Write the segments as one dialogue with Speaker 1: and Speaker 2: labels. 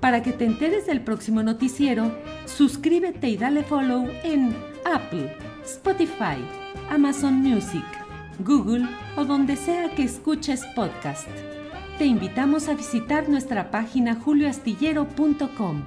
Speaker 1: Para que te enteres del próximo noticiero, suscríbete y dale follow en Apple, Spotify, Amazon Music, Google o donde sea que escuches podcast. Te invitamos a visitar nuestra página julioastillero.com.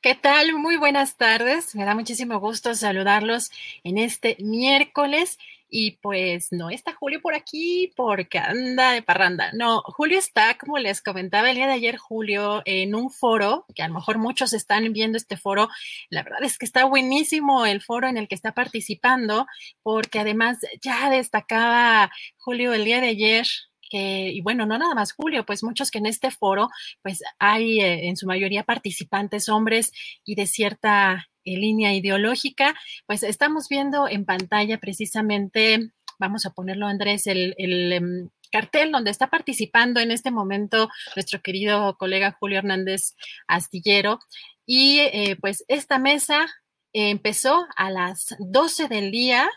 Speaker 2: ¿Qué tal? Muy buenas tardes. Me da muchísimo gusto saludarlos en este miércoles. Y pues no está Julio por aquí porque anda de parranda. No, Julio está, como les comentaba el día de ayer, Julio, en un foro, que a lo mejor muchos están viendo este foro. La verdad es que está buenísimo el foro en el que está participando, porque además ya destacaba Julio el día de ayer que, y bueno, no nada más Julio, pues muchos que en este foro, pues hay eh, en su mayoría participantes hombres y de cierta línea ideológica, pues estamos viendo en pantalla precisamente, vamos a ponerlo Andrés, el, em, cartel donde está participando en este momento nuestro querido colega Julio Hernández Astillero. Y eh, pues esta mesa empezó a las 12 del día,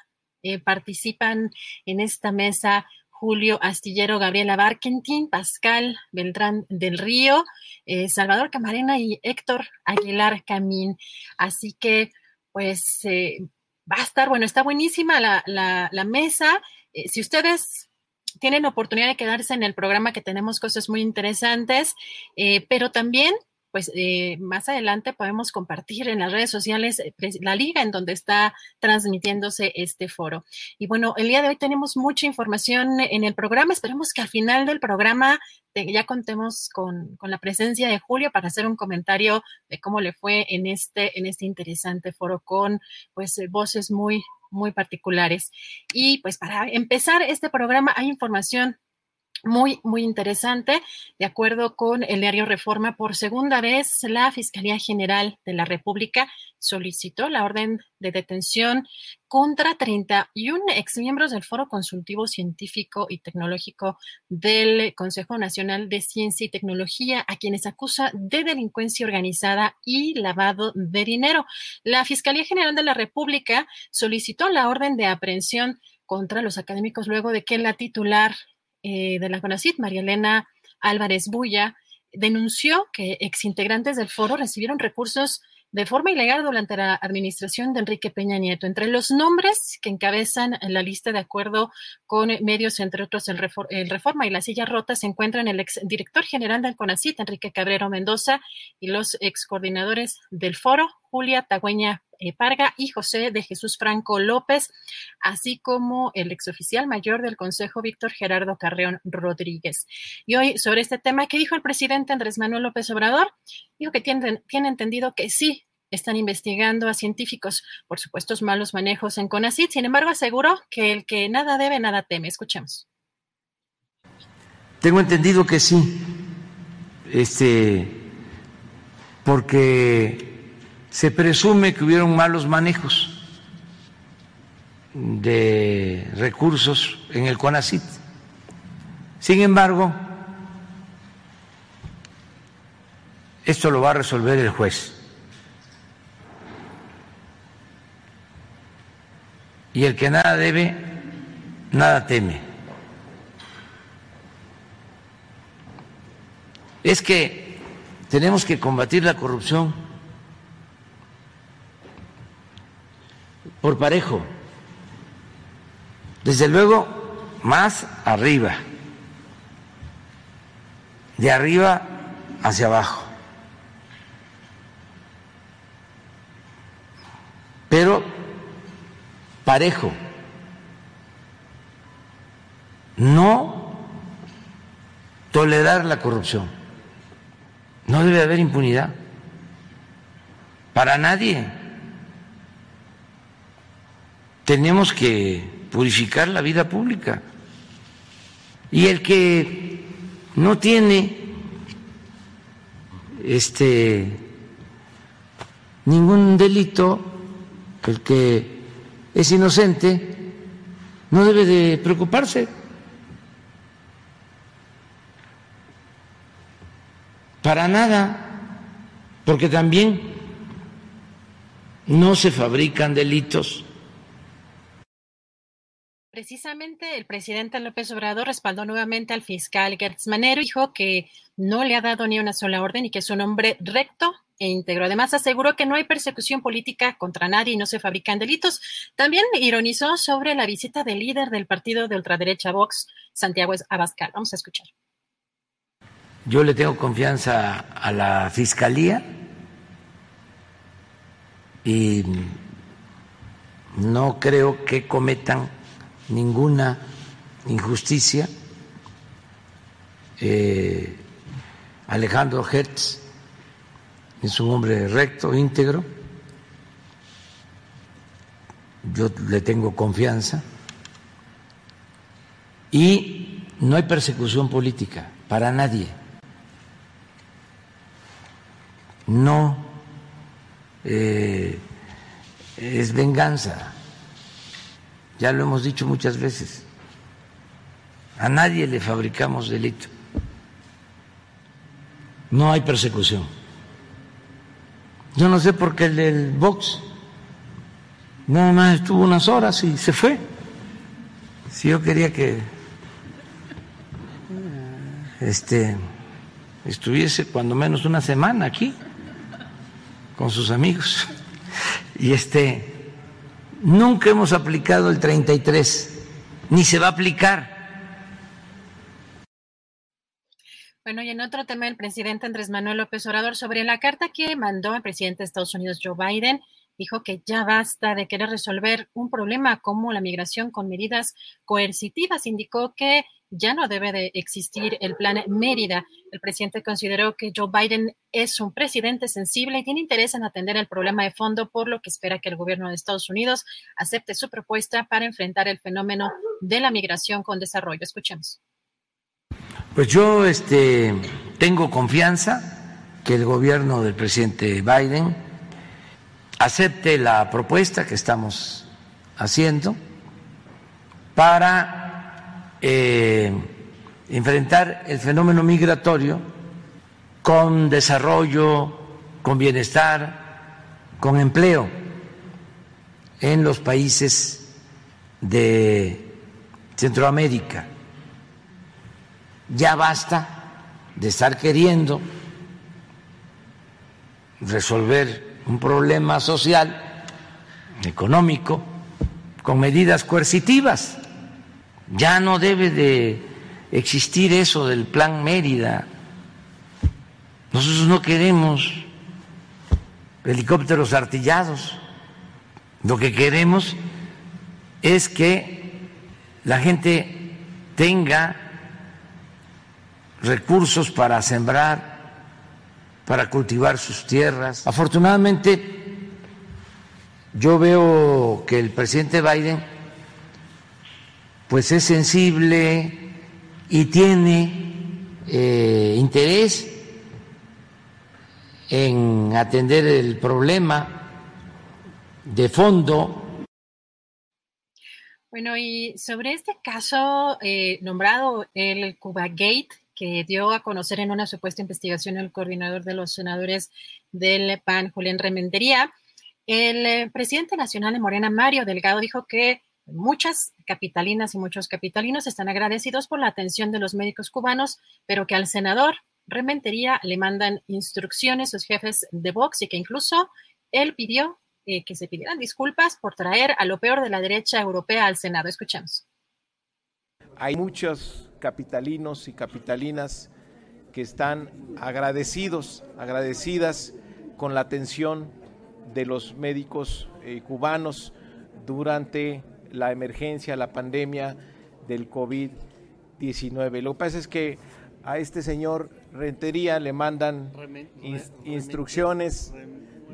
Speaker 2: participan en esta mesa Julio Astillero, Gabriela Barkentin, Pascal Beltrán del Río, eh, Salvador Camarena y Héctor Aguilar Camín. Así que, pues, eh, va a estar, bueno, está buenísima la, mesa. Eh, si ustedes tienen oportunidad de quedarse en el programa, que tenemos cosas muy interesantes, pero también pues eh, más adelante podemos compartir en las redes sociales eh, la liga en donde está transmitiéndose este foro. Y bueno, el día de hoy tenemos mucha información en el programa. Esperemos que al final del programa ya contemos con, con, la presencia de Julio para hacer un comentario de cómo le fue en este, en este interesante foro con pues eh, voces muy, muy particulares. Y pues para empezar este programa hay información muy, muy interesante. De acuerdo con el diario Reforma, por segunda vez la Fiscalía General de la República solicitó la orden de detención contra 31 exmiembros del Foro Consultivo Científico y Tecnológico del Consejo Nacional de Ciencia y Tecnología, a quienes acusa de delincuencia organizada y lavado de dinero. La Fiscalía General de la República solicitó la orden de aprehensión contra los académicos luego de que la titular eh, de la CONACIT, María Elena Álvarez Bulla, denunció que exintegrantes del foro recibieron recursos de forma ilegal durante la administración de Enrique Peña Nieto. Entre los nombres que encabezan la lista de acuerdo con medios, entre otros el, Reforma y la Silla Rota, se encuentran el exdirector general del CONACIT, Enrique Cabrero Mendoza, y los excoordinadores del foro, Julia Tagüeña eh, Parga y José de Jesús Franco López, así como el exoficial mayor del Consejo, Víctor Gerardo Carreón Rodríguez. Y hoy, sobre este tema, ¿qué dijo el presidente Andrés Manuel López Obrador? Dijo que tiene, entendido que sí, están investigando a científicos por supuestos malos manejos en CONACYT. Sin embargo, aseguró que el que nada debe, nada teme. Escuchemos.
Speaker 3: Tengo entendido que sí, este, porque se presume que hubieron malos manejos de recursos en el CONACIT. Sin embargo, esto lo va a resolver el juez. Y el que nada debe, nada teme. Es que tenemos que combatir la corrupción por parejo. Desde luego, más arriba, de arriba hacia abajo. Pero parejo. No tolerar la corrupción. No debe haber impunidad para nadie. Tenemos que purificar la vida pública. Y el que no tiene este ningún delito, el que es inocente, no debe de preocuparse. Para nada, porque también no se fabrican delitos.
Speaker 2: Precisamente el presidente López Obrador respaldó nuevamente al fiscal Gertz Manero, dijo que no le ha dado ni una sola orden y que es un hombre recto e íntegro. Además, aseguró que no hay persecución política contra nadie y no se fabrican delitos. También ironizó sobre la visita del líder del partido de ultraderecha Vox, Santiago Abascal. Vamos a escuchar.
Speaker 3: Yo le tengo confianza a la Fiscalía y no creo que cometan ninguna injusticia. Eh, Alejandro Hertz es un hombre recto, íntegro. Yo le tengo confianza. Y no hay persecución política para nadie. no eh, es venganza. Ya lo hemos dicho muchas veces. A nadie le fabricamos delito. No hay persecución. Yo no sé por qué el del Vox nada más estuvo unas horas y se fue. Si yo quería que este estuviese cuando menos una semana aquí con sus amigos. Y este, nunca hemos aplicado el 33, ni se va a aplicar.
Speaker 2: Bueno, y en otro tema, el presidente Andrés Manuel López Obrador sobre la carta que mandó el presidente de Estados Unidos, Joe Biden, dijo que ya basta de querer resolver un problema como la migración con medidas coercitivas. Indicó que ya no debe de existir el plan Mérida. El presidente consideró que Joe Biden es un presidente sensible y tiene interés en atender el problema de fondo, por lo que espera que el gobierno de Estados Unidos acepte su propuesta para enfrentar el fenómeno de la migración con desarrollo. Escuchemos.
Speaker 3: Pues yo este, tengo confianza que el gobierno del presidente Biden acepte la propuesta que estamos haciendo para eh, enfrentar el fenómeno migratorio con desarrollo, con bienestar, con empleo en los países de Centroamérica. Ya basta de estar queriendo resolver un problema social, económico, con medidas coercitivas. Ya no debe de existir eso del plan Mérida. Nosotros no queremos helicópteros artillados. Lo que queremos es que la gente tenga recursos para sembrar, para cultivar sus tierras. Afortunadamente, yo veo que el presidente Biden pues es sensible y tiene eh, interés en atender el problema de fondo.
Speaker 2: Bueno, y sobre este caso eh, nombrado el Cuba Gate, que dio a conocer en una supuesta investigación el coordinador de los senadores del PAN, Julián Remendería, el eh, presidente nacional de Morena, Mario Delgado, dijo que Muchas capitalinas y muchos capitalinos están agradecidos por la atención de los médicos cubanos, pero que al senador Rementería le mandan instrucciones sus jefes de Vox y que incluso él pidió eh, que se pidieran disculpas por traer a lo peor de la derecha europea al Senado. Escuchemos.
Speaker 4: Hay muchos capitalinos y capitalinas que están agradecidos, agradecidas con la atención de los médicos eh, cubanos durante la emergencia, la pandemia del COVID-19. Lo que pasa es que a este señor Rentería le mandan instrucciones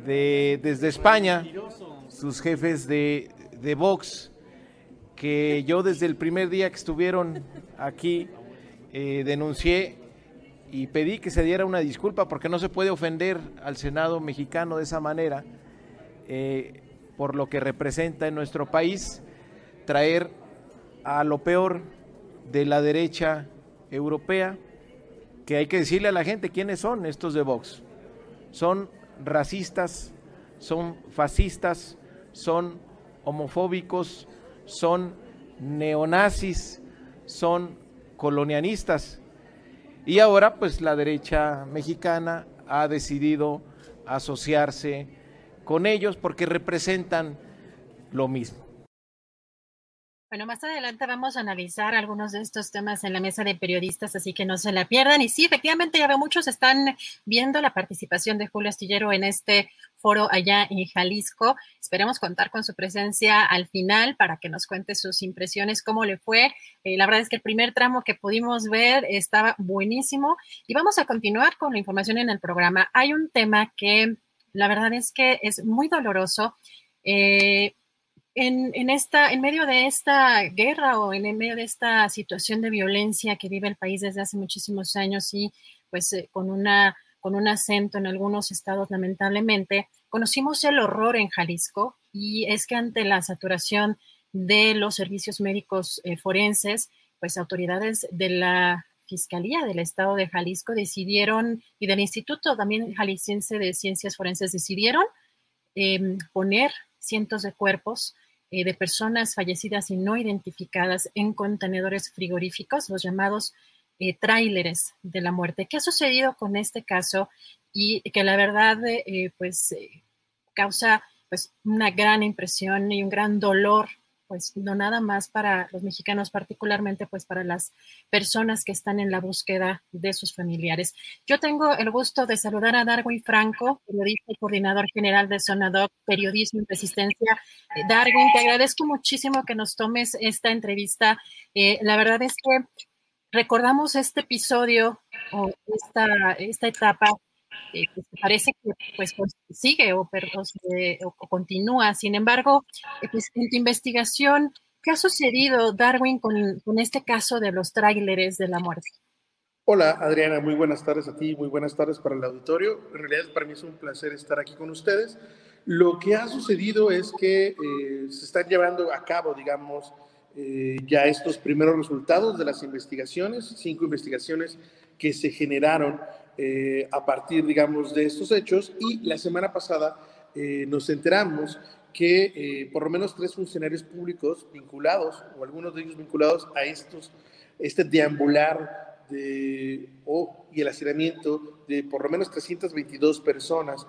Speaker 4: de, desde España, sus jefes de, de Vox, que yo desde el primer día que estuvieron aquí eh, denuncié y pedí que se diera una disculpa porque no se puede ofender al Senado mexicano de esa manera eh, por lo que representa en nuestro país traer a lo peor de la derecha europea, que hay que decirle a la gente quiénes son estos de Vox. Son racistas, son fascistas, son homofóbicos, son neonazis, son colonialistas. Y ahora pues la derecha mexicana ha decidido asociarse con ellos porque representan lo mismo.
Speaker 2: Bueno, más adelante vamos a analizar algunos de estos temas en la mesa de periodistas, así que no se la pierdan. Y sí, efectivamente, ya veo muchos están viendo la participación de Julio Astillero en este foro allá en Jalisco. Esperemos contar con su presencia al final para que nos cuente sus impresiones, cómo le fue. Eh, la verdad es que el primer tramo que pudimos ver estaba buenísimo. Y vamos a continuar con la información en el programa. Hay un tema que la verdad es que es muy doloroso. Eh, en, esta, en medio de esta guerra o en medio de esta situación de violencia que vive el país desde hace muchísimos años y pues eh, con, una, con un acento en algunos estados lamentablemente, conocimos el horror en Jalisco y es que ante la saturación de los servicios médicos eh, forenses, pues autoridades de la Fiscalía del Estado de Jalisco decidieron, y del Instituto también Jalisciense de Ciencias Forenses decidieron em, poner cientos de cuerpos eh, de personas fallecidas y no identificadas en contenedores frigoríficos, los llamados eh, tráileres de la muerte. ¿Qué ha sucedido con este caso? Y que la verdad, eh, pues, causa pues, una gran impresión y un gran dolor pues no nada más para los mexicanos, particularmente pues para las personas que están en la búsqueda de sus familiares. Yo tengo el gusto de saludar a Darwin Franco, periodista y coordinador general de Sonadoc Periodismo y Resistencia. Eh, Darwin, te agradezco muchísimo que nos tomes esta entrevista. Eh, la verdad es que recordamos este episodio o esta, esta etapa eh, pues, parece que pues, sigue o, o, continúa. Sin embargo, eh, pues, en tu investigación, ¿qué ha sucedido, Darwin, con, con este caso de los tráileres de la muerte?
Speaker 5: Hola Adriana, muy buenas tardes a ti, muy buenas tardes para el auditorio. En realidad para mí es un placer estar aquí con ustedes. Lo que ha sucedido es que eh, se están llevando a cabo, digamos, ya estos primeros resultados de las investigaciones, cinco investigaciones que se generaron eh, a partir, digamos, de estos hechos. Y la semana pasada eh, nos enteramos que eh, por lo menos tres funcionarios públicos vinculados, o algunos de ellos vinculados a estos, este deambular de, o, y el hacinamiento de por lo menos 322 personas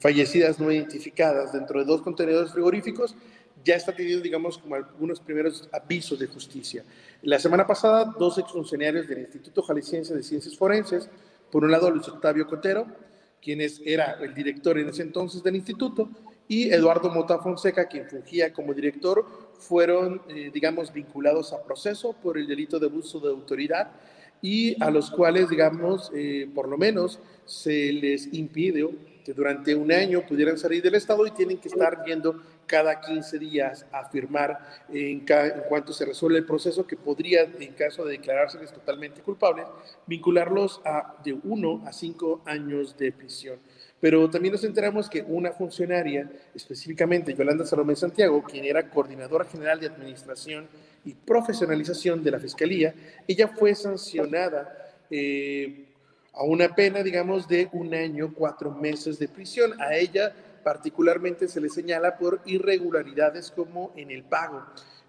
Speaker 5: fallecidas no identificadas dentro de dos contenedores frigoríficos, ya está teniendo, digamos, como algunos primeros avisos de justicia. La semana pasada, dos exfuncionarios del Instituto Jalisciense de Ciencias Forenses, por un lado Luis Octavio Cotero, quien era el director en ese entonces del instituto, y Eduardo Mota Fonseca, quien fungía como director, fueron, eh, digamos, vinculados a proceso por el delito de abuso de autoridad y a los cuales, digamos, eh, por lo menos se les impidió que durante un año pudieran salir del Estado y tienen que estar viendo cada 15 días a firmar en, cuanto se resuelve el proceso que podría, en caso de declarárseles totalmente culpables, vincularlos a de 1 a 5 años de prisión. Pero también nos enteramos que una funcionaria, específicamente Yolanda Salomé Santiago, quien era coordinadora general de administración y profesionalización de la Fiscalía, ella fue sancionada eh, a una pena, digamos, de un año, cuatro meses de prisión. A ella particularmente se le señala por irregularidades como en el pago.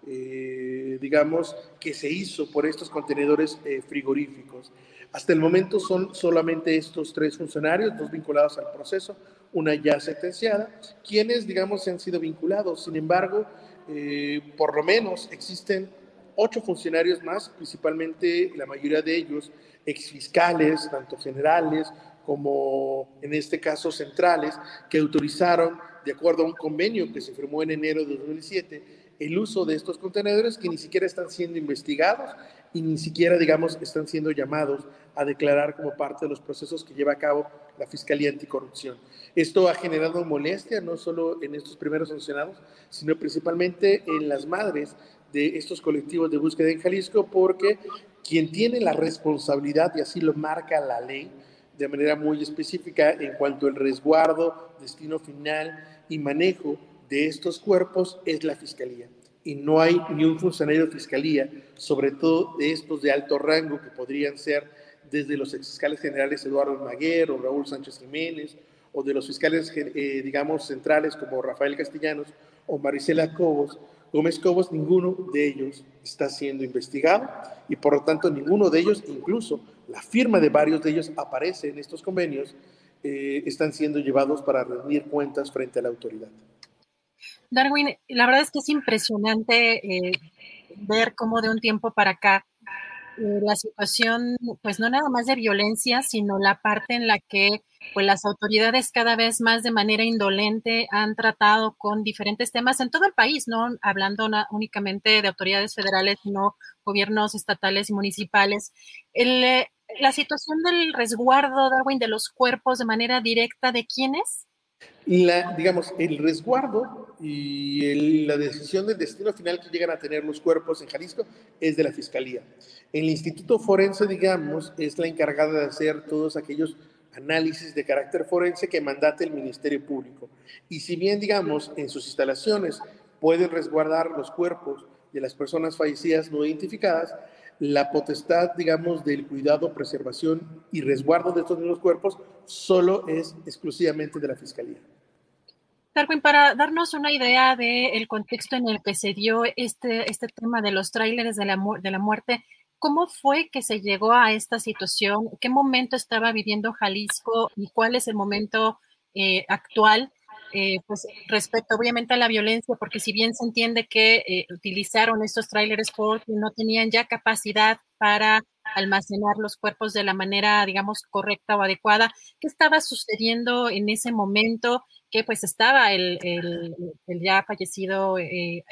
Speaker 5: Eh, digamos, que se hizo por estos contenedores eh, frigoríficos. Hasta el momento son solamente estos tres funcionarios, dos vinculados al proceso, una ya sentenciada, quienes, digamos, se han sido vinculados. Sin embargo, eh, por lo menos existen ocho funcionarios más, principalmente la mayoría de ellos exfiscales, tanto generales como en este caso centrales, que autorizaron, de acuerdo a un convenio que se firmó en enero de 2007, el uso de estos contenedores que ni siquiera están siendo investigados y ni siquiera, digamos, están siendo llamados a declarar como parte de los procesos que lleva a cabo la Fiscalía Anticorrupción. Esto ha generado molestia no solo en estos primeros sancionados, sino principalmente en las madres de estos colectivos de búsqueda en Jalisco, porque quien tiene la responsabilidad, y así lo marca la ley, de manera muy específica en cuanto al resguardo, destino final y manejo de estos cuerpos es la Fiscalía. Y no hay ni un funcionario de Fiscalía, sobre todo de estos de alto rango, que podrían ser desde los fiscales generales Eduardo Maguer o Raúl Sánchez Jiménez, o de los fiscales, eh, digamos, centrales como Rafael Castellanos o Marisela Cobos, Gómez Cobos, ninguno de ellos está siendo investigado y por lo tanto ninguno de ellos, incluso la firma de varios de ellos aparece en estos convenios, eh, están siendo llevados para rendir cuentas frente a la autoridad.
Speaker 2: Darwin, la verdad es que es impresionante eh, ver cómo de un tiempo para acá eh, la situación, pues no nada más de violencia, sino la parte en la que pues las autoridades cada vez más de manera indolente han tratado con diferentes temas en todo el país, no hablando únicamente de autoridades federales, sino gobiernos estatales y municipales. Eh, la situación del resguardo, Darwin, de los cuerpos de manera directa, ¿de quiénes?
Speaker 5: La, digamos, el resguardo y la decisión del destino final que llegan a tener los cuerpos en Jalisco es de la Fiscalía. El Instituto Forense, digamos, es la encargada de hacer todos aquellos análisis de carácter forense que mandate el Ministerio Público. Y si bien, digamos, en sus instalaciones pueden resguardar los cuerpos de las personas fallecidas no identificadas, la potestad, digamos, del cuidado, preservación y resguardo de estos mismos cuerpos solo es exclusivamente de la Fiscalía.
Speaker 2: Darwin, para darnos una idea del contexto en el que se dio este, este tema de los tráileres de la, de la muerte, ¿cómo fue que se llegó a esta situación? ¿Qué momento estaba viviendo Jalisco y cuál es el momento eh, actual? Eh, pues respecto obviamente a la violencia, porque si bien se entiende que eh, utilizaron estos tráileres porque no tenían ya capacidad para almacenar los cuerpos de la manera, digamos, correcta o adecuada, ¿qué estaba sucediendo en ese momento? que pues estaba el, el, ya fallecido eh,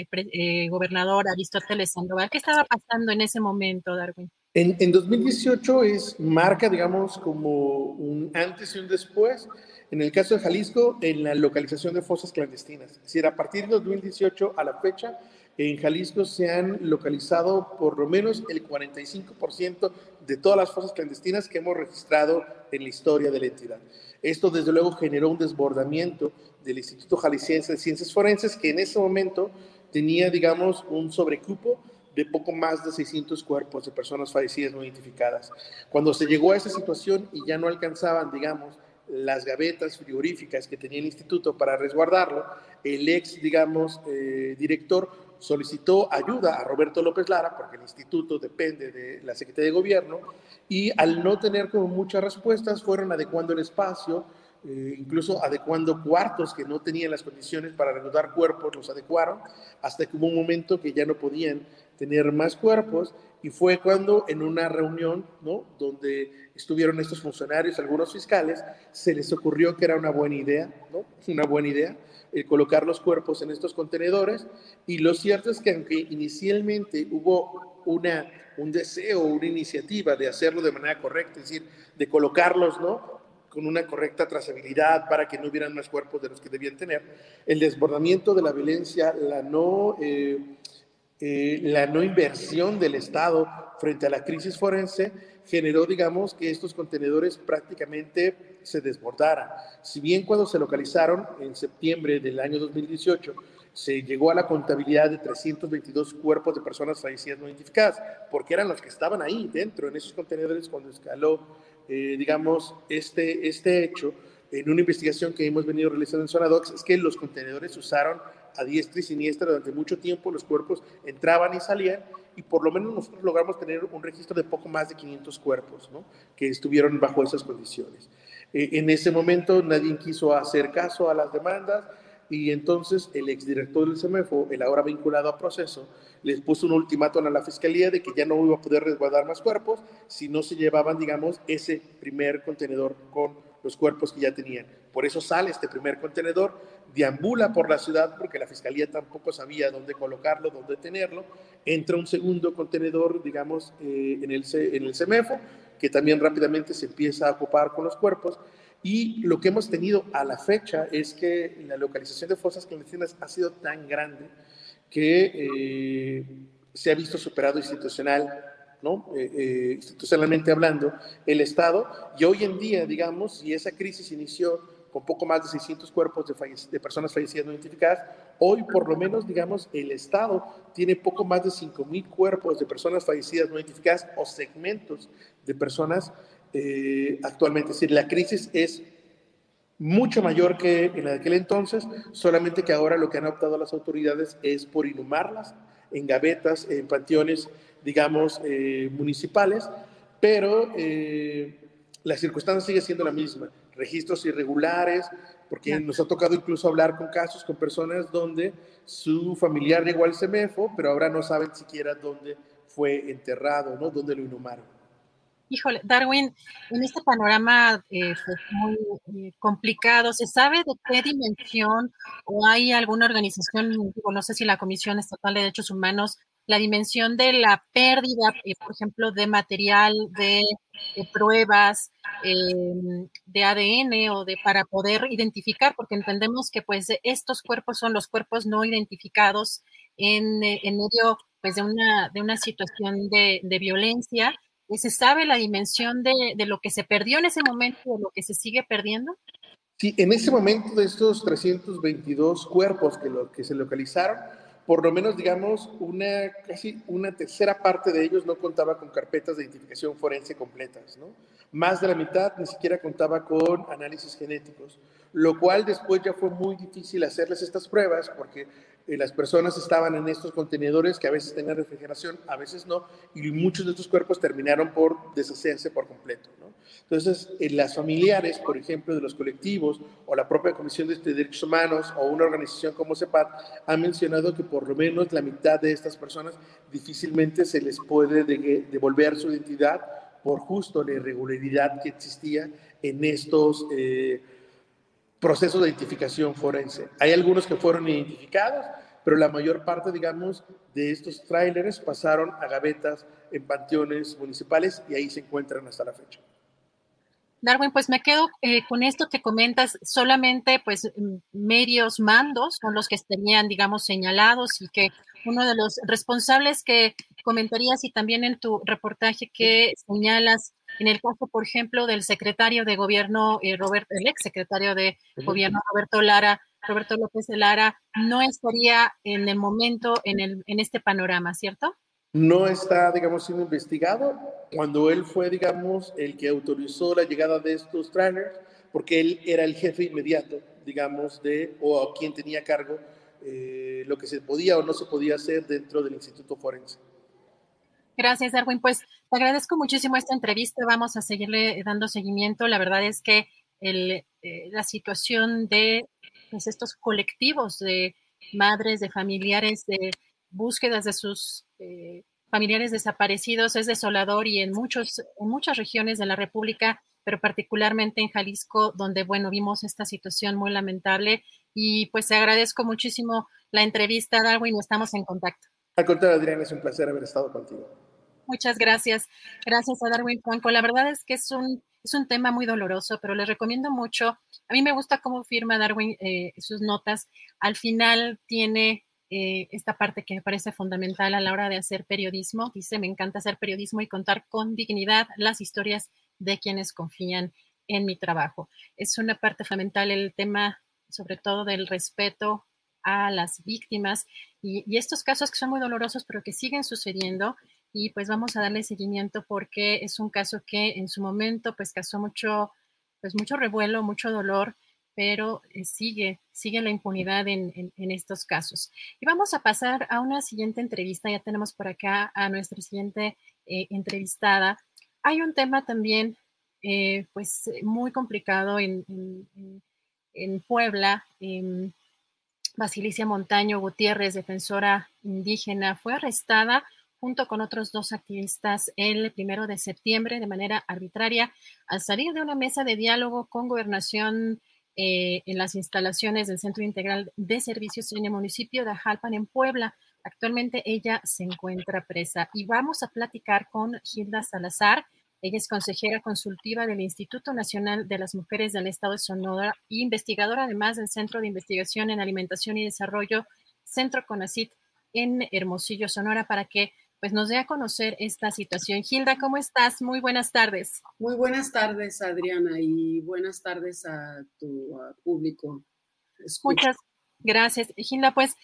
Speaker 2: gobernador Aristóteles Sandoval. ¿Qué estaba pasando en ese momento, Darwin?
Speaker 5: En, en 2018 es marca, digamos, como un antes y un después en el caso de Jalisco, en la localización de fosas clandestinas. Es decir, a partir de 2018 a la fecha, en Jalisco se han localizado por lo menos el 45% de todas las fosas clandestinas que hemos registrado en la historia de la entidad. Esto, desde luego, generó un desbordamiento del Instituto Jalisciense de Ciencias Forenses, que en ese momento tenía, digamos, un sobrecupo de poco más de 600 cuerpos de personas fallecidas no identificadas. Cuando se llegó a esa situación y ya no alcanzaban, digamos, las gavetas frigoríficas que tenía el instituto para resguardarlo, el ex, digamos, eh, director solicitó ayuda a Roberto López Lara, porque el instituto depende de la Secretaría de Gobierno, y al no tener muchas respuestas, fueron adecuando el espacio, eh, incluso adecuando cuartos que no tenían las condiciones para reanudar cuerpos, los adecuaron, hasta que hubo un momento que ya no podían tener más cuerpos, y fue cuando en una reunión, ¿no? Donde estuvieron estos funcionarios, algunos fiscales, se les ocurrió que era una buena idea, ¿no? Una buena idea, el colocar los cuerpos en estos contenedores. Y lo cierto es que aunque inicialmente hubo una, un deseo, una iniciativa de hacerlo de manera correcta, es decir, de colocarlos, ¿no? con una correcta trazabilidad para que no hubieran más cuerpos de los que debían tener, el desbordamiento de la violencia, la no, eh, eh, la no inversión del Estado frente a la crisis forense, generó, digamos, que estos contenedores prácticamente se desbordaran. Si bien cuando se localizaron en septiembre del año 2018, se llegó a la contabilidad de 322 cuerpos de personas fallecidas no identificadas, porque eran los que estaban ahí dentro, en esos contenedores, cuando escaló, eh, digamos, este, este hecho, en una investigación que hemos venido realizando en Sonadox es que los contenedores usaron a diestra y siniestra durante mucho tiempo, los cuerpos entraban y salían y por lo menos nosotros logramos tener un registro de poco más de 500 cuerpos que estuvieron bajo esas condiciones. Eh, en ese momento nadie quiso hacer caso a las demandas y entonces el exdirector del CEMEFO, el ahora vinculado a proceso, les puso un ultimátum a la fiscalía de que ya no iba a poder resguardar más cuerpos si no se llevaban, digamos, ese primer contenedor con los cuerpos que ya tenían. Por eso sale este primer contenedor, deambula por la ciudad porque la fiscalía tampoco sabía dónde colocarlo, dónde tenerlo. Entra un segundo contenedor, digamos, eh, en, el, en el CEMEFO, que también rápidamente se empieza a ocupar con los cuerpos. Y lo que hemos tenido a la fecha es que la localización de fosas clandestinas ha sido tan grande que eh, se ha visto superado institucional ¿no? Eh, eh, institucionalmente hablando, el Estado. Y hoy en día, digamos, si esa crisis inició con poco más de 600 cuerpos de, de, personas fallecidas no identificadas, hoy por lo menos, digamos, el Estado tiene poco más de 5.000 cuerpos de personas fallecidas no identificadas o segmentos de personas eh, actualmente. Es decir, la crisis es mucho mayor que en aquel entonces, solamente que ahora lo que han optado las autoridades es por inhumarlas en gavetas, en panteones digamos, eh, municipales, pero eh, la circunstancia sigue siendo la misma. Registros irregulares, porque nos ha tocado incluso hablar con casos, con personas donde su familiar llegó al CEMEFO, pero ahora no saben siquiera dónde fue enterrado, ¿no? Dónde lo inhumaron.
Speaker 2: Híjole, Darwin, en este panorama eh, pues, muy complicado, ¿se sabe de qué dimensión o hay alguna organización, no sé si la Comisión Estatal de Derechos Humanos la dimensión de la pérdida, eh, por ejemplo, de material, de, pruebas, em, de ADN o de para poder identificar, porque entendemos que pues estos cuerpos son los cuerpos no identificados en, eh, en medio pues de una, de una situación de, de violencia. ¿Se sabe la dimensión de, de, lo que se perdió en ese momento o lo que se sigue perdiendo?
Speaker 5: Sí, en ese momento de estos 322 cuerpos que, lo, que se localizaron, por lo menos, digamos, una, casi una tercera parte de ellos no contaba con carpetas de identificación forense completas, ¿no? Más de la mitad ni siquiera contaba con análisis genéticos, lo cual después ya fue muy difícil hacerles estas pruebas porque eh, las personas estaban en estos contenedores que a veces tenían refrigeración, a veces no, y muchos de estos cuerpos terminaron por deshacerse por completo. ¿no? Entonces, en las familiares, por ejemplo, de los colectivos o la propia Comisión de Derechos Humanos o una organización como CEPAT han mencionado que por lo menos la mitad de estas personas difícilmente se les puede devolver su identidad por justo la irregularidad que existía en estos... Eh, proceso de identificación forense. Hay algunos que fueron identificados, pero la mayor parte, digamos, de estos tráileres pasaron a gavetas en panteones municipales y ahí se encuentran hasta la fecha.
Speaker 2: Darwin, pues me quedo eh, con esto que comentas, solamente pues medios mandos son los que tenían, digamos, señalados y que uno de los responsables que comentarías y también en tu reportaje que señalas en el caso, por ejemplo, del secretario de gobierno, eh, Roberto, el ex secretario de gobierno, Roberto Lara, Roberto López de Lara, no estaría en el momento en, el, en este panorama, ¿cierto?
Speaker 5: No está, digamos, siendo investigado cuando él fue, digamos, el que autorizó la llegada de estos trainers, porque él era el jefe inmediato, digamos, de, o a quien tenía cargo eh, lo que se podía o no se podía hacer dentro del Instituto Forense.
Speaker 2: Gracias, Darwin. Pues te agradezco muchísimo esta entrevista. Vamos a seguirle dando seguimiento. La verdad es que el, eh, la situación de pues, estos colectivos de madres, de familiares, de búsquedas de sus eh, familiares desaparecidos es desolador y en, muchos, en muchas regiones de la República, pero particularmente en Jalisco, donde, bueno, vimos esta situación muy lamentable. Y pues te agradezco muchísimo la entrevista, Darwin, estamos en contacto.
Speaker 5: Al contrario, Adrián, es un placer haber estado contigo.
Speaker 2: Muchas gracias. Gracias a Darwin Franco. La verdad es que es un, es un tema muy doloroso, pero les recomiendo mucho. A mí me gusta cómo firma Darwin eh, sus notas. Al final tiene eh, esta parte que me parece fundamental a la hora de hacer periodismo. Dice, me encanta hacer periodismo y contar con dignidad las historias de quienes confían en mi trabajo. Es una parte fundamental el tema, sobre todo del respeto a las víctimas y, y, estos casos que son muy dolorosos, pero que siguen sucediendo y pues vamos a darle seguimiento porque es un caso que en su momento pues causó mucho, pues mucho revuelo, mucho dolor, pero eh, sigue, sigue la impunidad en, estos casos. Y vamos a pasar a una siguiente entrevista. Ya tenemos por acá a nuestra siguiente eh, entrevistada. Hay un tema también, eh, pues, muy complicado en, en Puebla. Em, Basilicia Montaño Gutiérrez, defensora indígena, fue arrestada junto con otros dos activistas el primero de septiembre de manera arbitraria al salir de una mesa de diálogo con gobernación eh, en las instalaciones del Centro Integral de Servicios en el municipio de Ajalpan, en Puebla. Actualmente ella se encuentra presa y vamos a platicar con Gilda Salazar. Ella es consejera consultiva del Instituto Nacional de las Mujeres del Estado de Sonora e investigadora además del Centro de Investigación en Alimentación y Desarrollo, Centro CONACIT en Hermosillo, Sonora, para que pues nos dé a conocer esta situación. Gilda, ¿cómo estás? Muy buenas tardes.
Speaker 6: Muy buenas tardes, Adriana, y buenas tardes a tu público.
Speaker 2: Muchas gracias, Gilda. Pues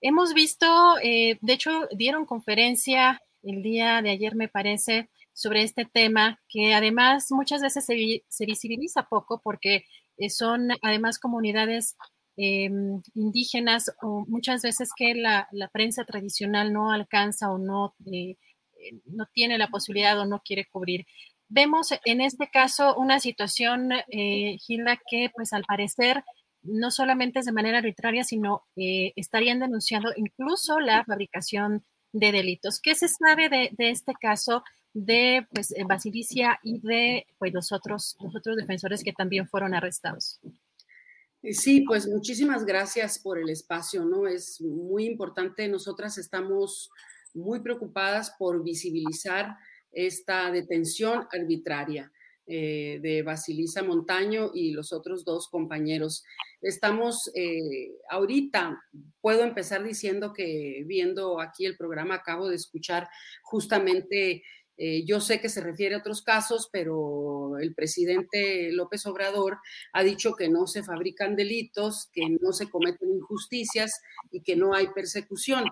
Speaker 2: hemos visto, eh, de hecho, dieron conferencia el día de ayer, me parece, sobre este tema, que además muchas veces se, se visibiliza poco porque eh, son además comunidades Em, indígenas o muchas veces que la, prensa tradicional no alcanza o no, eh, eh, no tiene la posibilidad o no quiere cubrir. Vemos en este caso una situación, eh, Gilda, que pues al parecer no solamente es de manera arbitraria, sino estarían denunciando incluso la fabricación de delitos. ¿Qué se sabe de, este caso de pues, Basilicia y de pues, los, otros, los otros defensores que también fueron arrestados?
Speaker 6: Sí, pues muchísimas gracias por el espacio, ¿no? Es muy importante. Nosotras estamos muy preocupadas por visibilizar esta detención arbitraria eh, de Basilisa Montaño y los otros dos compañeros. Estamos eh, ahorita, puedo empezar diciendo que viendo aquí el programa acabo de escuchar justamente eh, yo sé que se refiere a otros casos, pero el presidente López Obrador ha dicho que no se fabrican delitos, que no se cometen injusticias y que no hay persecución.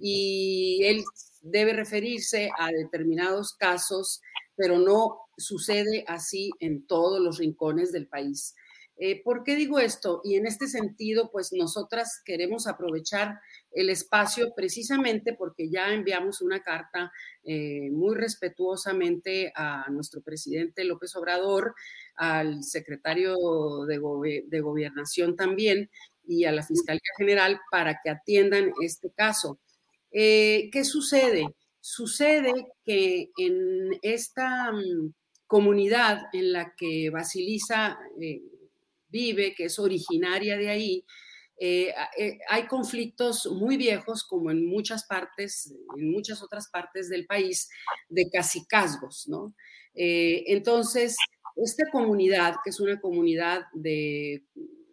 Speaker 6: Y él debe referirse a determinados casos, pero no sucede así en todos los rincones del país. Eh, ¿Por qué digo esto? Y en este sentido, pues nosotras queremos aprovechar el espacio precisamente porque ya enviamos una carta eh, muy respetuosamente a nuestro presidente López Obrador, al secretario de, de Gobernación también y a la Fiscalía General para que atiendan este caso. Eh, ¿Qué sucede? Sucede que en esta mm, comunidad en la que Basilisa vive, que es originaria de ahí, eh, eh, hay conflictos muy viejos, como en muchas partes, en muchas otras partes del país, de casicazgos, ¿no? Eh, entonces, esta comunidad, que es una comunidad de,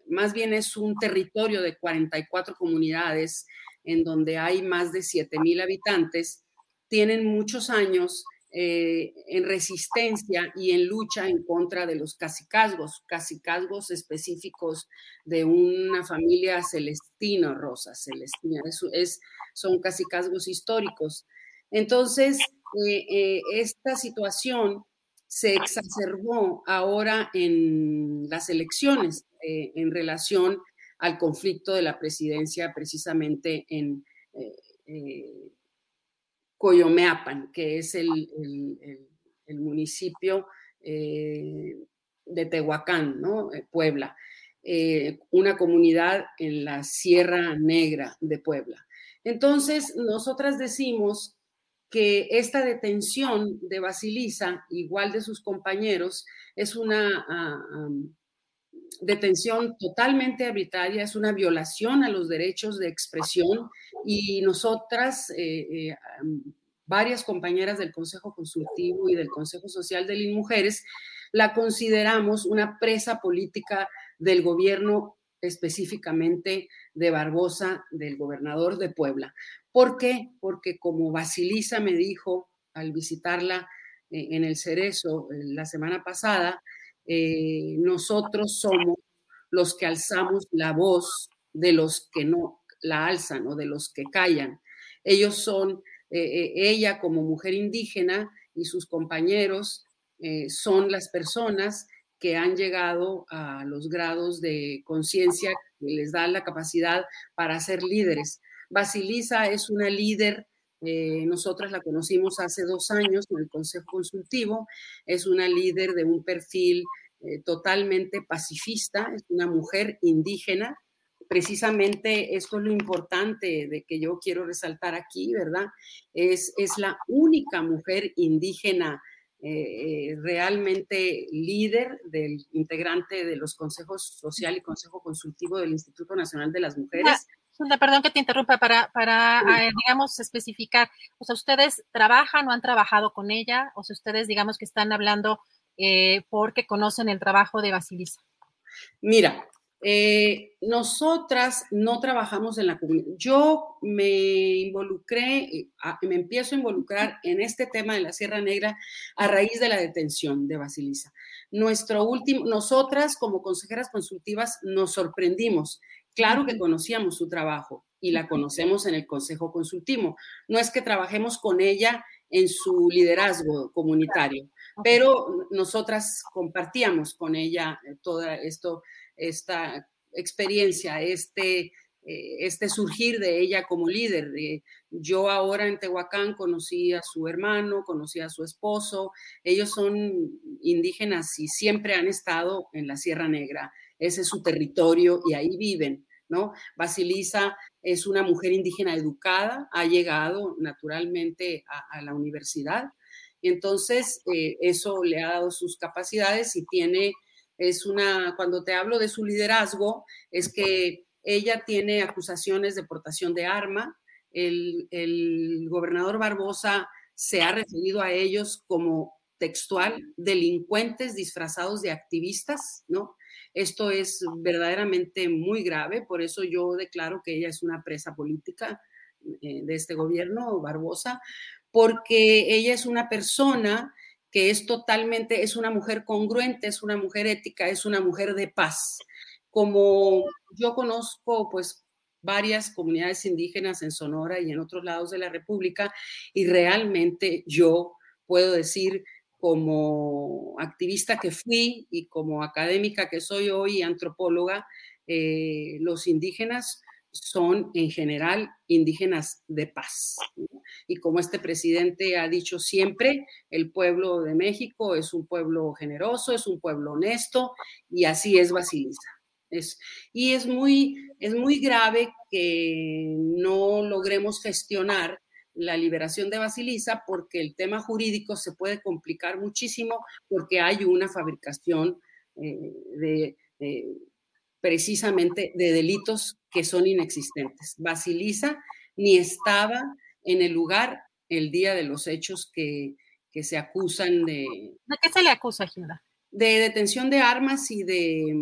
Speaker 6: más bien es un territorio de 44 comunidades, en donde hay más de 7 mil habitantes, tienen muchos años eh, en resistencia y en lucha en contra de los casicazgos, casicazgos específicos de una familia celestina, Rosa Celestina, es, son casicazgos históricos. Entonces, eh, eh, esta situación se exacerbó ahora en las elecciones en relación al conflicto de la presidencia precisamente en Coyomeapan, que es el, municipio eh, de Tehuacán, ¿no? Eh, Puebla, eh, una comunidad en la Sierra Negra de Puebla. Entonces, nosotras decimos que esta detención de Basilisa, igual de sus compañeros, es una ah, detención totalmente arbitraria, es una violación a los derechos de expresión y nosotras, eh, eh, varias compañeras del Consejo Consultivo y del Consejo Social de las Mujeres, la consideramos una presa política del gobierno específicamente de Barbosa, del gobernador de Puebla. ¿Por qué? Porque como Basilisa me dijo al visitarla eh, en el Cerezo la semana pasada, eh, nosotros somos los que alzamos la voz de los que no la alzan o de los que callan. Ellos son, eh, eh, ella como mujer indígena y sus compañeros son las personas que han llegado a los grados de conciencia que les da la capacidad para ser líderes. Basilisa es una líder eh, nosotras la conocimos hace dos años en el Consejo Consultivo. Es una líder de un perfil eh, totalmente pacifista, es una mujer indígena. Precisamente esto es lo importante de que yo quiero resaltar aquí, ¿verdad? Es, es la única mujer indígena eh, realmente líder del integrante de los consejos social y consejo consultivo del Instituto Nacional de las Mujeres
Speaker 2: perdón que te interrumpa, para, para eh, digamos, especificar, o sea, ¿ustedes trabajan o han trabajado con ella? O sea, ustedes, digamos, que están hablando eh, porque conocen el trabajo de Basilisa.
Speaker 6: Mira, eh, nosotras no trabajamos en la comunidad. Yo me involucré, me empiezo a involucrar en este tema de la Sierra Negra a raíz de la detención de Basilisa. Nuestro último, nosotras como consejeras consultivas nos sorprendimos Claro que conocíamos su trabajo y la conocemos en el Consejo Consultivo. No es que trabajemos con ella en su liderazgo comunitario, pero nosotras compartíamos con ella eh, toda esto, esta experiencia, este, eh, este surgir de ella como líder. yo ahora en Tehuacán conocí a su hermano, conocí a su esposo, ellos son indígenas y siempre han estado en la Sierra Negra ese es su territorio y ahí viven, ¿no? Basilisa es una mujer indígena educada, ha llegado naturalmente a, la universidad, y entonces eh, eso le ha dado sus capacidades y tiene, es una, cuando te hablo de su liderazgo, es que ella tiene acusaciones de portación de arma, el, el gobernador Barbosa se ha referido a ellos como textual, delincuentes disfrazados de activistas, ¿no? Esto es verdaderamente muy grave, por eso yo declaro que ella es una presa política eh, de este gobierno, Barbosa, porque ella es una persona que es totalmente, es una mujer congruente, es una mujer ética, es una mujer de paz. Como yo conozco, pues, varias comunidades indígenas en Sonora y en otros lados de la República, y realmente yo puedo decir como activista que fui y como académica que soy hoy, antropóloga, eh, los indígenas son en general indígenas de paz. Y como este presidente ha dicho siempre, el pueblo de México es un pueblo generoso, es un pueblo honesto, y así es Basilisa. Es, y es muy, es muy grave que no logremos gestionar la liberación de Basilisa porque el tema jurídico se puede complicar muchísimo porque hay una fabricación eh, de, precisamente de delitos que son inexistentes. Basilisa ni estaba en el lugar el día de los hechos que, se acusan de...
Speaker 2: ¿De qué se le acusa, Gilda?
Speaker 6: De detención de armas y de,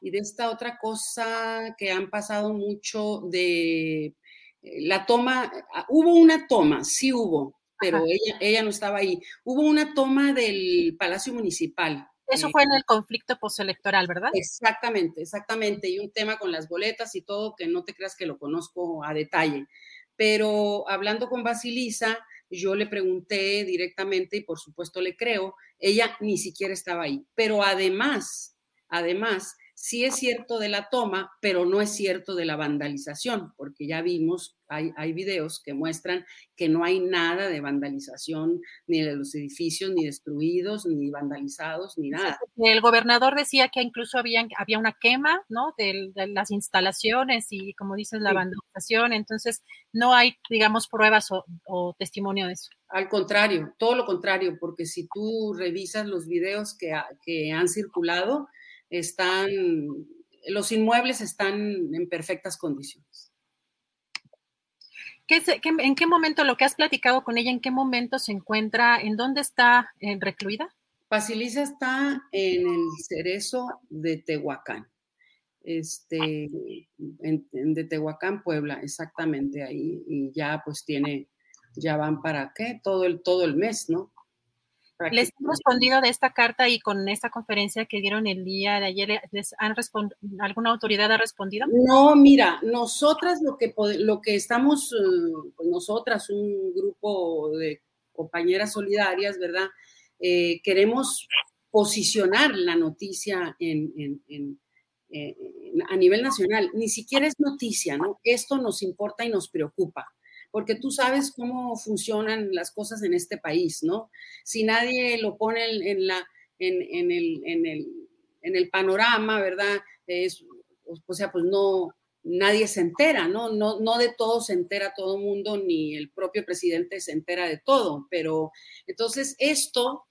Speaker 6: y de esta otra cosa que han pasado mucho de la toma, ah, hubo una toma, sí hubo, pero ella, ella no estaba ahí. Hubo una toma del Palacio Municipal.
Speaker 2: Eso fue en el conflicto postelectoral, ¿verdad?
Speaker 6: Exactamente, exactamente. Y un tema con las boletas y todo que no te creas que lo conozco a detalle. Pero hablando con Basilisa, yo le pregunté directamente y por supuesto le creo, ella ni siquiera estaba ahí. Pero además, además, sí es cierto de la toma, pero no es cierto de la vandalización, porque ya vimos, hay, hay videos que muestran que no hay nada de vandalización, ni de los edificios, ni destruidos, ni vandalizados, ni nada.
Speaker 2: El gobernador decía que incluso había, había una quema, ¿no? De, las instalaciones y, como dices, la vandalización, entonces no hay, digamos, pruebas o, testimonio de eso.
Speaker 6: Al contrario, todo lo contrario, porque si tú revisas los videos que, que han circulado, están, los inmuebles están en perfectas condiciones.
Speaker 2: ¿En qué momento lo que has platicado con ella, en qué momento se encuentra, en dónde está eh, recluida?
Speaker 6: Basilisa está en el cerezo de Tehuacán, este, en, de Tehuacán, Puebla, exactamente ahí, y ya pues tiene, ya van para qué, todo el, todo el mes, ¿no?
Speaker 2: ¿Les han respondido de esta carta y con esta conferencia que dieron el día de ayer? ¿Les han ¿Alguna autoridad ha respondido?
Speaker 6: No, mira, nosotras lo que, lo que estamos, eh, pues nosotras, un grupo de compañeras solidarias, ¿verdad? Eh, queremos posicionar la noticia en, eh, a nivel nacional. Ni siquiera es noticia, ¿no? Esto nos importa y nos preocupa porque tú sabes cómo funcionan las cosas en este país, ¿no? Si nadie lo pone en, el, panorama, ¿verdad? O sea, pues no, nadie se entera, ¿no? ¿no? De todo se entera todo el mundo, ni el propio presidente se entera de todo, pero entonces esto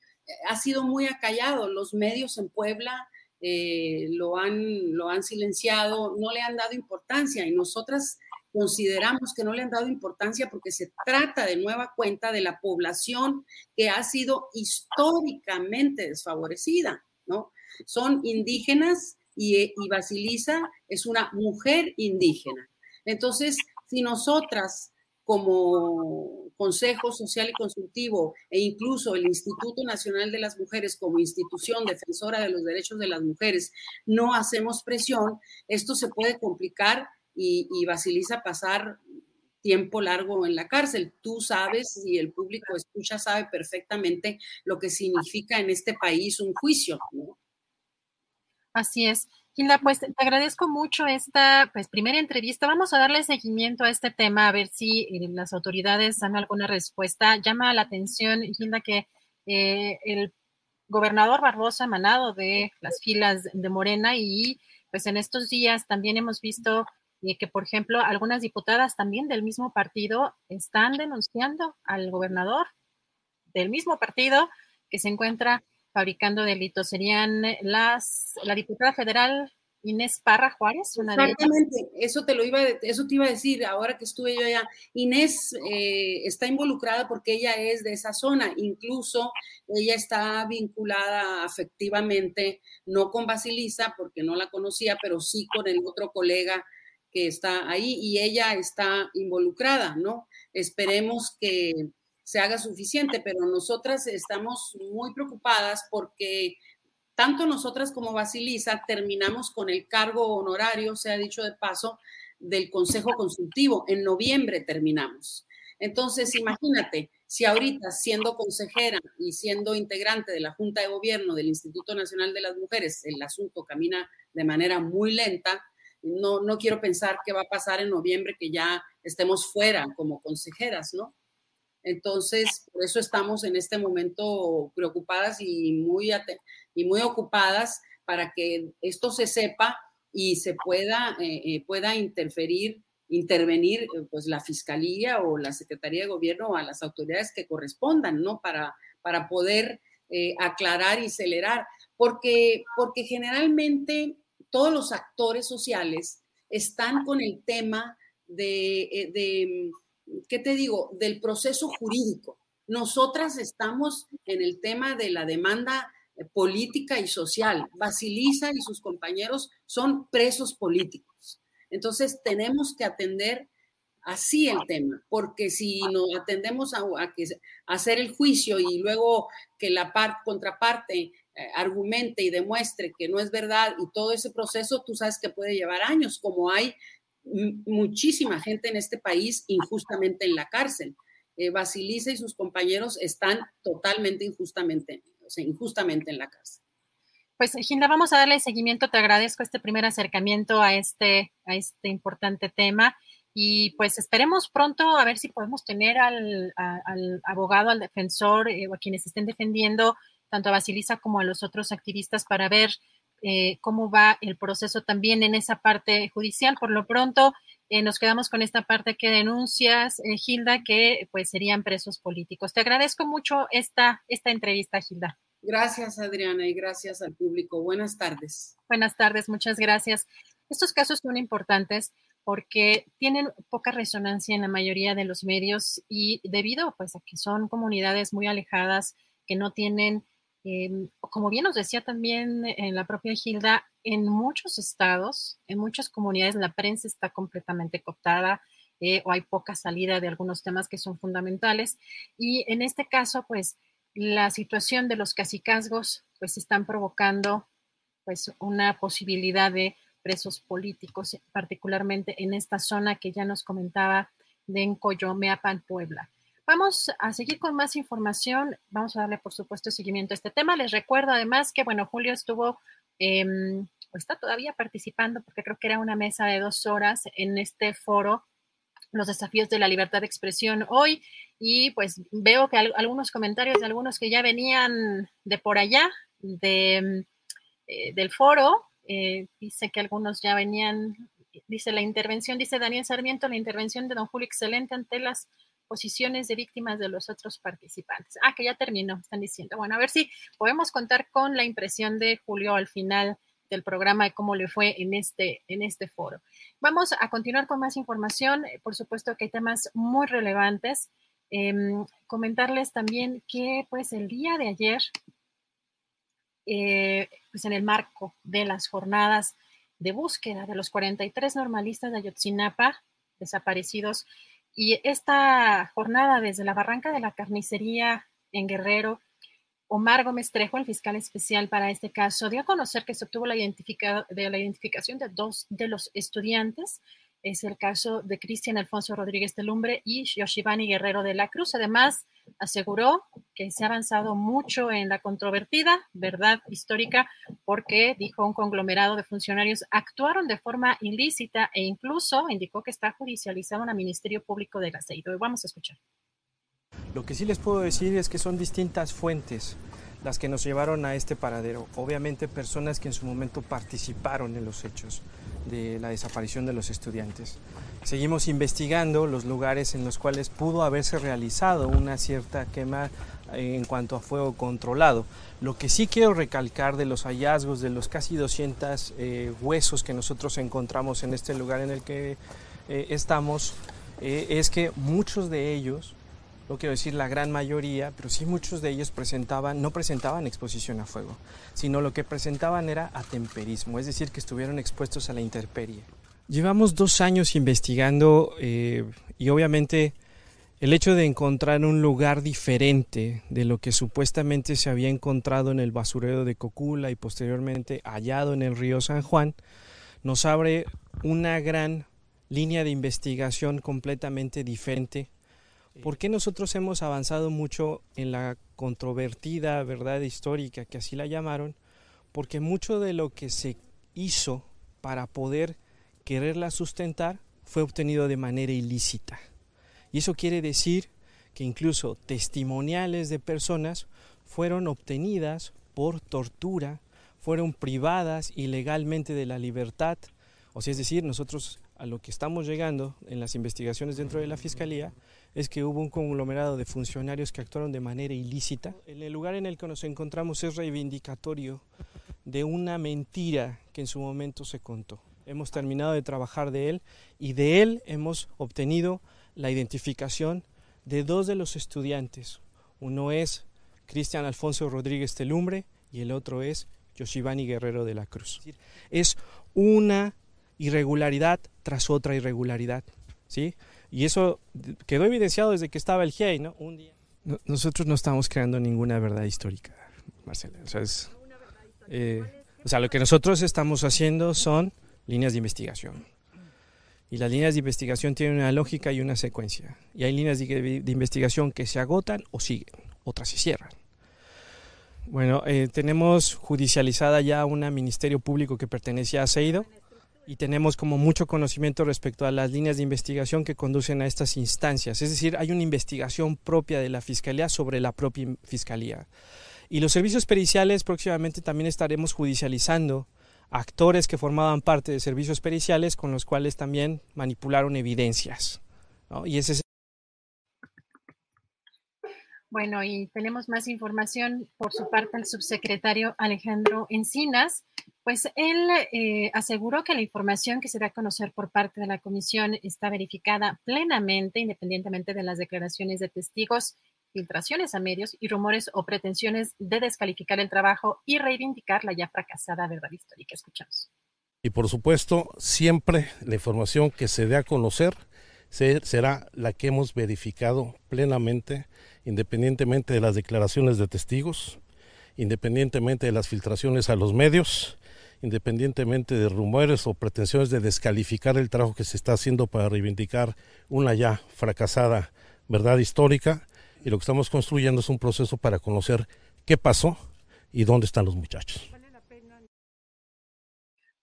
Speaker 6: ha sido muy acallado. Los medios en Puebla eh, lo, han, lo han silenciado, no le han dado importancia y nosotras consideramos que no le han dado importancia porque se trata de nueva cuenta de la población que ha sido históricamente desfavorecida, ¿no? Son indígenas y, y Basilisa es una mujer indígena. Entonces, si nosotras como Consejo Social y Consultivo e incluso el Instituto Nacional de las Mujeres como institución defensora de los derechos de las mujeres no hacemos presión, esto se puede complicar y, y Basilisa pasar tiempo largo en la cárcel. Tú sabes y el público escucha sabe perfectamente lo que significa en este país un juicio.
Speaker 2: Así es. Gilda, pues te agradezco mucho esta pues, primera entrevista. Vamos a darle seguimiento a este tema, a ver si eh, las autoridades dan alguna respuesta. Llama la atención, Gilda, que eh, el gobernador Barbosa manado de las filas de Morena y pues en estos días también hemos visto y que, por ejemplo, algunas diputadas también del mismo partido están denunciando al gobernador del mismo partido que se encuentra fabricando delitos. Serían las, la diputada federal Inés Parra Juárez,
Speaker 6: una Exactamente, eso te lo iba, eso te iba a decir ahora que estuve yo allá. Inés eh, está involucrada porque ella es de esa zona, incluso ella está vinculada afectivamente, no con Basilisa, porque no la conocía, pero sí con el otro colega que está ahí y ella está involucrada, ¿no? Esperemos que se haga suficiente, pero nosotras estamos muy preocupadas porque tanto nosotras como Basilisa terminamos con el cargo honorario, se ha dicho de paso, del Consejo Consultivo. En noviembre terminamos. Entonces, imagínate, si ahorita siendo consejera y siendo integrante de la Junta de Gobierno del Instituto Nacional de las Mujeres, el asunto camina de manera muy lenta, no, no quiero pensar qué va a pasar en noviembre que ya estemos fuera como consejeras, ¿no? Entonces, por eso estamos en este momento preocupadas y muy, y muy ocupadas para que esto se sepa y se pueda, eh, eh, pueda interferir, intervenir eh, pues la Fiscalía o la Secretaría de Gobierno o a las autoridades que correspondan, ¿no? Para, para poder aclarar y acelerar. Porque, porque generalmente todos los actores sociales están con el tema de, de, ¿qué te digo?, del proceso jurídico. Nosotras estamos en el tema de la demanda eh, política y social. Basilisa y sus compañeros son presos políticos. Entonces tenemos que atender así el tema, porque si nos atendemos a, hacer el juicio y luego que la contraparte eh, argumente y demuestre que no es verdad y todo ese proceso, tú sabes que puede llevar años, como hay muchísima gente en este país injustamente en la cárcel. Eh, Basilisa y sus compañeros están totalmente injustamente, injustamente en la cárcel.
Speaker 2: Pues, Ginda, vamos a darle seguimiento. Te agradezco este primer acercamiento a este, a este importante tema. Y pues esperemos pronto a ver si podemos tener al, abogado, al defensor eh, o a quienes estén defendiendo tanto a Basilisa como a los otros activistas para ver eh, cómo va el proceso también en esa parte judicial. Por lo pronto, eh, nos quedamos con esta parte que denuncias, eh, Gilda, que pues serían presos políticos. Te agradezco mucho esta, esta entrevista, Gilda.
Speaker 6: Gracias, Adriana, y gracias al público. Buenas tardes.
Speaker 2: Buenas tardes, muchas gracias. Estos casos son importantes porque tienen poca resonancia en la mayoría de los medios y debido pues a que son comunidades muy alejadas que no tienen Em, como bien nos decía también en la propia Gilda, en muchos estados, en muchas comunidades, la prensa está completamente cooptada eh, o hay poca salida de algunos temas que son fundamentales. Y en este caso, pues la situación de los casicazgos, pues están provocando pues una posibilidad de presos políticos, particularmente en esta zona que ya nos comentaba de Encoyomeapan, Puebla. Vamos a seguir con más información. Vamos a darle, por supuesto, seguimiento a este tema. Les recuerdo además que, bueno, Julio estuvo, eh, o está todavía participando, porque creo que era una mesa de dos horas en este foro, los desafíos de la libertad de expresión hoy. Y pues veo que algunos comentarios de algunos que ya venían de por allá, de, eh, del foro, eh, dice que algunos ya venían, dice la intervención, dice Daniel Sarmiento, la intervención de don Julio excelente ante las posiciones de víctimas de los otros participantes. Ah, que ya terminó, están diciendo. Bueno, a ver si podemos contar con la impresión de Julio al final del programa y cómo le fue en este, en este foro. Vamos a continuar con más información. Por supuesto que hay temas muy relevantes. Em, comentarles también que pues el día de ayer, eh, pues en el marco de las jornadas de búsqueda de los 43 normalistas de Ayotzinapa desaparecidos, y esta jornada desde la Barranca de la Carnicería en Guerrero, Omar Gómez Trejo, el fiscal especial para este caso, dio a conocer que se obtuvo la, de la identificación de dos de los estudiantes es el caso de Cristian Alfonso Rodríguez Telumbre y Yoshibani Guerrero de la Cruz. Además, aseguró que se ha avanzado mucho en la controvertida verdad histórica porque, dijo, un conglomerado de funcionarios actuaron de forma ilícita e incluso indicó que está judicializado en el Ministerio Público del Aceite. Vamos a escuchar.
Speaker 7: Lo que sí les puedo decir es que son distintas fuentes las que nos llevaron a este paradero. Obviamente personas que en su momento participaron en los hechos de la desaparición de los estudiantes. Seguimos investigando los lugares en los cuales pudo haberse realizado una cierta quema en cuanto a fuego controlado. Lo que sí quiero recalcar de los hallazgos de los casi 200 eh, huesos que nosotros encontramos en este lugar en el que eh, estamos eh, es que muchos de ellos no quiero decir la gran mayoría, pero sí muchos de ellos presentaban, no presentaban exposición a fuego, sino lo que presentaban era atemperismo, es decir, que estuvieron expuestos a la intemperie. Llevamos dos años investigando eh, y obviamente el hecho de encontrar un lugar diferente de lo que supuestamente se había encontrado en el basurero de Cocula y posteriormente hallado en el río San Juan, nos abre una gran línea de investigación completamente diferente ¿Por qué nosotros hemos avanzado mucho en la controvertida verdad histórica, que así la llamaron? Porque mucho de lo que se hizo para poder quererla sustentar fue obtenido de manera ilícita. Y eso quiere decir que incluso testimoniales de personas fueron obtenidas por tortura, fueron privadas ilegalmente de la libertad. O sea, es decir, nosotros a lo que estamos llegando en las investigaciones dentro de la Fiscalía es que hubo un conglomerado de funcionarios que actuaron de manera ilícita. El lugar en el que nos encontramos es reivindicatorio de una mentira que en su momento se contó. Hemos terminado de trabajar de él y de él hemos obtenido la identificación de dos de los estudiantes. Uno es Cristian Alfonso Rodríguez Telumbre y el otro es Yoshibani Guerrero de la Cruz. Es una irregularidad tras otra irregularidad. ¿sí? Y eso quedó evidenciado desde que estaba el GIEI, ¿no? Un día. nosotros no estamos creando ninguna verdad histórica, Marcela. O sea, eh, o sea, lo que nosotros estamos haciendo son líneas de investigación. Y las líneas de investigación tienen una lógica y una secuencia. Y hay líneas de, investigación que se agotan o siguen, otras se cierran. Bueno, eh, tenemos judicializada ya una ministerio público que pertenece a Seido y tenemos como mucho conocimiento respecto a las líneas de investigación que conducen a estas instancias. Es decir, hay una investigación propia de la Fiscalía sobre la propia Fiscalía. Y los servicios periciales próximamente también estaremos judicializando actores que formaban parte de servicios periciales con los cuales también manipularon evidencias. Y ese es
Speaker 2: bueno, y tenemos más información por su parte el subsecretario Alejandro Encinas, pues él eh, aseguró que la información que se da a conocer por parte de la comisión está verificada plenamente, independientemente de las declaraciones de testigos, filtraciones a medios y rumores o pretensiones de descalificar el trabajo y reivindicar la ya fracasada verdad histórica. Escuchamos.
Speaker 8: Y por supuesto, siempre la información que se dé a conocer será la que hemos verificado plenamente, independientemente de las declaraciones de testigos, independientemente de las filtraciones a los medios independientemente de rumores o pretensiones de descalificar el trabajo que se está haciendo para reivindicar una ya fracasada verdad histórica y lo que estamos construyendo es un proceso para conocer qué pasó y dónde están los muchachos.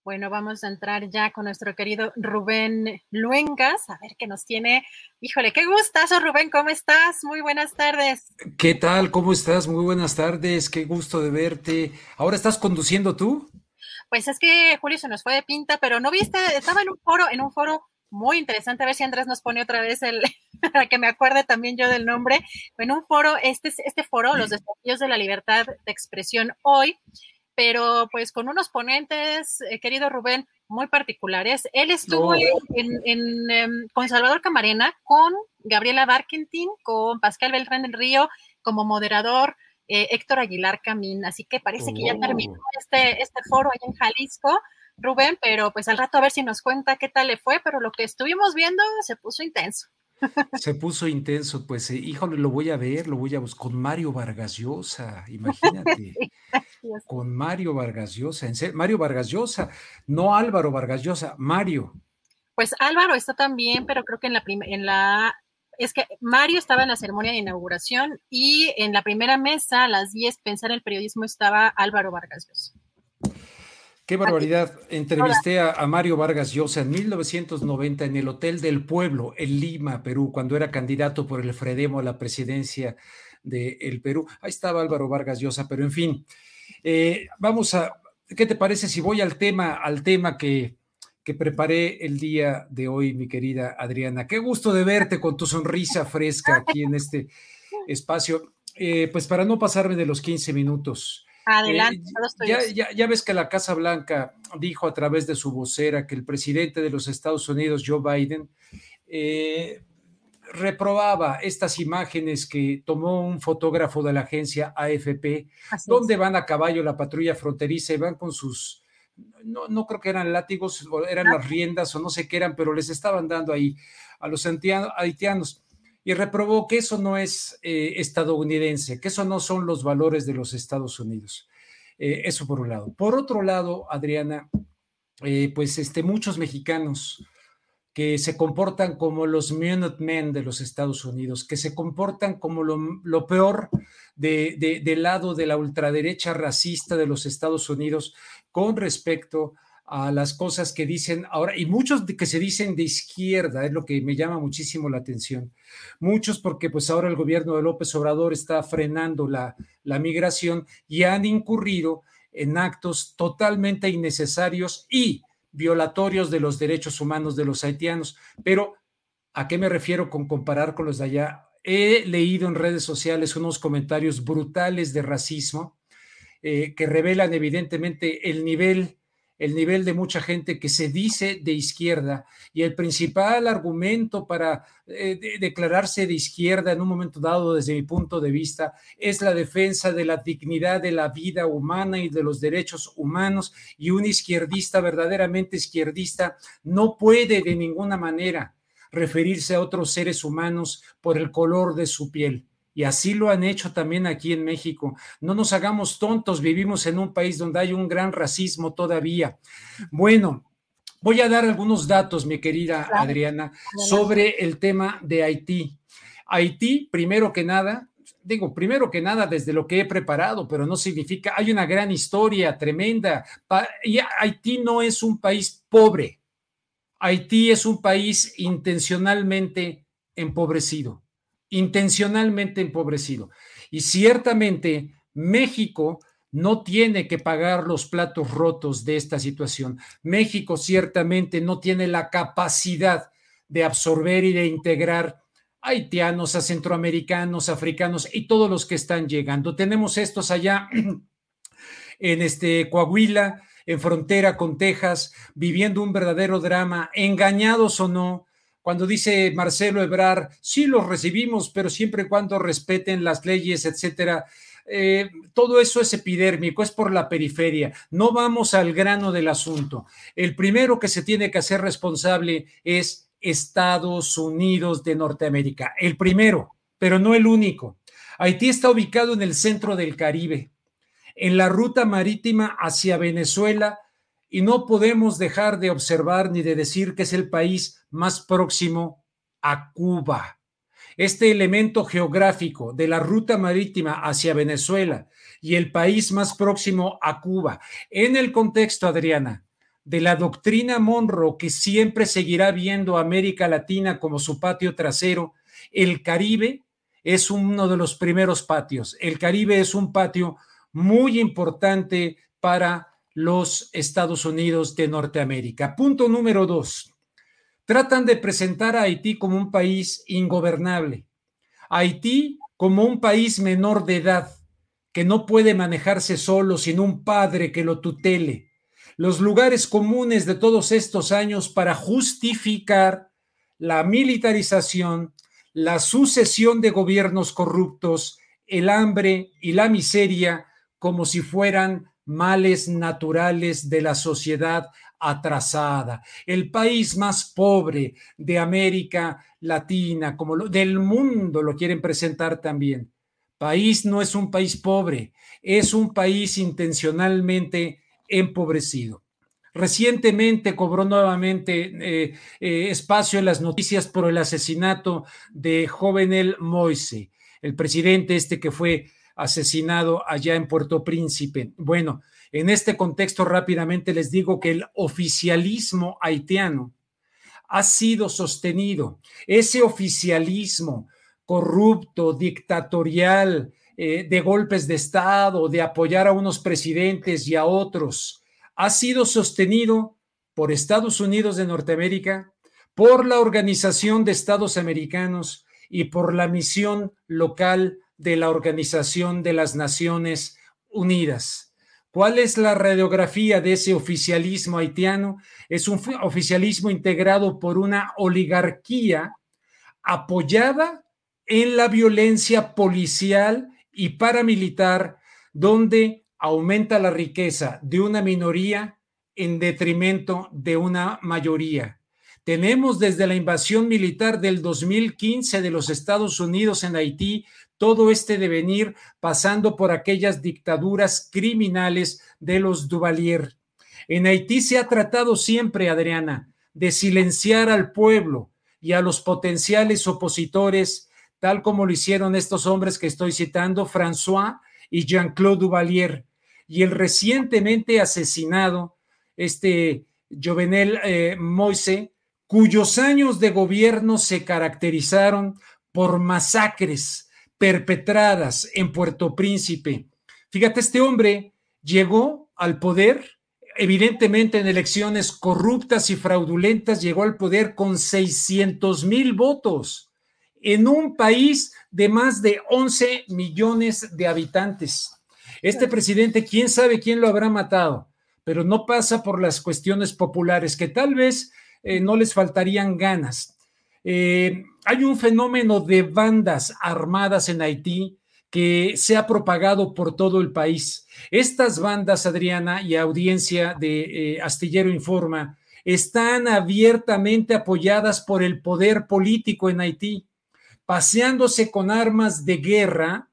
Speaker 2: Bueno, vamos a entrar ya con nuestro querido Rubén Luengas, a ver qué nos tiene. Híjole, qué gustazo, Rubén, ¿cómo estás? Muy buenas tardes.
Speaker 9: ¿Qué tal? ¿Cómo estás? Muy buenas tardes, qué gusto de verte. ¿Ahora estás conduciendo tú?
Speaker 2: Pues es que Julio se nos fue de pinta, pero no viste, estaba en un foro, en un foro muy interesante, a ver si Andrés nos pone otra vez el, para que me acuerde también yo del nombre, en un foro, este, este foro, los desafíos de la libertad de expresión hoy, pero pues con unos ponentes, eh, querido Rubén, muy particulares. Él estuvo en, em, con Salvador Camarena, con Gabriela Barkentin, con Pascal Beltrán del Río como moderador, eh, Héctor Aguilar Camín. Así que parece que ya terminó oh. este, este foro allá en Jalisco, Rubén, pero pues al rato a ver si nos cuenta qué tal le fue, pero lo que estuvimos viendo se puso intenso.
Speaker 9: Se puso intenso, pues, eh, híjole, lo voy a ver, lo voy a buscar con Mario Vargas Llosa, imagínate. con Mario Vargas Llosa, en serio, Mario Vargas Llosa, no Álvaro Vargas Llosa, Mario.
Speaker 2: Pues Álvaro está también, pero creo que en la en la es que Mario estaba en la ceremonia de inauguración y en la primera mesa a las 10 pensar en el periodismo estaba Álvaro Vargas Llosa.
Speaker 9: Qué barbaridad. Entrevisté a, Mario Vargas Llosa en 1990 en el Hotel del Pueblo, en Lima, Perú, cuando era candidato por el Fredemo a la presidencia del Perú. Ahí estaba Álvaro Vargas Llosa, pero en fin, eh, vamos a, ¿qué te parece si voy al tema, al tema que, que preparé el día de hoy, mi querida Adriana? Qué gusto de verte con tu sonrisa fresca aquí en este espacio. Eh, pues para no pasarme de los 15 minutos.
Speaker 2: Adelante.
Speaker 9: Eh, ya, ves que la Casa Blanca dijo a través de su vocera que el presidente de los Estados Unidos, Joe Biden, eh, reprobaba estas imágenes que tomó un fotógrafo de la agencia AFP, donde van a caballo la patrulla fronteriza y van con sus, no, no creo que eran látigos, eran las riendas o no sé qué eran, pero les estaban dando ahí a los haitianos y reprobó que eso no es eh, estadounidense, que eso no son los valores de los Estados Unidos. Eh, eso por un lado. Por otro lado, Adriana, eh, pues este, muchos mexicanos que se comportan como los Minutemen de los Estados Unidos, que se comportan como lo, peor del lado de la ultraderecha racista de los Estados Unidos con respecto a a las cosas que dicen ahora, y muchos que se dicen de izquierda, es lo que me llama muchísimo la atención. Muchos porque pues ahora el gobierno de López Obrador está frenando la, la migración y han incurrido en actos totalmente innecesarios y violatorios de los derechos humanos de los haitianos. Pero, ¿a qué me refiero con comparar con los de allá? He leído en redes sociales unos comentarios brutales de racismo eh, que revelan evidentemente el nivel el nivel de mucha gente que se dice de izquierda. Y el principal argumento para eh, declararse de izquierda en un momento dado, desde mi punto de vista, es la defensa de la dignidad de la vida humana y de los derechos humanos. Y un izquierdista verdaderamente izquierdista no puede de ninguna manera referirse a otros seres humanos por el color de su piel y así lo han hecho también aquí en México. No nos hagamos tontos, vivimos en un país donde hay un gran racismo todavía. Bueno, voy a dar algunos datos, mi querida Adriana, sobre el tema de Haití. Haití, primero que nada, digo, primero que nada desde lo que he preparado, pero no significa, hay una gran historia tremenda. Y Haití no es un país pobre. Haití es un país intencionalmente empobrecido intencionalmente empobrecido. Y ciertamente México no tiene que pagar los platos rotos de esta situación. México ciertamente no tiene la capacidad de absorber y de integrar haitianos, a centroamericanos, africanos y todos los que están llegando. Tenemos estos allá en este Coahuila, en frontera con Texas, viviendo un verdadero drama, engañados o no, cuando dice Marcelo Ebrar, sí los recibimos, pero siempre y cuando respeten las leyes, etcétera. Eh, todo eso es epidérmico, es por la periferia. No vamos al grano del asunto. El primero que se tiene que hacer responsable es Estados Unidos de Norteamérica. El primero, pero no el único. Haití está ubicado en el centro del Caribe, en la ruta marítima hacia Venezuela y no podemos dejar de observar ni de decir que es el país más próximo a Cuba. este elemento geográfico de la ruta marítima hacia Venezuela y el país más próximo a Cuba, en el contexto, Adriana, de la doctrina Monroe, que siempre seguirá viendo a América Latina como su patio trasero, el Caribe es uno de los primeros patios. El Caribe es un patio muy importante para los Estados Unidos de Norteamérica. Punto número dos. Tratan de presentar a Haití como un país ingobernable. Haití como un país menor de edad que no puede manejarse solo sin un padre que lo tutele. Los lugares comunes de todos estos años para justificar la militarización, la sucesión de gobiernos corruptos, el hambre y la miseria como si fueran males naturales de la sociedad atrasada, el país más pobre de América Latina, como del mundo lo quieren presentar también. País no es un país pobre, es un país intencionalmente empobrecido. Recientemente cobró nuevamente eh, eh, espacio en las noticias por el asesinato de Jovenel Moise, el presidente este que fue asesinado allá en Puerto Príncipe. Bueno, en este contexto rápidamente les digo que el oficialismo haitiano ha sido sostenido. Ese oficialismo corrupto, dictatorial, eh, de golpes de Estado, de apoyar a unos presidentes y a otros, ha sido sostenido por Estados Unidos de Norteamérica, por la Organización de Estados Americanos y por la misión local de la Organización de las Naciones Unidas. ¿Cuál es la radiografía de ese oficialismo haitiano? Es un oficialismo integrado por una oligarquía apoyada en la violencia policial y paramilitar, donde aumenta la riqueza de una minoría en detrimento de una mayoría. Tenemos desde la invasión militar del 2015 de los Estados Unidos en Haití todo este devenir pasando por aquellas dictaduras criminales de los Duvalier. En Haití se ha tratado siempre, Adriana, de silenciar al pueblo y a los potenciales opositores, tal como lo hicieron estos hombres que estoy citando, François y Jean-Claude Duvalier, y el recientemente asesinado, este Jovenel eh, Moise, cuyos años de gobierno se caracterizaron por masacres perpetradas en Puerto Príncipe. Fíjate, este hombre llegó al poder, evidentemente en elecciones corruptas y fraudulentas, llegó al poder con 600 mil votos en un país de más de 11 millones de habitantes. Este presidente, quién sabe quién lo habrá matado, pero no pasa por las cuestiones populares, que tal vez eh, no les faltarían ganas. Eh, hay un fenómeno de bandas armadas en Haití que se ha propagado por todo el país. Estas bandas, Adriana, y audiencia de eh, Astillero Informa, están abiertamente apoyadas por el poder político en Haití, paseándose con armas de guerra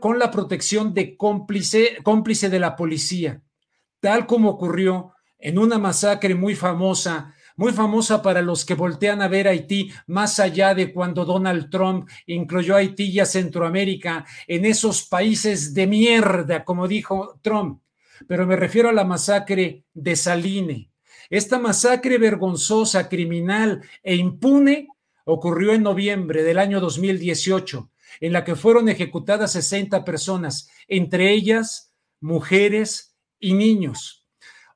Speaker 9: con la protección de cómplice, cómplice de la policía, tal como ocurrió en una masacre muy famosa, muy famosa para los que voltean a ver Haití más allá de cuando Donald Trump incluyó a Haití y a Centroamérica en esos países de mierda, como dijo Trump. Pero me refiero a la masacre de Saline. Esta masacre vergonzosa, criminal e impune ocurrió en noviembre del año 2018 en la que fueron ejecutadas 60 personas, entre ellas mujeres y niños.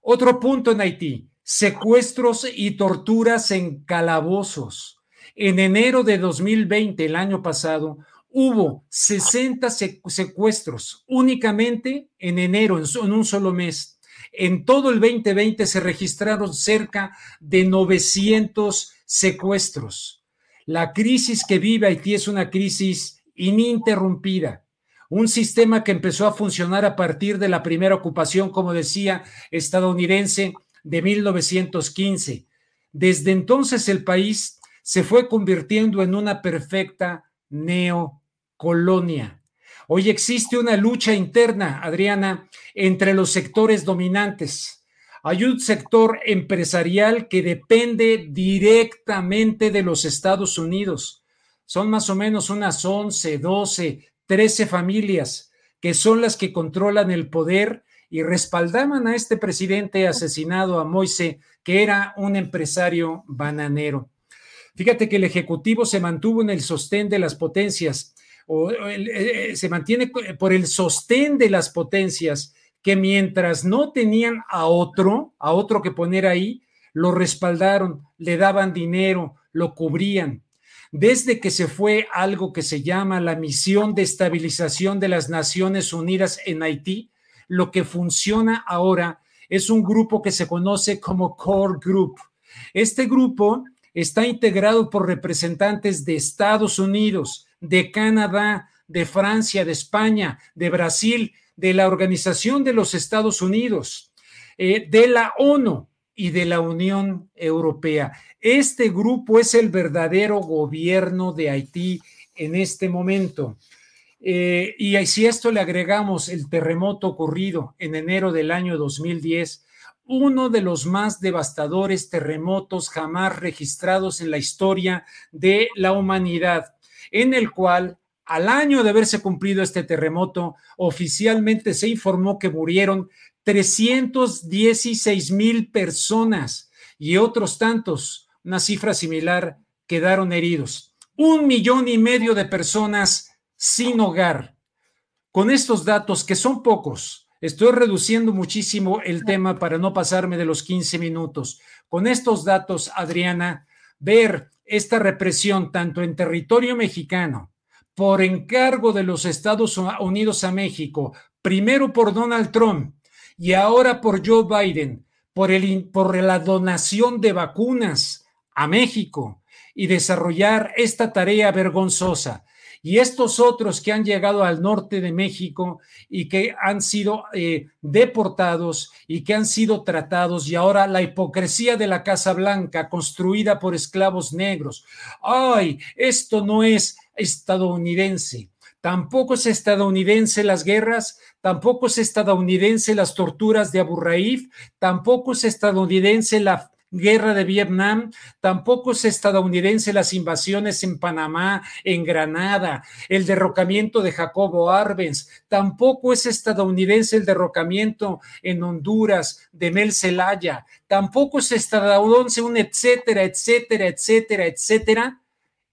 Speaker 9: Otro punto en Haití, secuestros y torturas en calabozos. En enero de 2020, el año pasado, hubo 60 secuestros únicamente en enero, en un solo mes. En todo el 2020 se registraron cerca de 900 secuestros. La crisis que vive Haití es una crisis ininterrumpida. Un sistema que empezó a funcionar a partir de la primera ocupación, como decía, estadounidense de 1915. Desde entonces el país se fue convirtiendo en una perfecta neocolonia. Hoy existe una lucha interna, Adriana, entre los sectores dominantes. Hay un sector empresarial que depende directamente de los Estados Unidos son más o menos unas 11, 12, 13 familias que son las que controlan el poder y respaldaban a este presidente asesinado, a Moise, que era un empresario bananero. Fíjate que el Ejecutivo se mantuvo en el sostén de las potencias, o, eh, eh, se mantiene por el sostén de las potencias, que mientras no tenían a otro, a otro que poner ahí, lo respaldaron, le daban dinero, lo cubrían. Desde que se fue algo que se llama la misión de estabilización de las Naciones Unidas en Haití, lo que funciona ahora es un grupo que se conoce como Core Group. Este grupo está integrado por representantes de Estados Unidos, de Canadá, de Francia, de España, de Brasil, de la Organización de los Estados Unidos, eh, de la ONU y de la Unión Europea. Este grupo es el verdadero gobierno de Haití en este momento. Eh, y si esto le agregamos el terremoto ocurrido en enero del año 2010, uno de los más devastadores terremotos jamás registrados en la historia de la humanidad, en el cual al año de haberse cumplido este terremoto, oficialmente se informó que murieron 316 mil personas y otros tantos, una cifra similar, quedaron heridos. Un millón y medio de personas sin hogar. Con estos datos, que son pocos, estoy reduciendo muchísimo el tema para no pasarme de los 15 minutos. Con estos datos, Adriana, ver esta represión tanto en territorio mexicano, por encargo de los Estados Unidos a México, primero por Donald Trump y ahora por Joe Biden, por, el, por la donación de vacunas a México y desarrollar esta tarea vergonzosa. Y estos otros que han llegado al norte de México y que han sido eh, deportados y que han sido tratados y ahora la hipocresía de la Casa Blanca construida por esclavos negros. Ay, esto no es estadounidense. Tampoco es estadounidense las guerras, tampoco es estadounidense las torturas de Abu Raif, tampoco es estadounidense la guerra de Vietnam, tampoco es estadounidense las invasiones en Panamá, en Granada, el derrocamiento de Jacobo Arbenz, tampoco es estadounidense el derrocamiento en Honduras de Mel Zelaya, tampoco es estadounidense un etcétera, etcétera, etcétera, etcétera.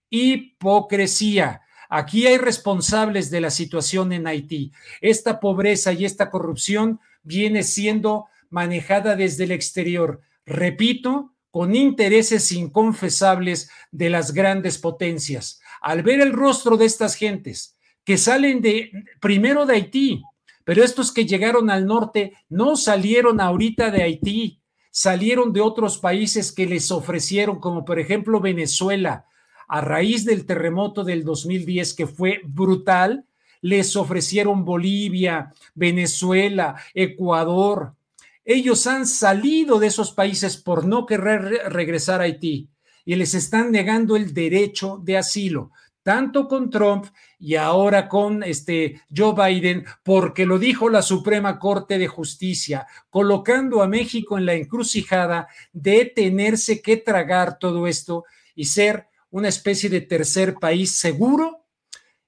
Speaker 9: Hipocresía. Aquí hay responsables de la situación en Haití. Esta pobreza y esta corrupción viene siendo manejada desde el exterior repito, con intereses inconfesables de las grandes potencias. Al ver el rostro de estas gentes que salen de, primero de Haití, pero estos que llegaron al norte no salieron ahorita de Haití, salieron de otros países que les ofrecieron, como por ejemplo Venezuela, a raíz del terremoto del 2010 que fue brutal, les ofrecieron Bolivia, Venezuela, Ecuador, ellos han salido de esos países por no querer regresar a Haití y les están negando el derecho de asilo, tanto con Trump y ahora con este Joe Biden, porque lo dijo la Suprema Corte de Justicia, colocando a México en la encrucijada de tenerse que tragar todo esto y ser una especie de tercer país seguro,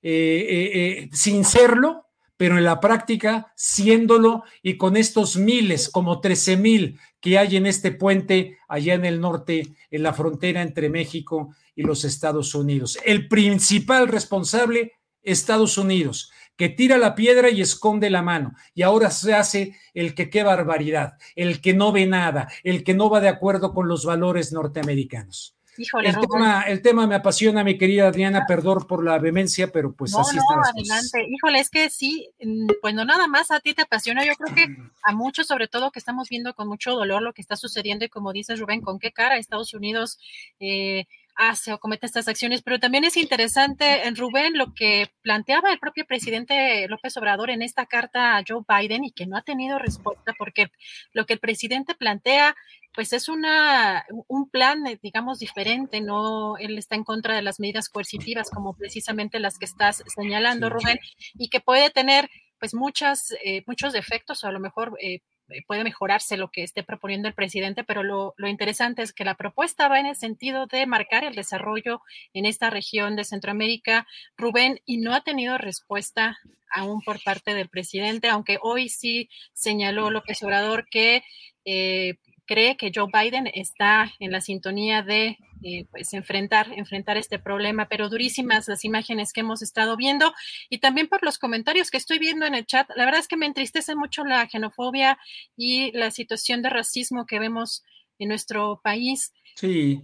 Speaker 9: eh, eh, eh, sin serlo, pero en la práctica, siéndolo y con estos miles, como 13 mil que hay en este puente allá en el norte, en la frontera entre México y los Estados Unidos. El principal responsable, Estados Unidos, que tira la piedra y esconde la mano. Y ahora se hace el que qué barbaridad, el que no ve nada, el que no va de acuerdo con los valores norteamericanos el, tema, me apasiona, mi querida Adriana, perdón por la vehemencia, pero pues así no, está.
Speaker 2: adelante. Híjole, es que sí, mm, pues no nada más a ti te apasiona, yo creo que a muchos, sobre todo que estamos viendo con mucho dolor lo que está sucediendo y como dices Rubén, con qué cara Estados Unidos eh, hace o comete estas acciones, pero también es interesante, en Rubén, lo que planteaba el propio presidente López Obrador en esta carta a Joe Biden y que no ha tenido respuesta, porque lo que el presidente plantea pues es una, un plan, eh, digamos, diferente, ¿no? Él está en contra de las medidas coercitivas, como precisamente las que estás señalando, Rubén, y que puede tener, pues, muchas, eh, muchos defectos, o a lo mejor eh, puede mejorarse lo que esté proponiendo el presidente, pero lo, lo, interesante es que la propuesta va en el sentido de marcar el desarrollo en esta región de Centroamérica, Rubén, y no ha tenido respuesta aún por parte del presidente, aunque hoy sí señaló López Obrador que eh, cree que Joe Biden está en la sintonía de eh, pues enfrentar, enfrentar este problema, pero durísimas las imágenes que hemos estado viendo y también por los comentarios que estoy viendo en el chat. La verdad es que me entristece mucho la xenofobia y la situación de racismo que vemos en nuestro país.
Speaker 9: Sí,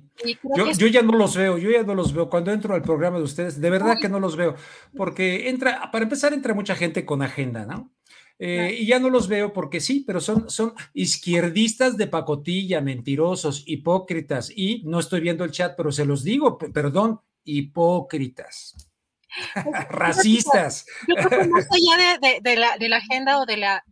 Speaker 9: yo, yo, ya no los veo, yo ya no los veo. Cuando entro al programa de ustedes, de verdad que no los veo, porque entra, para empezar, entra mucha gente con agenda, ¿no? Eh, y ya no los veo porque sí, pero son, son izquierdistas de pacotilla, mentirosos, hipócritas. Y no estoy viendo el chat, pero se los digo, perdón, hipócritas. Racistas.
Speaker 2: Yo creo que más allá de, la, de la agenda o de la...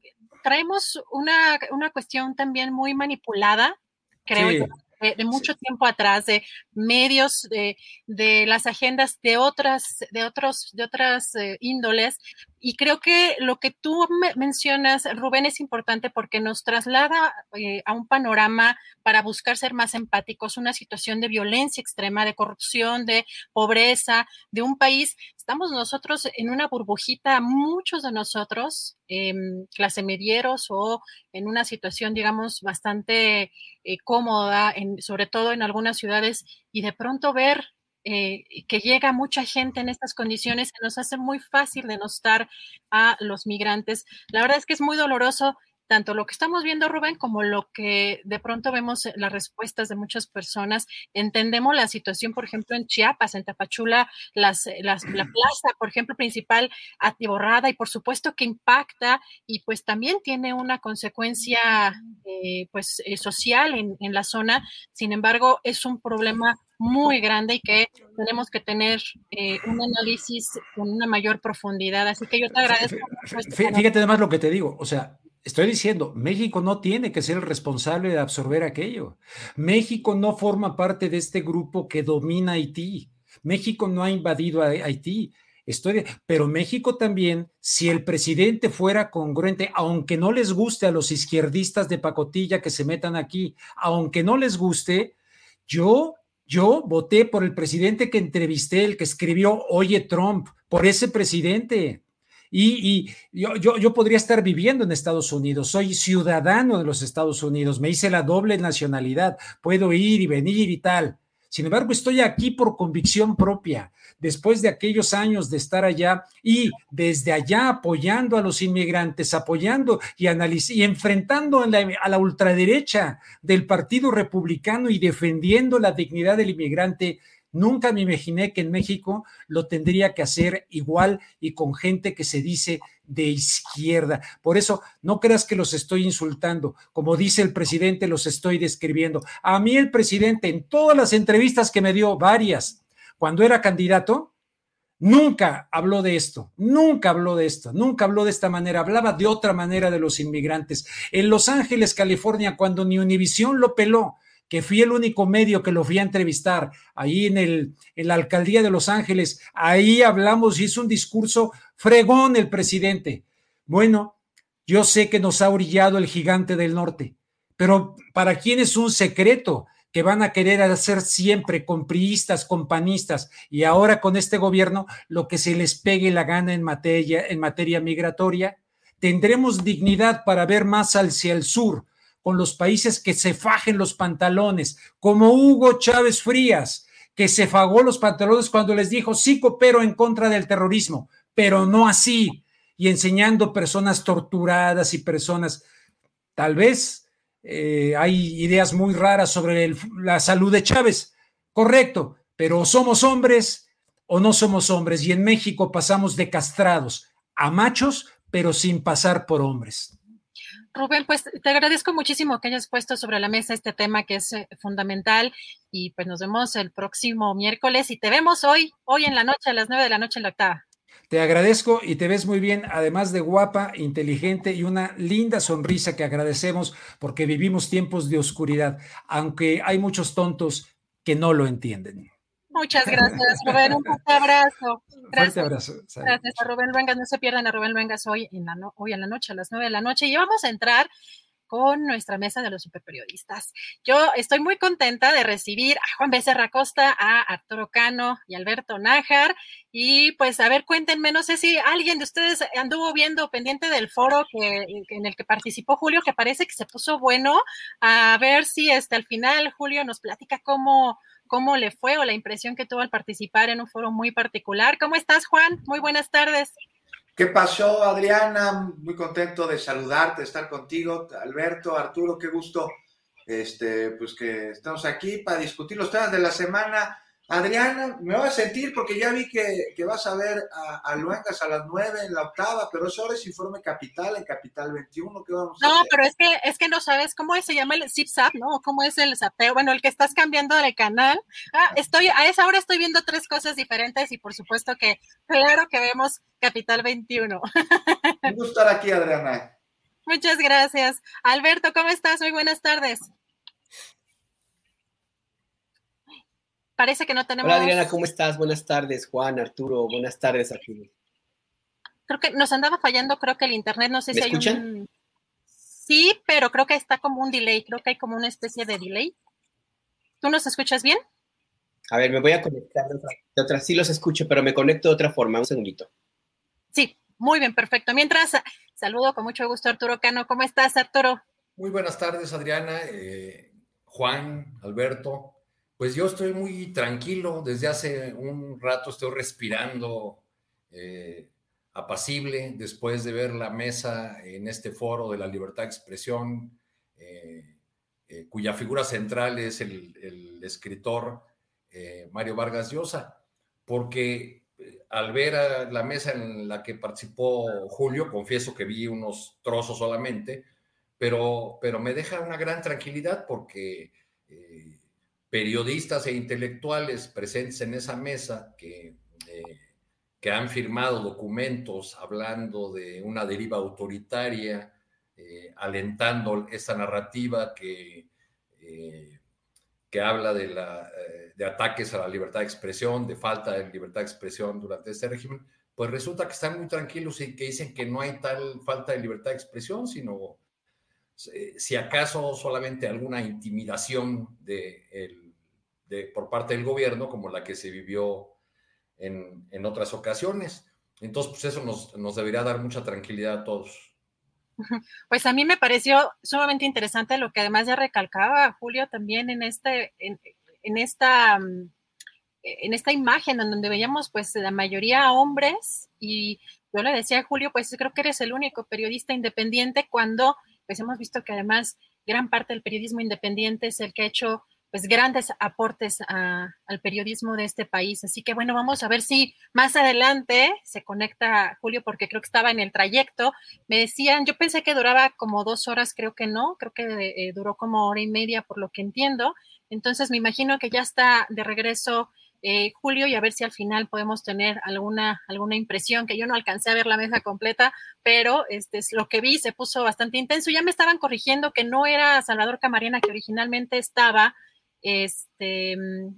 Speaker 2: Traemos una, una cuestión también muy manipulada, creo yo, de, mucho tiempo atrás, de medios, de, de, las agendas de otras, de otros, de otras eh, índoles. Y creo que lo que tú mencionas, Rubén, es importante porque nos traslada eh, a un panorama para buscar ser más empáticos, una situación de violencia extrema, de corrupción, de pobreza, de un país. Estamos nosotros en una burbujita, muchos de nosotros, em, clase medieros o en una situación, digamos, bastante eh, cómoda, en, sobre todo en algunas ciudades, y de pronto ver eh, que llega mucha gente en estas condiciones, nos hace muy fácil denostar a los migrantes. La verdad es que es muy doloroso tanto lo que estamos viendo, Rubén, como lo que de pronto vemos las respuestas de muchas personas. Entendemos la situación, por ejemplo, en Chiapas, en Tapachula, las, la plaza, por ejemplo, principal atiborrada y por supuesto que impacta y pues también tiene una consecuencia eh, pues eh, social en, en la zona. Sin embargo, es un problema muy grande y que tenemos que tener eh, un análisis con una mayor profundidad. Así que yo te agradezco.
Speaker 9: Este fíjate además lo que te digo, o sea, Estoy diciendo, México no tiene que ser el responsable de absorber aquello. México no forma parte de este grupo que domina Haití. México no ha invadido a Haití. Estoy, pero México también, si el presidente fuera congruente, aunque no les guste a los izquierdistas de pacotilla que se metan aquí, aunque no les guste, yo, yo voté por el presidente que entrevisté, el que escribió Oye Trump, por ese presidente. Y, yo, yo, podría estar viviendo en Estados Unidos, soy ciudadano de los Estados Unidos, me hice la doble nacionalidad, puedo ir y venir y tal. Sin embargo, estoy aquí por convicción propia, después de aquellos años de estar allá y desde allá apoyando a los inmigrantes, apoyando y, y enfrentando a la ultraderecha del Partido Republicano y defendiendo la dignidad del inmigrante Nunca me imaginé que en México lo tendría que hacer igual y con gente que se dice de izquierda. Por eso, no creas que los estoy insultando. Como dice el presidente, los estoy describiendo. A mí el presidente, en todas las entrevistas que me dio, varias, cuando era candidato, nunca habló de esto, nunca habló de esto, nunca habló de esta manera, hablaba de otra manera de los inmigrantes. En Los Ángeles, California, cuando ni Univisión lo peló, que fui el único medio que lo fui a entrevistar ahí en, el, la alcaldía de Los Ángeles. Ahí hablamos, hizo un discurso fregón el presidente. Bueno, yo sé que nos ha brillado el gigante del norte, pero ¿para quién es un secreto? que van a querer hacer siempre con priistas, con panistas, y ahora con este gobierno lo que se les pegue la gana en materia, en materia migratoria. Tendremos dignidad para ver más hacia el sur, con los países que se fajen los pantalones, como Hugo Chávez Frías, que se fagó los pantalones cuando les dijo, sí coopero en contra del terrorismo, pero no así, y enseñando personas torturadas y personas, tal vez eh, hay ideas muy raras sobre la salud de Chávez, correcto, pero somos hombres o no somos hombres, y en México pasamos de castrados a machos, pero sin pasar por hombres.
Speaker 2: Rubén, pues te agradezco muchísimo que hayas puesto sobre la mesa este tema que es eh, fundamental y pues nos vemos el próximo miércoles y te vemos hoy, hoy en la noche, a las nueve de la noche en la octava.
Speaker 9: Te agradezco y te ves muy bien, además de guapa, inteligente y una linda sonrisa que agradecemos porque vivimos tiempos de oscuridad, aunque hay muchos tontos que no lo entienden.
Speaker 2: Muchas gracias, Rubén. Un fuerte abrazo.
Speaker 9: Gracias. abrazo.
Speaker 2: Gracias a Rubén Luengas. No se pierdan a Rubén Luengas hoy en, la hoy en la noche, a las nueve de la noche. Y vamos a entrar con nuestra mesa de los superperiodistas. Yo estoy muy contenta de recibir a Juan Becerra Costa, a Arturo Cano y Alberto Nájar. Y pues, a ver, cuéntenme, no sé si alguien de ustedes anduvo viendo pendiente del foro que, en el que participó Julio, que parece que se puso bueno. A ver si hasta este, el final Julio nos platica cómo, cómo le fue o la impresión que tuvo al participar en un foro muy particular. ¿Cómo estás, Juan? Muy buenas tardes.
Speaker 10: ¿Qué pasó, Adriana? Muy contento de saludarte, de estar contigo. Alberto, Arturo, qué gusto este, pues que estamos aquí para discutir los temas de la semana. Adriana, me voy a sentir porque ya vi que, vas a ver a, a, Luengas a las 9 en la octava, pero eso ahora es informe capital en Capital 21. ¿Qué vamos
Speaker 2: a no, pero es que, es que no sabes cómo se llama el zip-zap, ¿no? ¿Cómo es el zapeo? Bueno, el que estás cambiando de canal. Ah, estoy, a esa hora estoy viendo tres cosas diferentes y por supuesto que, claro que vemos Capital 21.
Speaker 10: Un gusto estar aquí, Adriana.
Speaker 2: Muchas gracias. Alberto, ¿cómo estás? Muy buenas tardes. Parece que no tenemos.
Speaker 11: Hola Adriana, ¿cómo estás? Buenas tardes, Juan, Arturo, buenas tardes, Arturo.
Speaker 2: Creo que nos andaba fallando, creo que el internet, no sé si hay un. Sí, pero creo que está como un delay, creo que hay como una especie de delay. ¿Tú nos escuchas bien?
Speaker 11: A ver, me voy a conectar de otra, de otra, sí los escucho, pero me conecto de otra forma, un segundito.
Speaker 2: Sí, muy bien, perfecto. Mientras, saludo con mucho gusto a Arturo Cano. ¿Cómo estás, Arturo?
Speaker 12: Muy buenas tardes, Adriana, eh, Juan, Alberto. Pues yo estoy muy tranquilo, desde hace un rato estoy respirando eh, apacible después de ver la mesa en este foro de la libertad de expresión, eh, eh, cuya figura central es el, escritor Mario Vargas Llosa, porque al ver la mesa en la que participó Julio, confieso que vi unos trozos solamente, pero, pero me deja una gran tranquilidad porque periodistas e intelectuales presentes en esa mesa que, eh, que han firmado documentos hablando de una deriva autoritaria, eh, alentando esa narrativa que, eh, que habla de, de ataques a la libertad de expresión, de falta de libertad de expresión durante este régimen, pues resulta que están muy tranquilos y que dicen que no hay tal falta de libertad de expresión, sino si acaso solamente alguna intimidación de por parte del gobierno como la que se vivió en, en otras ocasiones. Entonces, pues eso nos, nos, debería dar mucha tranquilidad a todos.
Speaker 2: Pues a mí me pareció sumamente interesante lo que además ya recalcaba Julio también en, este, en, esta, en esta imagen en donde veíamos pues la mayoría hombres y yo le decía a Julio, pues creo que eres el único periodista independiente cuando pues hemos visto que además gran parte del periodismo independiente es el que ha hecho pues grandes aportes al periodismo de este país. Así que bueno, vamos a ver si más adelante se conecta Julio, porque creo que estaba en el trayecto. Me decían, yo pensé que duraba como dos horas, creo que no, creo que eh, duró como hora y media por lo que entiendo. Entonces me imagino que ya está de regreso eh, Julio y a ver si al final podemos tener alguna, alguna impresión, que yo no alcancé a ver la mesa completa, pero este es lo que vi, se puso bastante intenso. Ya me estaban corrigiendo que no era Salvador Camarena que originalmente estaba, este,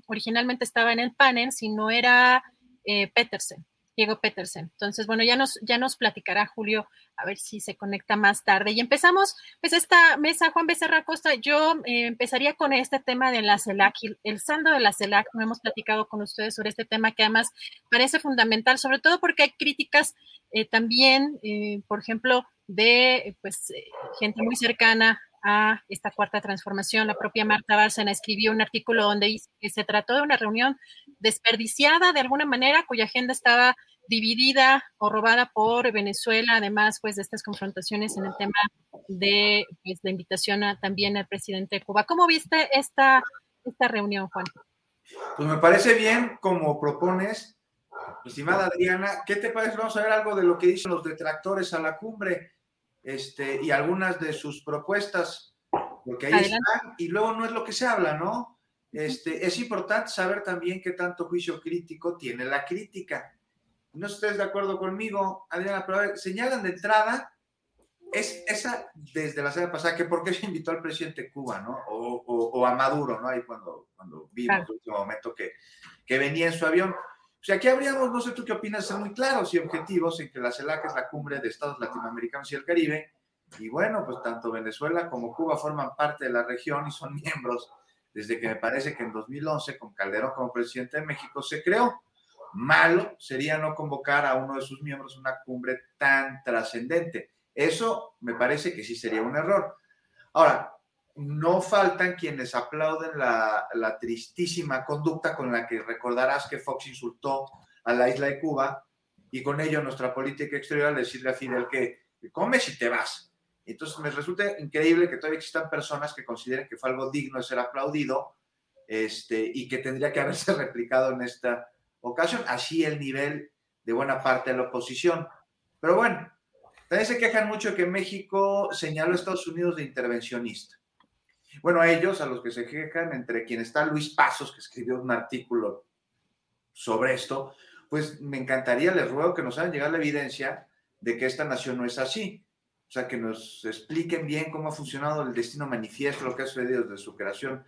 Speaker 2: originalmente estaba en el panel, si no era eh, Petersen, Diego Petersen. Entonces, bueno, ya nos, ya nos platicará Julio a ver si se conecta más tarde. Y empezamos, pues, esta mesa, Juan Becerra Costa, yo eh, empezaría con este tema de la CELAC, el saldo de la CELAC, no hemos platicado con ustedes sobre este tema que además parece fundamental, sobre todo porque hay críticas eh, también, por ejemplo, de pues gente muy cercana a esta cuarta transformación. La propia Marta Bárcena escribió un artículo donde dice que se trató de una reunión desperdiciada de alguna manera, cuya agenda estaba dividida o robada por Venezuela, además pues de estas confrontaciones en el tema de pues, la invitación también al presidente de Cuba. ¿Cómo viste esta, esta reunión, Juan?
Speaker 10: Pues me parece bien como propones, estimada Adriana. ¿Qué te parece? Vamos a ver algo de lo que dicen los detractores a la cumbre este, y algunas de sus propuestas, porque ahí están, y luego no es lo que se habla, ¿no? Este, es importante saber también qué tanto juicio crítico tiene la crítica. No estés de acuerdo conmigo, Adriana, pero a ver, señalan de entrada, es esa desde la semana pasada, que por qué se invitó al presidente de Cuba, ¿no? O, a Maduro, ¿no? Ahí cuando, cuando vimos el último momento que, que venía en su avión. O sea, aquí habríamos, no sé tú qué opinas, ser muy claros y objetivos en que la CELAC es la cumbre de estados latinoamericanos y el Caribe, Y bueno, pues tanto Venezuela como Cuba forman parte de la región y son miembros desde que me parece que en 2011, con Calderón como presidente de México, se creó. Malo sería no convocar a uno de sus miembros una cumbre tan trascendente. Eso me parece que sí sería un error. Ahora, no faltan quienes aplauden la, tristísima conducta con la que recordarás que Fox insultó a la isla de Cuba y con ello nuestra política exterior al decirle a Fidel que comes y te vas. Entonces me resulta increíble que todavía existan personas que consideren que fue algo digno de ser aplaudido este, y que tendría que haberse replicado en esta ocasión. Así el nivel de buena parte de la oposición. Pero bueno, también se quejan mucho que México señaló a Estados Unidos de intervencionista. Bueno, a ellos, a los que se quejan, entre quienes está Luis Pasos, que escribió un artículo sobre esto, pues me encantaría, les ruego que nos hagan llegar la evidencia de que esta nación no es así. O sea, que nos expliquen bien cómo ha funcionado el destino manifiesto, lo que ha sucedido desde su creación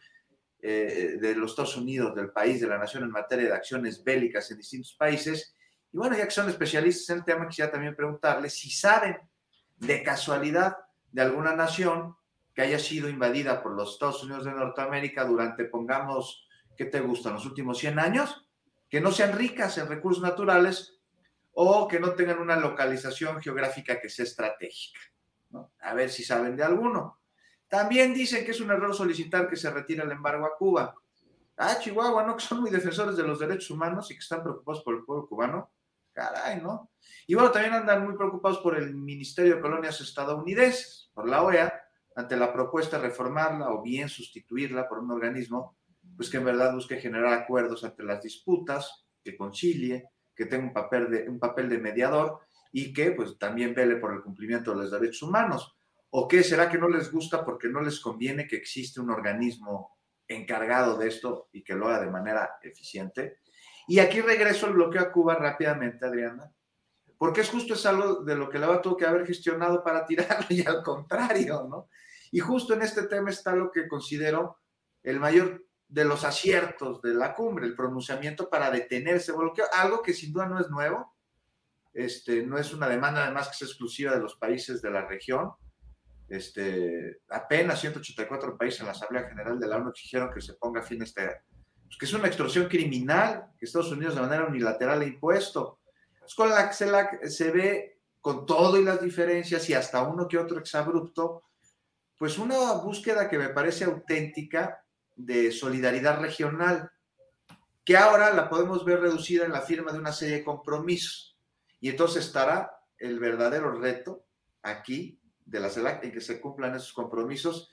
Speaker 10: eh, de los Estados Unidos, del país, de la nación en materia de acciones bélicas en distintos países. Y bueno, ya que son especialistas en el tema, quisiera también preguntarles si saben de casualidad de alguna nación que haya sido invadida por los Estados Unidos de Norteamérica durante, pongamos, ¿qué te gustan? Los últimos 100 años, que no sean ricas en recursos naturales o que no tengan una localización geográfica que sea estratégica. A ver si saben de alguno. También dicen que es un error solicitar que se retire el embargo a Cuba. Ah, Chihuahua, ¿no? Que son muy defensores de los derechos humanos y que están preocupados por el pueblo cubano. Caray, ¿no? Y bueno, también andan muy preocupados por el Ministerio de Colonias estadounidenses, por la OEA, ante la propuesta de reformarla o bien sustituirla por un organismo, pues que en verdad busque generar acuerdos ante las disputas, que concilie, que tenga un papel de, un papel de mediador y que pues también vele por el cumplimiento de los derechos humanos. ¿O qué será que no les gusta porque no les conviene que existe un organismo encargado de esto y que lo haga de manera eficiente? Y aquí regreso al bloqueo a Cuba rápidamente, Adriana, porque es justo es algo de lo que va tuvo que haber gestionado para tirarlo y al contrario, ¿no? Y justo en este tema está lo que considero el mayor de los aciertos de la cumbre, el pronunciamiento para detener ese bloqueo, algo que sin duda no es nuevo, este, no es una demanda además que es exclusiva de los países de la región. Este, apenas 184 países en la Asamblea General de la ONU exigieron que se ponga fin a este, pues, que es una extorsión criminal que Estados Unidos de manera unilateral ha impuesto. Es con la se, se ve con todo y las diferencias y hasta uno que otro exabrupto, pues una búsqueda que me parece auténtica de solidaridad regional, que ahora la podemos ver reducida en la firma de una serie de compromisos. Y entonces estará el verdadero reto aquí de la CELAC en que se cumplan esos compromisos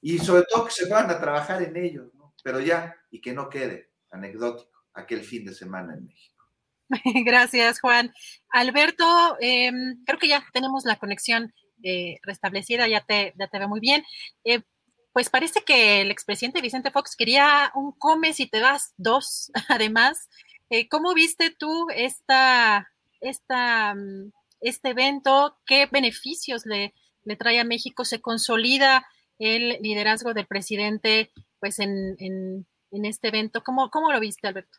Speaker 10: y sobre todo que se van a trabajar en ellos, pero ya, y que no quede anecdótico aquel fin de semana en México.
Speaker 2: Gracias, Juan. Alberto, em, creo que ya tenemos la conexión eh, restablecida, ya te, ya te veo muy bien. Eh, pues parece que el expresidente Vicente Fox quería un come si te das dos, además. Eh, ¿Cómo viste tú esta, esta, mm, este evento? ¿Qué beneficios le, le, trae a México? ¿Se consolida el liderazgo del presidente pues en, en, en este evento? ¿Cómo, ¿Cómo lo viste, Alberto?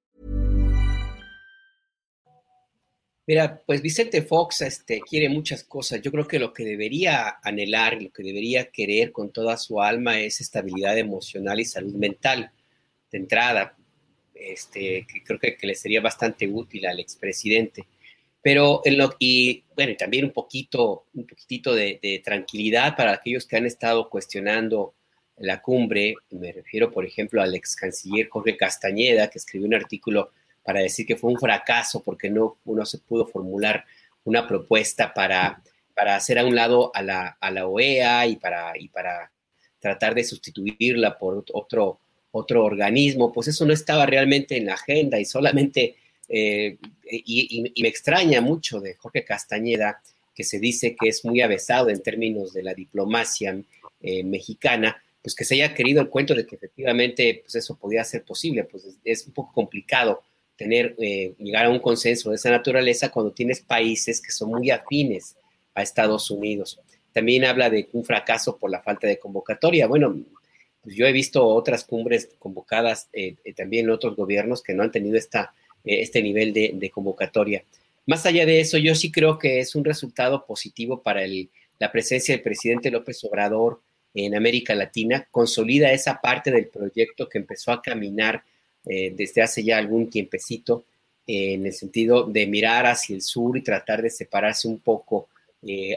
Speaker 11: Mira, pues Vicente Fox este, quiere muchas cosas. Yo creo que lo que debería anhelar, lo que debería querer con toda su alma es estabilidad emocional y salud mental de entrada. Este, que creo que, le sería bastante útil al expresidente. Pero en lo, y bueno, también un poquito, un poquitito de, tranquilidad para aquellos que han estado cuestionando la cumbre. Me refiero, por ejemplo, al ex canciller Jorge Castañeda, que escribió un artículo para decir que fue un fracaso porque no, no se pudo formular una propuesta para, para hacer a un lado a la, a la OEA y para, y para tratar de sustituirla por otro, otro organismo, pues eso no estaba realmente en la agenda y solamente, eh, y, me extraña mucho de Jorge Castañeda, que se dice que es muy avesado en términos de la diplomacia eh, mexicana, pues que se haya querido el cuento de que efectivamente pues eso podía ser posible, pues es, un poco complicado tener, eh, llegar a un consenso de esa naturaleza cuando tienes países que son muy afines a Estados Unidos. También habla de un fracaso por la falta de convocatoria. Bueno, pues yo he visto otras cumbres convocadas eh, eh, también en otros gobiernos que no han tenido esta, eh, este nivel de, convocatoria. Más allá de eso, yo sí creo que es un resultado positivo para la presencia del presidente López Obrador en América Latina, consolida esa parte del proyecto que empezó a caminar desde hace ya algún tiempecito, en el sentido de mirar hacia el sur y tratar de separarse un poco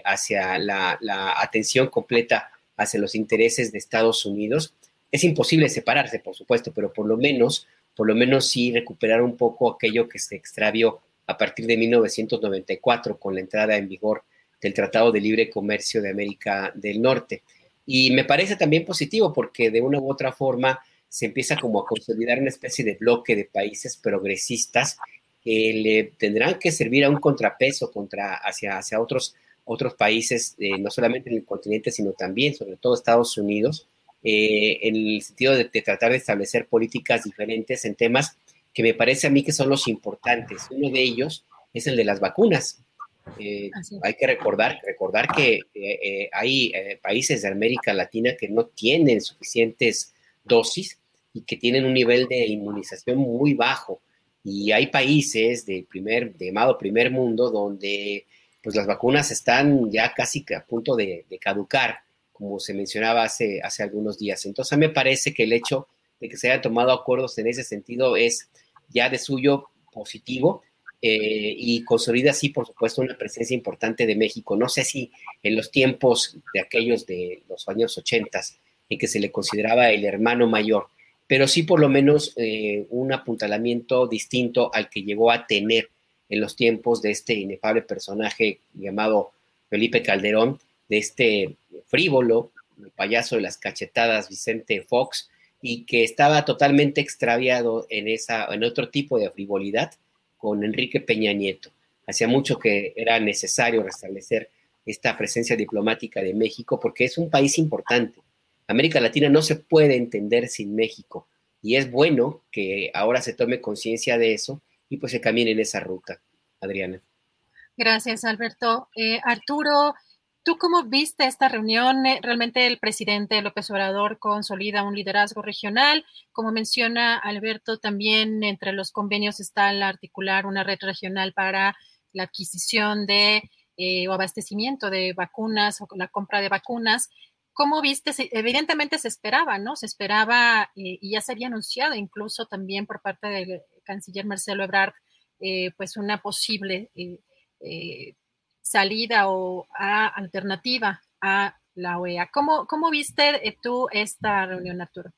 Speaker 11: hacia la, la atención completa hacia los intereses de Estados Unidos. Es imposible separarse, por supuesto, pero por lo menos, por lo menos sí recuperar un poco aquello que se extravió a partir de 1994 con la entrada en vigor del Tratado de Libre Comercio de América del Norte. Y me parece también positivo porque de una u otra forma se empieza como a consolidar una especie de bloque de países progresistas que le tendrán que servir a un contrapeso contra, hacia, hacia otros otros países, eh, no solamente en el continente, sino también, sobre todo Estados Unidos, eh, en el sentido de, tratar de establecer políticas diferentes en temas que me parece a mí que son los importantes. Uno de ellos es el de las vacunas. Eh, hay que recordar, recordar que hay países de América Latina que no tienen suficientes dosis y que tienen un nivel de inmunización muy bajo. Y hay países de primer, llamado primer mundo donde pues las vacunas están ya casi a punto de, caducar, como se mencionaba hace, hace algunos días. Entonces, a mí me parece que el hecho de que se hayan tomado acuerdos en ese sentido es ya de suyo positivo eh, y consolida así, por supuesto, una presencia importante de México. No sé si en los tiempos de aquellos de los años 80, en que se le consideraba el hermano mayor, pero sí por lo menos eh, un apuntalamiento distinto al que llegó a tener en los tiempos de este inefable personaje llamado Felipe Calderón, de este frívolo, el payaso de las cachetadas Vicente Fox, y que estaba totalmente extraviado en, esa, en otro tipo de frivolidad con Enrique Peña Nieto. Hacía mucho que era necesario restablecer esta presencia diplomática de México porque es un país importante. América Latina no se puede entender sin México y es bueno que ahora se tome conciencia de eso y pues se camine en esa ruta, Adriana.
Speaker 2: Gracias, Alberto. Eh, Arturo, ¿tú cómo viste esta reunión? Eh, realmente el presidente López Obrador consolida un liderazgo regional. Como menciona Alberto, también entre los convenios está el articular una red regional para la adquisición de eh, o abastecimiento de vacunas o la compra de vacunas. ¿Cómo viste? Evidentemente se esperaba, ¿no? Se esperaba y ya se había anunciado incluso también por parte del canciller Marcelo Ebrard, eh, pues una posible eh, eh, salida o alternativa a la OEA. ¿Cómo, cómo viste tú esta reunión, Arturo?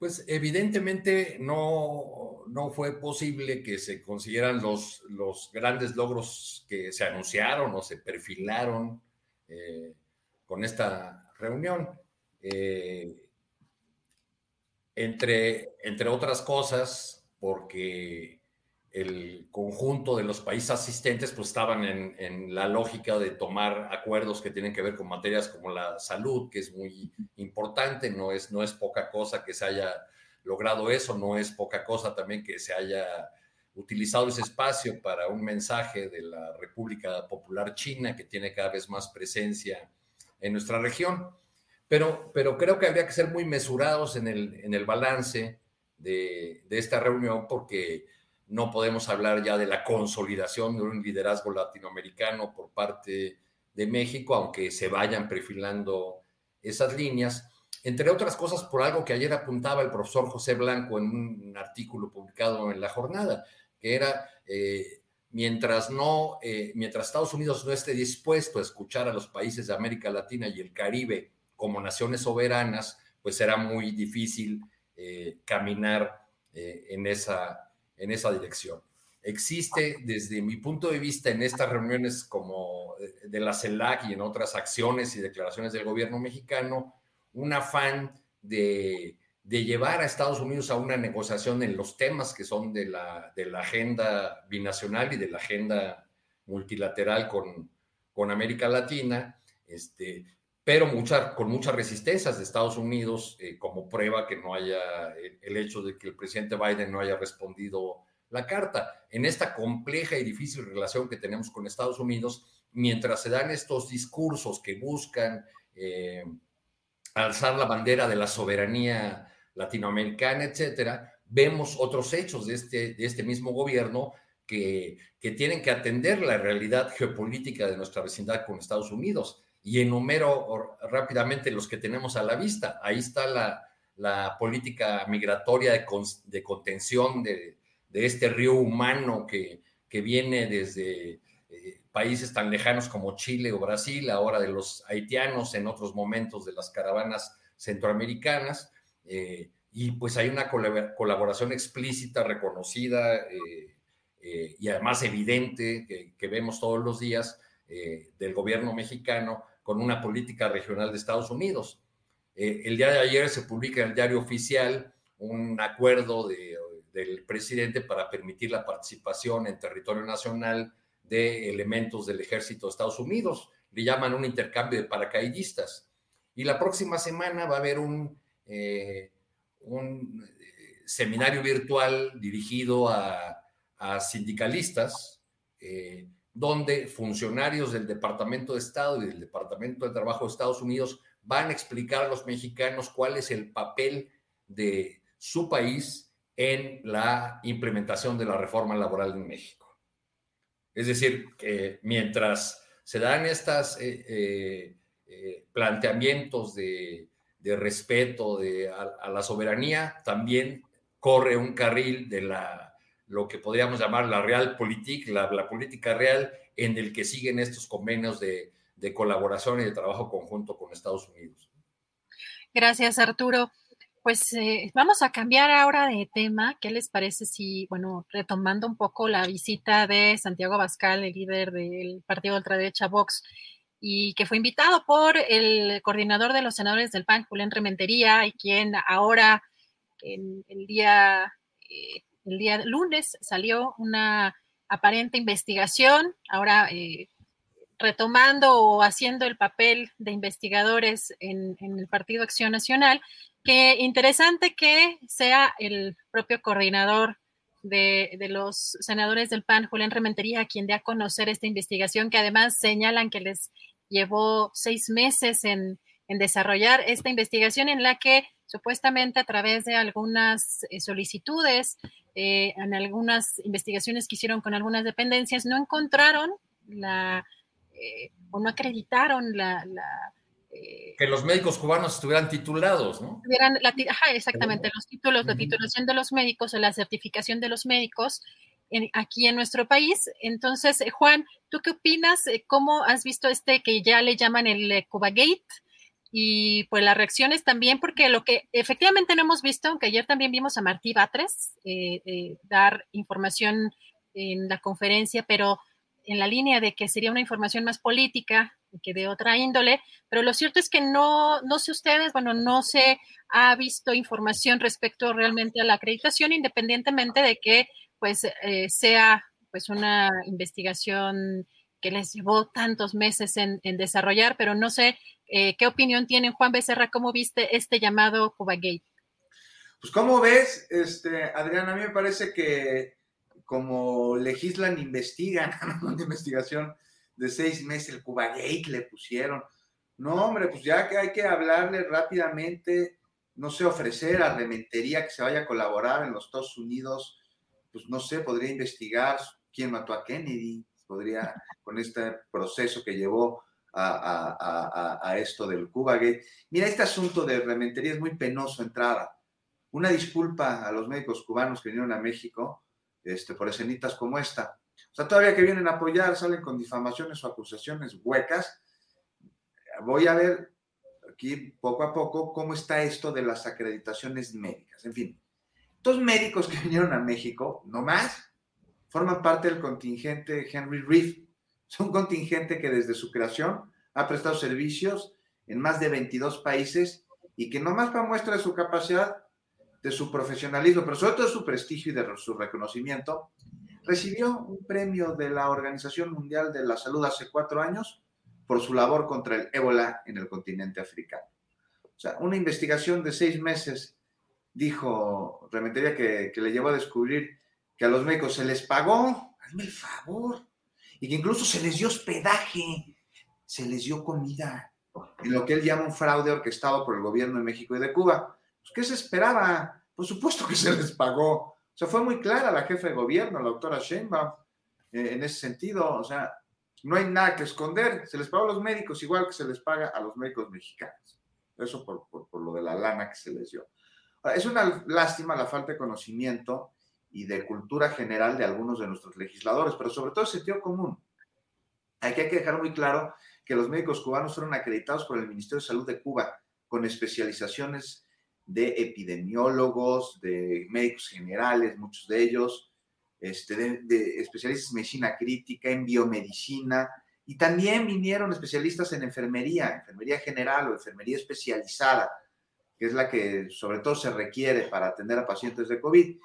Speaker 12: Pues evidentemente no, no fue posible que se consiguieran los, los grandes logros que se anunciaron o se perfilaron con esta reunión. entre, entre otras cosas, porque el conjunto de los países asistentes pues estaban en, la lógica de tomar acuerdos que tienen que ver con materias como la salud, que es muy importante, no es, no es poca cosa que se haya logrado eso, no es poca cosa también que se haya utilizado ese espacio para un mensaje de la República Popular China, que tiene cada vez más presencia en nuestra región. Pero, pero creo que habría que ser muy mesurados en el, en el balance de, esta reunión porque no podemos hablar ya de la consolidación de un liderazgo latinoamericano por parte de México, aunque se vayan perfilando esas líneas, entre otras cosas por algo que ayer apuntaba el profesor José Blanco en un artículo publicado en La Jornada, que era, eh, mientras no, eh, mientras Estados Unidos no esté dispuesto a escuchar a los países de América Latina y el Caribe como naciones soberanas, pues será muy difícil eh, caminar eh, en, esa, en esa dirección. Existe, desde mi punto de vista, en estas reuniones como de la CELAC y en otras acciones y declaraciones del gobierno mexicano, un afán de de llevar a Estados Unidos a una negociación en los temas que son de la, de la agenda binacional y de la agenda multilateral con, con América Latina, este, pero mucha, con muchas resistencias de Estados Unidos eh, como prueba que no haya el, hecho de que el presidente Biden no haya respondido la carta. En esta compleja y difícil relación que tenemos con Estados Unidos, mientras se dan estos discursos que buscan eh, alzar la bandera de la soberanía latinoamericana, etcétera, vemos otros hechos de este, de este mismo gobierno que, que tienen que atender la realidad geopolítica de nuestra vecindad con Estados Unidos. Y enumero rápidamente los que tenemos a la vista. Ahí está la, la política migratoria de, de contención de, de, este río humano que, que viene desde países tan lejanos como Chile o Brasil, ahora de los haitianos, en otros momentos de las caravanas centroamericanas. Eh, y pues hay una colaboración explícita, reconocida eh, eh, y además evidente que, vemos todos los días del gobierno mexicano con una política regional de Estados Unidos. el día de ayer se publica en el diario oficial un acuerdo del presidente para permitir la participación en territorio nacional de elementos del ejército de Estados Unidos. Le llaman un intercambio de paracaidistas. Y la próxima semana va a haber un eh, un eh, seminario virtual dirigido a, sindicalistas, eh, donde funcionarios del Departamento de Estado y del Departamento de Trabajo de Estados Unidos van a explicar a los mexicanos cuál es el papel de su país en la implementación de la reforma laboral en México. Es decir, que mientras se dan estos planteamientos de de respeto de, a, la soberanía, también corre un carril de la, lo que podríamos llamar la realpolitik, la, la política real, en el que siguen estos convenios de, de colaboración y de trabajo conjunto con Estados Unidos.
Speaker 2: Gracias, Arturo. Pues eh, vamos a cambiar ahora de tema. ¿Qué les parece si, bueno, retomando un poco la visita de Santiago Abascal, el líder del partido ultraderecha Vox, y que fue invitado por el coordinador de los senadores del PAN, Julián Rementería, y quien ahora, en el día, eh, el día lunes, salió una aparente investigación, ahora eh, retomando o haciendo el papel de investigadores en, el Partido Acción Nacional, que interesante que sea el propio coordinador de, los senadores del PAN, Julián Rementería, quien dé a conocer esta investigación, que además señalan que les llevó seis meses en, desarrollar esta investigación en la que supuestamente a través de algunas eh, solicitudes, eh, en algunas investigaciones que hicieron con algunas dependencias, no encontraron la, eh, o no acreditaron la...
Speaker 12: que los médicos cubanos estuvieran titulados, ¿no?
Speaker 2: exactamente, los títulos, la titulación de los médicos o la certificación de los médicos aquí en nuestro país. Entonces, eh, Juan, ¿tú qué opinas? Eh, ¿Cómo has visto este que ya le llaman el eh, Cuba Gate? Y pues las reacciones también, porque lo que efectivamente no hemos visto, aunque ayer también vimos a Martí Batres dar información en la conferencia, pero en la línea de que sería una información más política que de otra índole, pero lo cierto es que no, no sé ustedes, bueno, no se ha visto información respecto realmente a la acreditación, independientemente de que pues eh, sea pues una investigación que les llevó tantos meses en, desarrollar, pero no sé eh, qué opinión tienen, Juan Becerra, ¿cómo viste este llamado Cuba Gate?
Speaker 10: Pues como ves, este, Adriana, a mí me parece que como legislan, investigan, investigación de seis meses, el Cuba Gate le pusieron. No, hombre, pues ya que hay que hablarle rápidamente, no sé, ofrecer a Rementería que se vaya a colaborar en los Estados Unidos pues no sé, podría investigar quién mató a Kennedy, podría, con este proceso que llevó a, esto del Cuba Gate. Mira, este asunto de rementería es muy penoso entrada. Una disculpa a los médicos cubanos que vinieron a México este, por escenitas como esta. O sea, todavía que vienen a apoyar, salen con difamaciones o acusaciones huecas. Voy a ver aquí poco a poco cómo está esto de las acreditaciones médicas. En fin, dos médicos que vinieron a México, no más, forman parte del contingente Henry Reef. Es un contingente que desde su creación ha prestado servicios en más de 22 países y que no más para muestra de su capacidad, de su profesionalismo, pero sobre todo de su prestigio y de su reconocimiento, recibió un premio de la Organización Mundial de la Salud hace cuatro años por su labor contra el ébola en el continente africano. O sea, una investigación de seis meses, dijo Rementería, que, que le llevó a descubrir que a los médicos se les pagó, hazme el favor, y que incluso se les dio hospedaje, se les dio comida, en lo que él llama un fraude orquestado por el gobierno de México y de Cuba. Pues, ¿Qué se esperaba? Por supuesto que se les pagó. Sea, fue muy clara la jefe de gobierno, la doctora Sheinbaum, eh, en ese sentido. O sea, no hay nada que esconder. Se les pagó a los médicos igual que se les paga a los médicos mexicanos. Eso por, por lo de la lana que se les dio. Es una lástima la falta de conocimiento y de cultura general de algunos de nuestros legisladores, pero sobre todo el sentido común. Hay que dejar muy claro que los médicos cubanos fueron acreditados por el Ministerio de Salud de Cuba con especializaciones de epidemiólogos, de médicos generales, muchos de ellos, este, de, especialistas en medicina crítica, en biomedicina, y también vinieron especialistas en enfermería, enfermería general o enfermería especializada, que es la que sobre todo se requiere para atender a pacientes de COVID.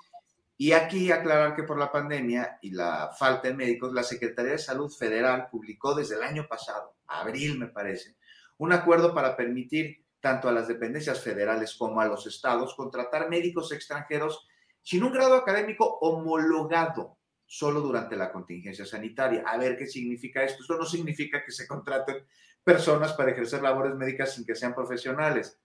Speaker 10: Y aquí aclarar que por la pandemia y la falta de médicos, la Secretaría de Salud Federal publicó desde el año pasado, abril me parece, un acuerdo para permitir tanto a las dependencias federales como a los estados contratar médicos extranjeros sin un grado académico homologado solo durante la contingencia sanitaria. A ver qué significa esto. Esto no significa que se contraten personas para ejercer labores médicas sin que sean profesionales.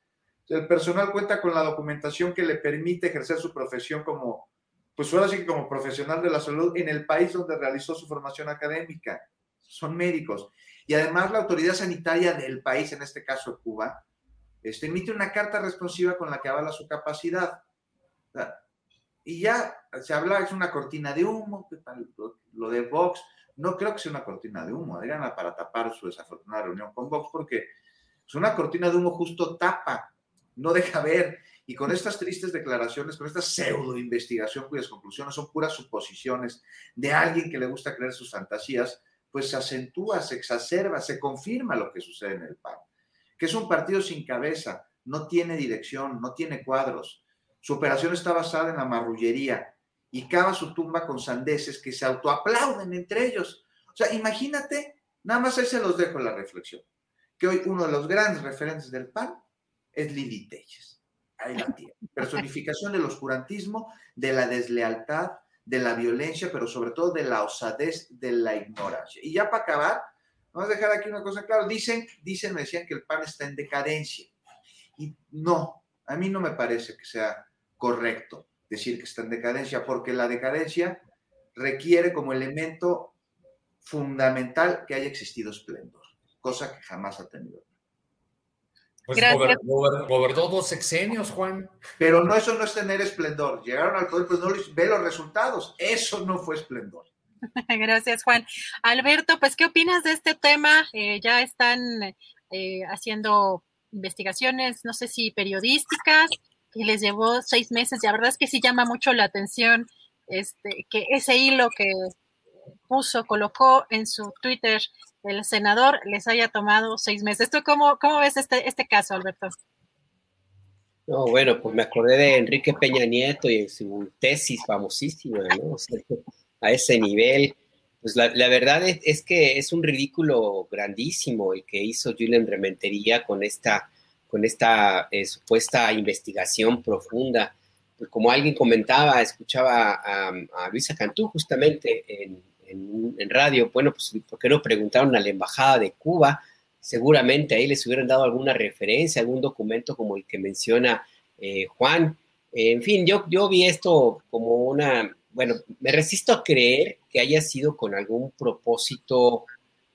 Speaker 10: El personal cuenta con la documentación que le permite ejercer su profesión como pues ahora sí como profesional de la salud en el país donde realizó su formación académica. Son médicos. Y además la autoridad sanitaria del país, en este caso Cuba, este, emite una carta responsiva con la que avala su capacidad. Y ya se habla, es una cortina de humo, lo de Vox, no creo que sea una cortina de humo, Adriana, para tapar su desafortunada reunión con Vox, porque es una cortina de humo justo tapa, no deja ver y con estas tristes declaraciones, con esta pseudo investigación cuyas conclusiones son puras suposiciones de alguien que le gusta creer sus fantasías, pues se acentúa, se exacerba, se confirma lo que sucede en el PAN, que es un partido sin cabeza, no tiene dirección, no tiene cuadros. Su operación está basada en la marrullería y cava su tumba con sandeces que se autoaplauden entre ellos. O sea, imagínate, nada más ahí se los dejo la reflexión, que hoy uno de los grandes referentes del PAN es Lili Telles ahí la tiene. Personificación del oscurantismo, de la deslealtad, de la violencia, pero sobre todo de la osadez, de la ignorancia. Y ya para acabar, vamos a dejar aquí una cosa clara. Dicen, dicen, me decían que el PAN está en decadencia. Y no, a mí no me parece que sea correcto decir que está en decadencia, porque la decadencia requiere como elemento fundamental que haya existido esplendor, cosa que jamás ha tenido.
Speaker 12: Pues gobernó dos sexenios, Juan.
Speaker 10: Pero no, eso no es tener esplendor. Llegaron al poder, pero no ve los resultados. Eso no fue esplendor.
Speaker 2: Gracias, Juan. Alberto, pues, ¿qué opinas de este tema? Eh, ya están eh, haciendo investigaciones, no sé si periodísticas, y les llevó seis meses. Y la verdad es que sí llama mucho la atención este, que ese hilo que puso, colocó en su Twitter el senador les haya tomado seis meses. ¿Tú cómo, cómo ves este, este caso, Alberto?
Speaker 11: No, bueno, pues me acordé de Enrique Peña Nieto y su tesis famosísima, ¿no? A ese nivel. Pues la, verdad es, que es un ridículo grandísimo el que hizo Julian Rementería con esta, con esta eh, supuesta investigación profunda. Como alguien comentaba, escuchaba a, a Luisa Cantú justamente en, en, radio, bueno, pues ¿por qué no preguntaron a la Embajada de Cuba? Seguramente ahí les hubieran dado alguna referencia, algún documento como el que menciona eh, Juan. en fin, yo, yo vi esto como una, bueno, me resisto a creer que haya sido con algún propósito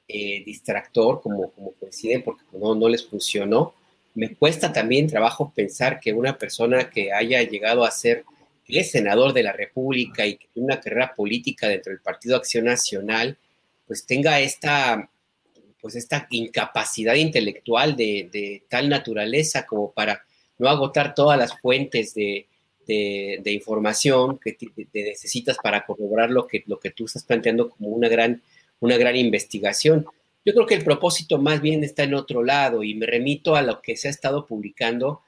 Speaker 11: eh, distractor, como, deciden, porque no, no les funcionó. Me cuesta también trabajo pensar que una persona que haya llegado a ser es senador de la República y que tiene una carrera política dentro del Partido Acción Nacional, pues tenga esta, pues esta incapacidad intelectual de, tal naturaleza como para no agotar todas las fuentes de, información que necesitas para corroborar lo que, lo que tú estás planteando como una gran, una gran investigación. Yo creo que el propósito más bien está en otro lado y me remito a lo que se ha estado publicando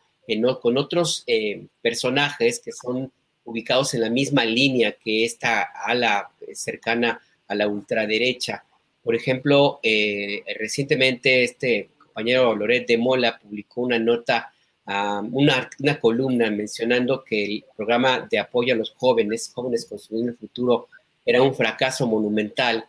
Speaker 11: con otros eh, personajes que son ubicados en la misma línea que esta ala cercana a la ultraderecha. Por ejemplo, eh, recientemente este compañero Loret de Mola publicó una nota, una, una, columna mencionando que el programa de apoyo a los jóvenes, jóvenes construyendo el futuro, era un fracaso monumental.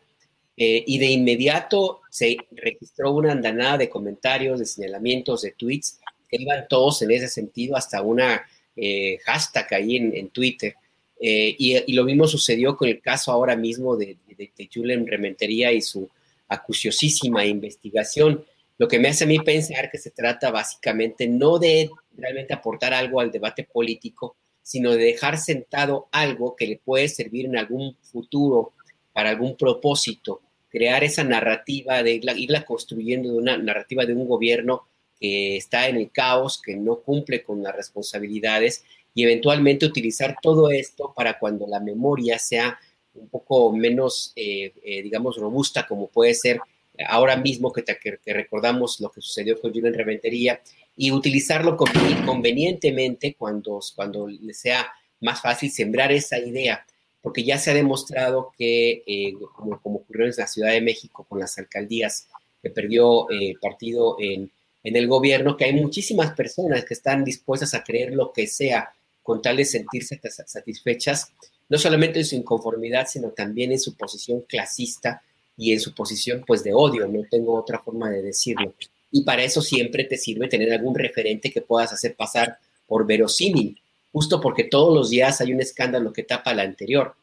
Speaker 11: Eh, y de inmediato se registró una andanada de comentarios, de señalamientos, de tweets, que iban todos en ese sentido, hasta una eh, hashtag ahí en, Twitter. Eh, y, lo mismo sucedió con el caso ahora mismo de, de, Julen Rementería y su acuciosísima investigación, lo que me hace a mí pensar que se trata básicamente no de realmente aportar algo al debate político, sino de dejar sentado algo que le puede servir en algún futuro para algún propósito, crear esa narrativa, de irla construyendo de una narrativa de un gobierno que está en el caos, que no cumple con las responsabilidades y eventualmente utilizar todo esto para cuando la memoria sea un poco menos, eh, eh, digamos, robusta, como puede ser ahora mismo que, recordamos lo que sucedió con Julián Reventería, y utilizarlo convenientemente cuando, cuando le sea más fácil sembrar esa idea, porque ya se ha demostrado que, eh, como, ocurrió en la Ciudad de México con las alcaldías, que perdió el partido en en el gobierno que hay muchísimas personas que están dispuestas a creer lo que sea con tal de sentirse satisfechas, no solamente en su inconformidad, sino también en su posición clasista y en su posición pues de odio, no tengo otra forma de decirlo. Y para eso siempre te sirve tener algún referente que puedas hacer pasar por verosímil, justo porque todos los días hay un escándalo que tapa la anterior.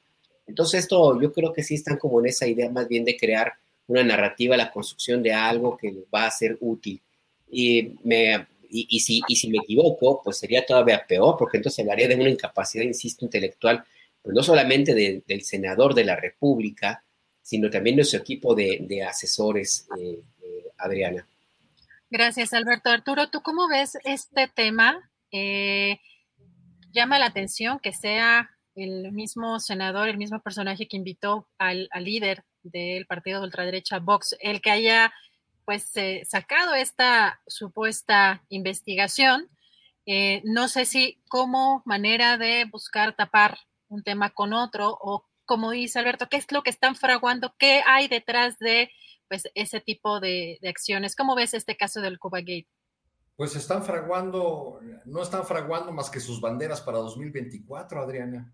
Speaker 11: Entonces esto yo creo que sí están como en esa idea más bien de crear una narrativa, la construcción de algo que va a ser útil y, me, y, si, y si me equivoco, pues sería todavía peor, porque entonces hablaría de una incapacidad, insisto, intelectual, pues no solamente del senador de la República, sino también su equipo de, asesores, eh, eh, Adriana.
Speaker 2: Gracias, Alberto. Arturo, ¿tú cómo ves este tema? Eh, llama la atención que sea el mismo senador, el mismo personaje que invitó al, líder del partido de ultraderecha Vox, el que haya pues sacado esta supuesta investigación. No sé si como manera de buscar tapar un tema con otro o como dice Alberto, ¿qué es lo que están fraguando? ¿Qué hay detrás de pues, ese tipo de, acciones? ¿Cómo ves este caso del Cuba Gate?
Speaker 12: Pues están fraguando, no están fraguando más que sus banderas para 2024, Adriana.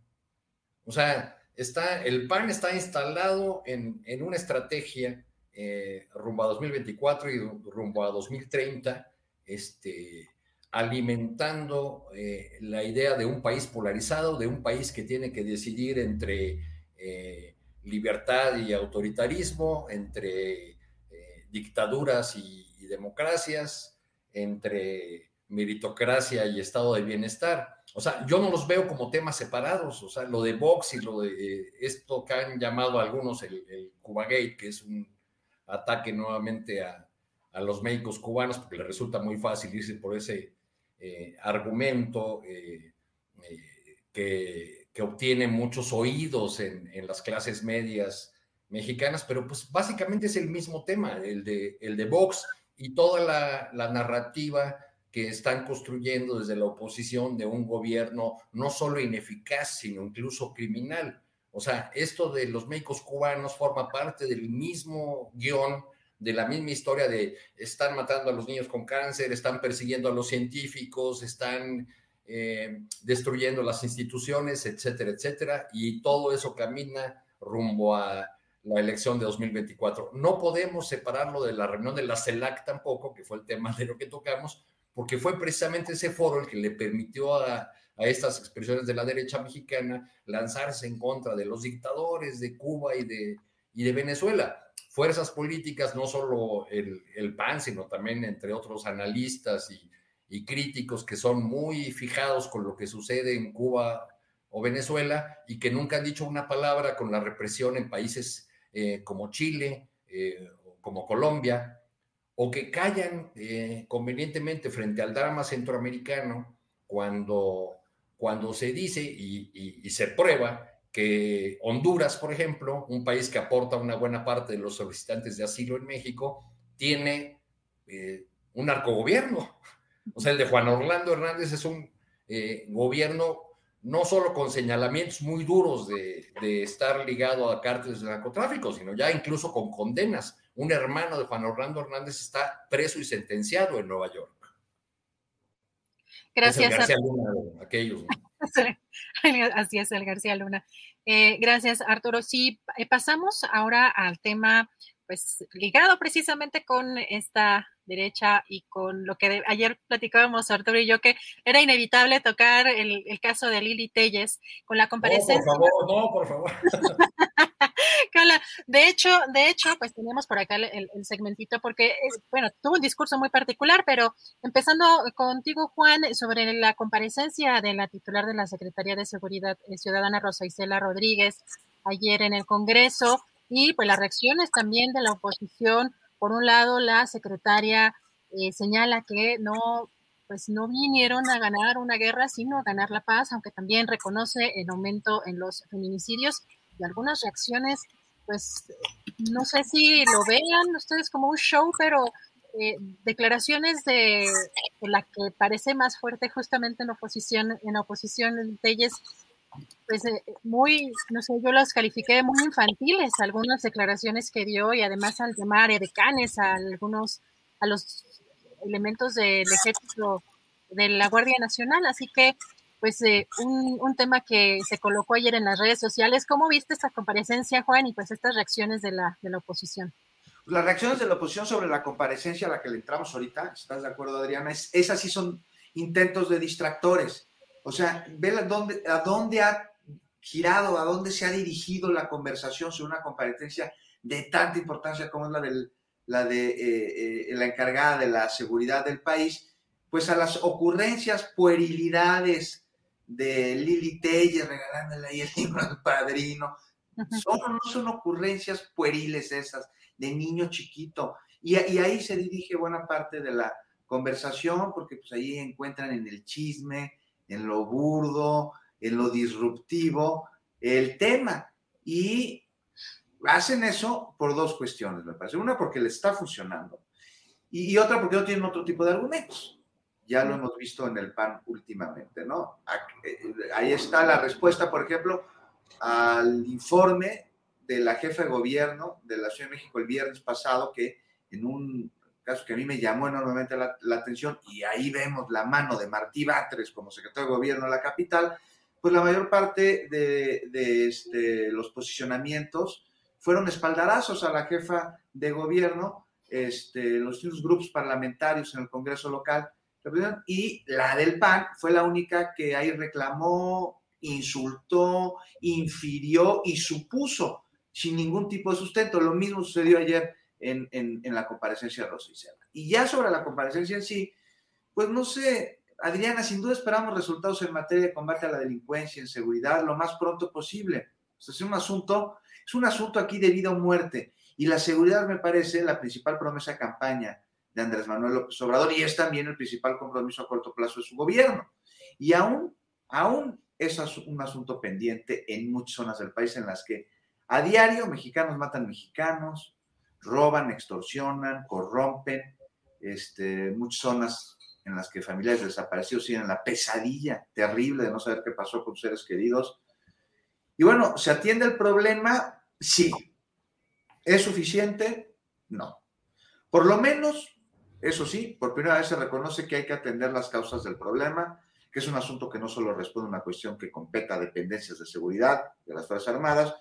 Speaker 12: O sea, está, el PAN está instalado en, en una estrategia eh, rumbo a 2024 y rumbo a 2030, este, alimentando eh, la idea de un país polarizado, de un país que tiene que decidir entre eh, libertad y autoritarismo, entre dictaduras y, democracias, entre meritocracia y estado de bienestar. O sea, yo no los veo como temas separados. O sea, lo de Vox y lo de esto que han llamado algunos el, el Cubagate, que es un ataque nuevamente a, los médicos cubanos, porque le resulta muy fácil irse por ese eh, argumento eh, eh, que, obtiene muchos oídos en, las clases medias mexicanas, pero pues básicamente es el mismo tema, el de, el de Vox y toda la, la narrativa que están construyendo desde la oposición de un gobierno no solo ineficaz, sino incluso criminal. O sea, esto de los médicos cubanos forma parte del mismo guion, de la misma historia de están matando a los niños con cáncer, están persiguiendo a los científicos, están eh, destruyendo las instituciones, etcétera, etcétera. Y todo eso camina rumbo a la elección de 2024. No podemos separarlo de la reunión de la CELAC tampoco, que fue el tema de lo que tocamos, porque fue precisamente ese foro el que le permitió a a estas expresiones de la derecha mexicana lanzarse en contra de los dictadores de Cuba y de, y de Venezuela. Fuerzas políticas, no solo el, el PAN, sino también entre otros analistas y, y, críticos que son muy fijados con lo que sucede en Cuba o Venezuela y que nunca han dicho una palabra con la represión en países eh, como Chile, eh, como Colombia, o que callan eh, convenientemente frente al drama centroamericano cuando, cuando se dice y, se prueba que Honduras, por ejemplo, un país que aporta una buena parte de los solicitantes de asilo en México, tiene un narcogobierno. O sea, el de Juan Orlando Hernández es un gobierno no solo con señalamientos muy duros de, estar ligado a cárteles de narcotráfico, sino ya incluso con condenas. Un hermano de Juan Orlando Hernández está preso y sentenciado en Nueva York.
Speaker 2: Gracias.
Speaker 12: Es García Luna aquellos.
Speaker 2: Así es, el García Luna. Eh, gracias, Arturo. Sí, eh, pasamos ahora al tema, pues ligado precisamente con esta derecha y con lo que ayer platicábamos Arturo y yo, que era inevitable tocar el, caso de Lili Telles con la comparecencia.
Speaker 12: No, por favor, no, por favor.
Speaker 2: de hecho, de hecho, pues tenemos por acá el, segmentito porque, bueno, tuvo un discurso muy particular, pero empezando contigo, Juan, sobre la comparecencia de la titular de la Secretaría de Seguridad Ciudadana, Rosa Isela Rodríguez, ayer en el Congreso, y pues las reacciones también de la oposición. Por un lado, la secretaria eh, señala que no, pues no vinieron a ganar una guerra, sino a ganar la paz, aunque también reconoce el aumento en los feminicidios y algunas reacciones, pues no sé si lo vean ustedes como un show, pero eh, declaraciones de, la que parece más fuerte justamente en oposición, en oposición de pues eh, muy, no sé, yo las califiqué muy infantiles, algunas declaraciones que dio y además al llamar decanes a algunos, a los elementos del ejército de la Guardia Nacional, así que pues eh, un, un, tema que se colocó ayer en las redes sociales. ¿Cómo viste esta comparecencia, Juan, y pues estas reacciones de la, de la oposición?
Speaker 10: Las reacciones de la oposición sobre la comparecencia a la que le entramos ahorita, ¿estás de acuerdo, Adriana? Es, esas sí son intentos de distractores o sea, ve a dónde, a dónde ha girado, a dónde se ha dirigido la conversación sobre una comparecencia de tanta importancia como es la, del, la de eh, eh, la encargada de la seguridad del país, pues a las ocurrencias, puerilidades de Lili Telle regalándole ahí el libro al padrino. Son, no son ocurrencias pueriles esas, de niño chiquito. Y, y, ahí se dirige buena parte de la conversación, porque pues ahí encuentran en el chisme, en lo burdo, en lo disruptivo, el tema. Y hacen eso por dos cuestiones, me parece. Una, porque le está funcionando. Y, otra, porque no tienen otro tipo de argumentos. Ya lo hemos visto en el PAN últimamente, ¿no? Eh, ahí está la respuesta, por ejemplo, al informe de la jefa de gobierno de la Ciudad de México el viernes pasado, que en un caso que a mí me llamó enormemente la, atención, y ahí vemos la mano de Martí Batres como secretario de gobierno de la capital, pues la mayor parte de, este, los posicionamientos fueron espaldarazos a la jefa de gobierno, este, los grupos parlamentarios en el Congreso local, y la del PAN fue la única que ahí reclamó, insultó, infirió y supuso sin ningún tipo de sustento. Lo mismo sucedió ayer en, la comparecencia de Rosa Y ya sobre la comparecencia en sí, pues no sé, Adriana, sin duda esperamos resultados en materia de combate a la delincuencia, en seguridad, lo más pronto posible. es un asunto, es un asunto aquí de vida o muerte. Y la seguridad me parece la principal promesa de campaña de Andrés Manuel López Obrador y es también el principal compromiso a corto plazo de su gobierno. Y aún, aún es un asunto pendiente en muchas zonas del país en las que a diario mexicanos matan mexicanos, roban, extorsionan, corrompen, este, muchas zonas en las que familiares desaparecidos tienen la pesadilla terrible de no saber qué pasó con seres queridos. Y bueno, ¿se atiende el problema? Sí. ¿Es suficiente? No. Por lo menos, eso sí, por primera vez se reconoce que hay que atender las causas del problema, que es un asunto que no solo responde a una cuestión que competa a dependencias de seguridad de las Fuerzas Armadas,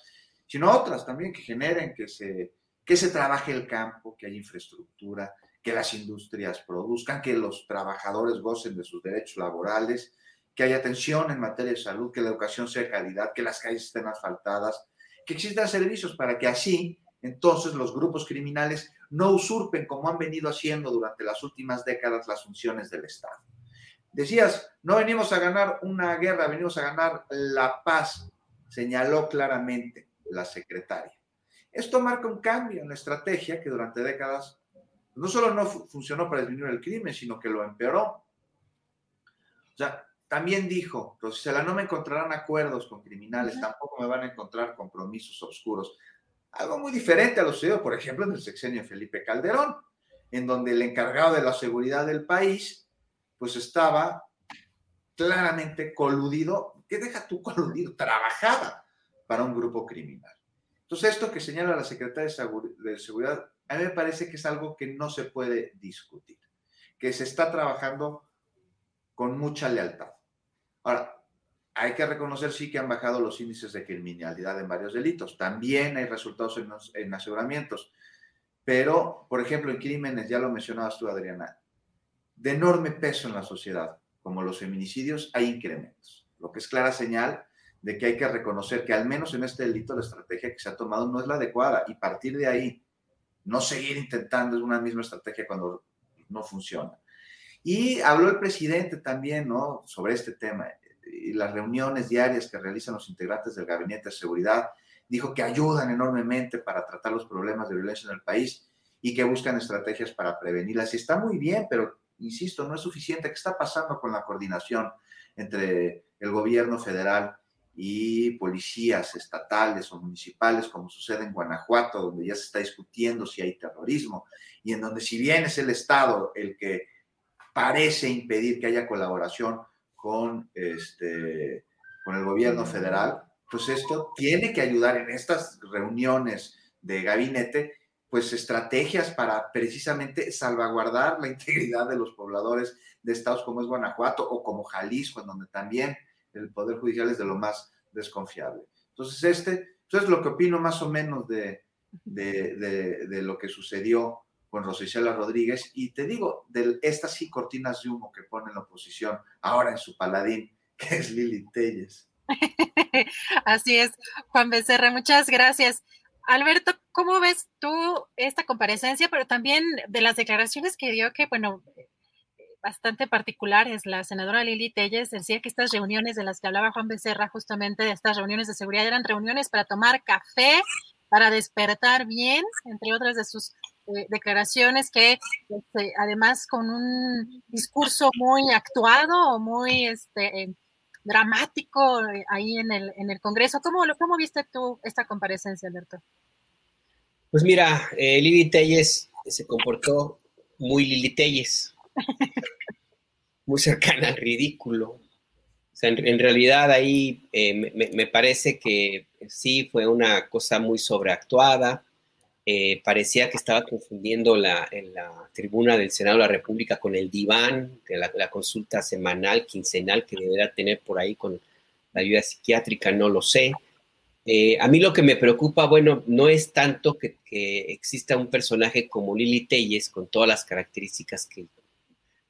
Speaker 10: sino otras también que generen que se que se trabaje el campo, que haya infraestructura, que las industrias produzcan, que los trabajadores gocen de sus derechos laborales, que haya atención en materia de salud, que la educación sea de calidad, que las calles estén asfaltadas, que existan servicios para que así entonces los grupos criminales no usurpen como han venido haciendo durante las últimas décadas las funciones del Estado. Decías, no venimos a ganar una guerra, venimos a ganar la paz, señaló claramente la secretaria. Esto marca un cambio en la estrategia que durante décadas no solo no funcionó para disminuir el crimen, sino que lo empeoró. O sea, también dijo, Rosicela, no me encontrarán acuerdos con criminales, tampoco me van a encontrar compromisos oscuros. Algo muy diferente a lo sucedido, por ejemplo, en el sexenio Felipe Calderón, en donde el encargado de la seguridad del país, pues estaba claramente coludido, ¿qué deja tú coludido? Trabajaba para un grupo criminal. Entonces, esto que señala la secretaria de Seguridad, a mí me parece que es algo que no se puede discutir, que se está trabajando con mucha lealtad. Ahora, hay que reconocer sí que han bajado los índices de criminalidad en varios delitos. También hay resultados en, aseguramientos. Pero, por ejemplo, en crímenes, ya lo mencionabas tú, Adriana, de enorme peso en la sociedad, como los feminicidios, hay incrementos. Lo que es clara señal de que hay que reconocer que al menos en este delito la estrategia que se ha tomado no es la adecuada y partir de ahí, no seguir intentando una misma estrategia cuando no funciona. Y habló el presidente también, ¿no? Sobre este tema y las reuniones diarias que realizan los integrantes del Gabinete de Seguridad. Dijo que ayudan enormemente para tratar los problemas de violencia en el país y que buscan estrategias para prevenirlas. Y está muy bien, pero insisto, no es suficiente. ¿Qué está pasando con la coordinación entre el gobierno federal y policías estatales o municipales, como sucede en Guanajuato, donde ya se está discutiendo si hay terrorismo, y en donde si bien es el Estado el que parece impedir que haya colaboración con, este, con el gobierno federal, pues esto tiene que ayudar en estas reuniones de gabinete, pues estrategias para precisamente salvaguardar la integridad de los pobladores de estados como es Guanajuato o como Jalisco, en donde también el Poder Judicial es de lo más desconfiable. Entonces, este, es lo que opino más o menos de, de, de lo que sucedió con Rosicela Rodríguez y te digo, de estas sí cortinas de humo que pone la oposición ahora en su paladín, que es Lili Telles.
Speaker 2: Así es, Juan Becerra, muchas gracias. Alberto, ¿cómo ves tú esta comparecencia, pero también de las declaraciones que dio que, bueno, bastante particulares. La senadora Lili Telles decía que estas reuniones de las que hablaba Juan Becerra, justamente de estas reuniones de seguridad, eran reuniones para tomar café, para despertar bien, entre otras de sus eh, declaraciones que este, además con un discurso muy actuado o muy este, dramático eh, ahí en el, en el Congreso. ¿Cómo, ¿Cómo viste tú esta comparecencia, Alberto?
Speaker 11: Pues mira, eh, Lili Telles se comportó muy Lili Telles, muy cercana al ridículo. O sea, en, realidad ahí me, me, parece que sí fue una cosa muy sobreactuada. Eh, parecía que estaba confundiendo la, tribuna del Senado de la República con el diván, de la, consulta semanal, quincenal que deberá tener por ahí con la ayuda psiquiátrica, no lo sé. Eh, a mí lo que me preocupa, bueno, no es tanto que, exista un personaje como Lili Telles, con todas las características que,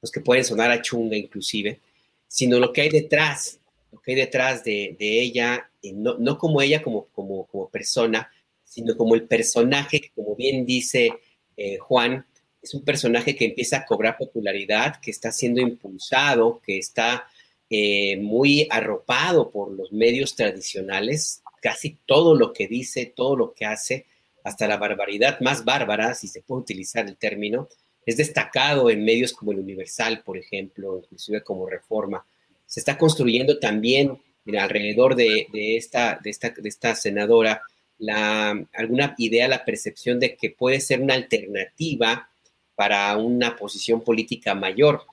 Speaker 11: pues, que pueden sonar a chunga inclusive, sino lo que hay detrás, lo que hay detrás de, ella, no, no, como ella como, como, como persona, sino como el personaje que, como bien dice eh, Juan, es un personaje que empieza a cobrar popularidad, que está siendo impulsado, que está eh, muy arropado por los medios tradicionales. Casi todo lo que dice, todo lo que hace, hasta la barbaridad más bárbara, si se puede utilizar el término, es destacado en medios como el Universal, por ejemplo, inclusive como Reforma. Se está construyendo también alrededor de, esta, de, esta, de esta senadora la, alguna idea, la percepción de que puede ser una alternativa para una posición política mayor.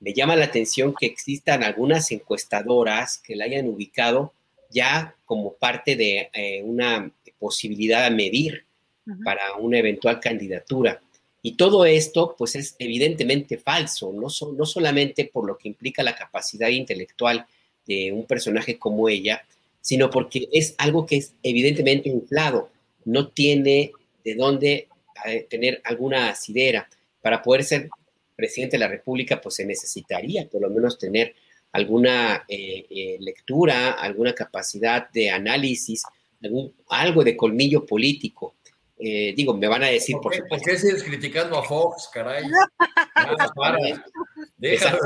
Speaker 11: Me llama la atención que existan algunas encuestadoras que la hayan ubicado ya como parte de eh, una posibilidad a medir para una eventual candidatura. Y todo esto, pues, es evidentemente falso, no, no solamente por lo que implica la capacidad intelectual de un personaje como ella, sino porque es algo que es evidentemente inflado, no tiene de dónde eh, tener alguna asidera. Para poder ser presidente de la República, pues se necesitaría por lo menos tener alguna eh, eh, lectura, alguna capacidad de análisis, algo de colmillo político. Digo, me van a decir, por,
Speaker 12: supuesto. ¿Por qué sigues criticando a Fox, caray? para. Déjalo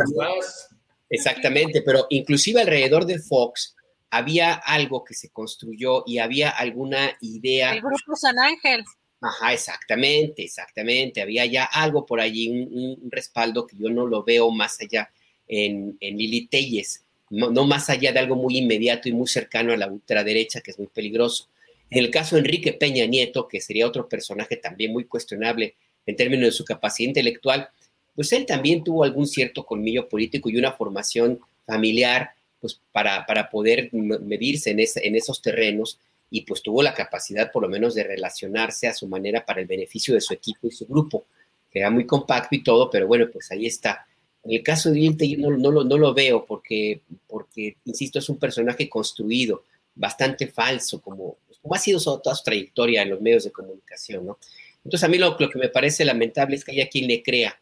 Speaker 11: Exactamente, pero inclusive alrededor de Fox había algo que se construyó y había alguna idea.
Speaker 2: El grupo San Ángel.
Speaker 11: Ajá, exactamente, exactamente. Había ya algo por allí, un, respaldo que yo no lo veo más allá en, en Lili Telles, no, no, más allá de algo muy inmediato y muy cercano a la ultraderecha, que es muy peligroso. En el caso de Enrique Peña Nieto, que sería otro personaje también muy cuestionable en términos de su capacidad intelectual, pues él también tuvo algún cierto colmillo político y una formación familiar, pues para, para poder medirse en, en esos terrenos y pues tuvo la capacidad por lo menos de relacionarse a su manera para el beneficio de su equipo y su grupo, que era muy compacto y todo, pero bueno, pues ahí está. En el caso de Ilte yo no, lo, no lo veo porque, porque, insisto, es un personaje construido, bastante falso, como, como ha sido toda su trayectoria en los medios de comunicación, ¿no? Entonces a mí lo, que me parece lamentable es que haya quien le crea,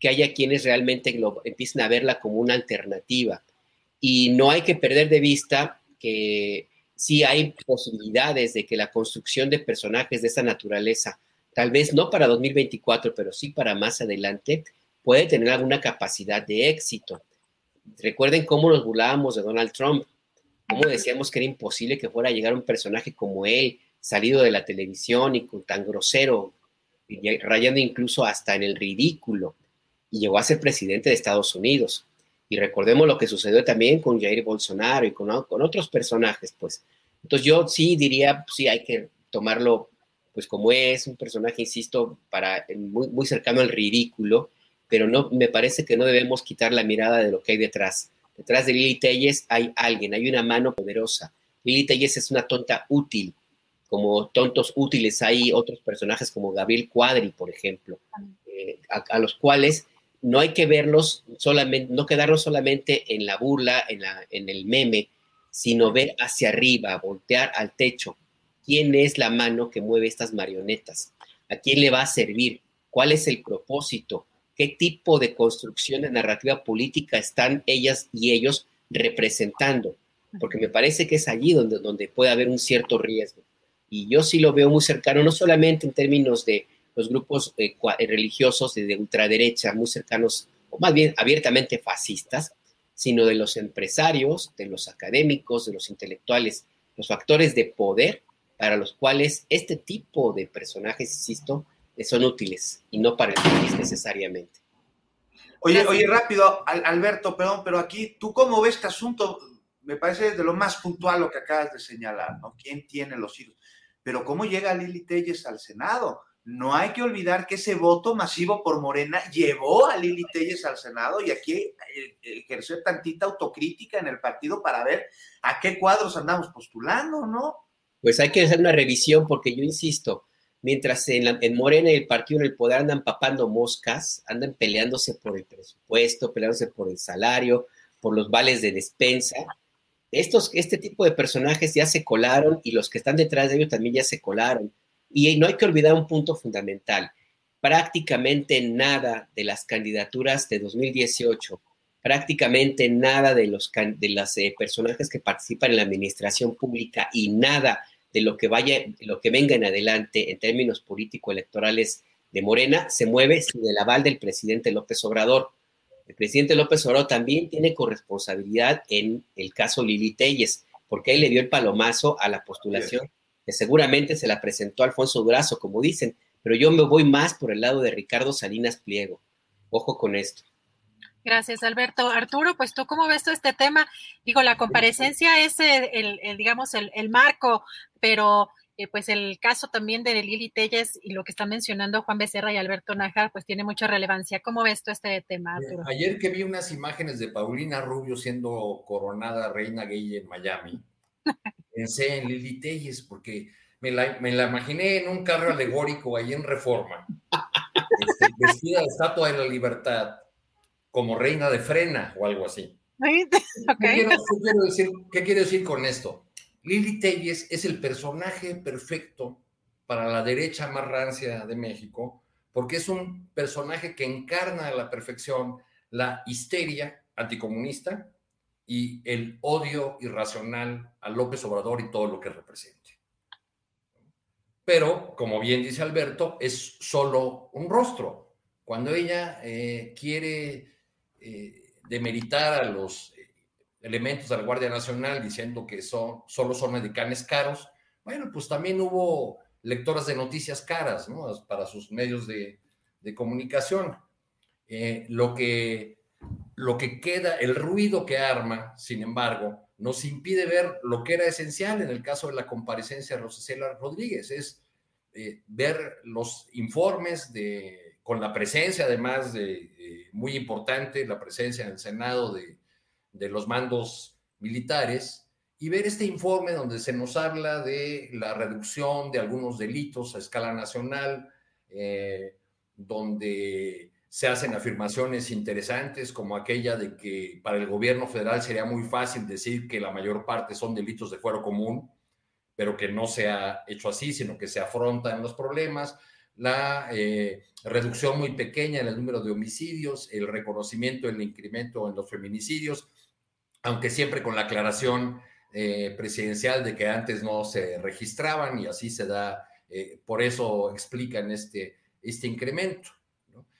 Speaker 11: que haya quienes realmente lo, empiecen a verla como una alternativa. Y no hay que perder de vista que sí hay posibilidades de que la construcción de personajes de esa naturaleza, tal vez no para 2024, pero sí para más adelante, puede tener alguna capacidad de éxito. Recuerden cómo nos burlábamos de Donald Trump, cómo decíamos que era imposible que fuera a llegar un personaje como él, salido de la televisión y tan grosero, rayando incluso hasta en el ridículo, y llegó a ser presidente de Estados Unidos. Y recordemos lo que sucedió también con Jair Bolsonaro y con, con otros personajes, pues. Entonces yo sí diría, sí, hay que tomarlo pues como es, un personaje, insisto, para, muy, muy cercano al ridículo, pero no, me parece que no debemos quitar la mirada de lo que hay detrás. Detrás de Lili Telles hay alguien, hay una mano poderosa. Lili Telles es una tonta útil, como tontos útiles hay otros personajes como Gabriel Cuadri, por ejemplo, eh, a, los cuales no hay que verlos solamente, no quedarnos solamente en la burla, en, la, en el meme, sino ver hacia arriba, voltear al techo. ¿Quién es la mano que mueve estas marionetas? ¿A quién le va a servir? ¿Cuál es el propósito? ¿Qué tipo de construcción de narrativa política están ellas y ellos representando? Porque me parece que es allí donde, donde puede haber un cierto riesgo. Y yo sí lo veo muy cercano, no solamente en términos de los grupos eh, religiosos de, de ultraderecha, muy cercanos, o más bien abiertamente fascistas, sino de los empresarios, de los académicos, de los intelectuales, los factores de poder para los cuales este tipo de personajes, insisto, son útiles y no para el país necesariamente.
Speaker 10: Oye, oye, rápido, Alberto, perdón, pero aquí, ¿tú cómo ves este asunto? Me parece de lo más puntual lo que acabas de señalar, ¿no? ¿Quién tiene los hijos? Pero ¿cómo llega Lili Telles al Senado? no hay que olvidar que ese voto masivo por Morena llevó a Lili Telles al Senado y aquí ejercer tantita autocrítica en el partido para ver a qué cuadros andamos postulando, ¿no?
Speaker 11: Pues hay que hacer una revisión porque yo insisto, mientras en, en Morena y el partido en el poder andan papando moscas, andan peleándose por el presupuesto, peleándose por el salario, por los vales de despensa, estos, este tipo de personajes ya se colaron y los que están detrás de ellos también ya se colaron y no hay que olvidar un punto fundamental. Prácticamente nada de las candidaturas de 2018, prácticamente nada de los de las, eh, personajes que participan en la administración pública y nada de lo que vaya, lo que venga en adelante en términos político-electorales de Morena se mueve sin el aval del presidente López Obrador. El presidente López Obrador también tiene corresponsabilidad en el caso Lili Telles, porque él le dio el palomazo a la postulación que seguramente se la presentó Alfonso Durazo, como dicen, pero yo me voy más por el lado de Ricardo Salinas Pliego. Ojo con esto.
Speaker 2: Gracias, Alberto. Arturo, pues tú cómo ves todo este tema? Digo, la comparecencia es el, digamos, el, marco, pero eh, pues el caso también de Lili Telles y lo que están mencionando Juan Becerra y Alberto Najar, pues tiene mucha relevancia. ¿Cómo ves todo este tema, Arturo?
Speaker 12: Ayer que vi unas imágenes de Paulina Rubio siendo coronada reina gay en Miami, pensé en Lili Telles porque me la, imaginé en un carro alegórico ahí en Reforma, este, vestida de estatua de la libertad, como reina de frena o algo así. ¿Qué, quiero, decir, con esto? Lili Telles es el personaje perfecto para la derecha más rancia de México, porque es un personaje que encarna a la perfección la histeria anticomunista, y el odio irracional a López Obrador y todo lo que represente. Pero, como bien dice Alberto, es solo un rostro. Cuando ella eh, quiere eh, demeritar a los elementos de la Guardia Nacional diciendo que son, solo son medicanes caros, bueno, pues también hubo lectoras de noticias caras, ¿no? Para sus medios de, comunicación. Eh, lo, que, lo que queda, el ruido que arma, sin embargo, nos impide ver lo que era esencial en el caso de la comparecencia de Rosicela Rodríguez, es eh, ver los informes de, con la presencia, además de, eh, muy importante, la presencia en el Senado de, de los mandos militares, y ver este informe donde se nos habla de la reducción de algunos delitos a escala nacional, eh, donde se hacen afirmaciones interesantes como aquella de que para el gobierno federal sería muy fácil decir que la mayor parte son delitos de fuero común, pero que no se ha hecho así, sino que se afrontan los problemas, la eh, reducción muy pequeña en el número de homicidios, el reconocimiento del incremento en los feminicidios, aunque siempre con la aclaración eh, presidencial de que antes no se registraban y así se da, eh, por eso explican este, este incremento.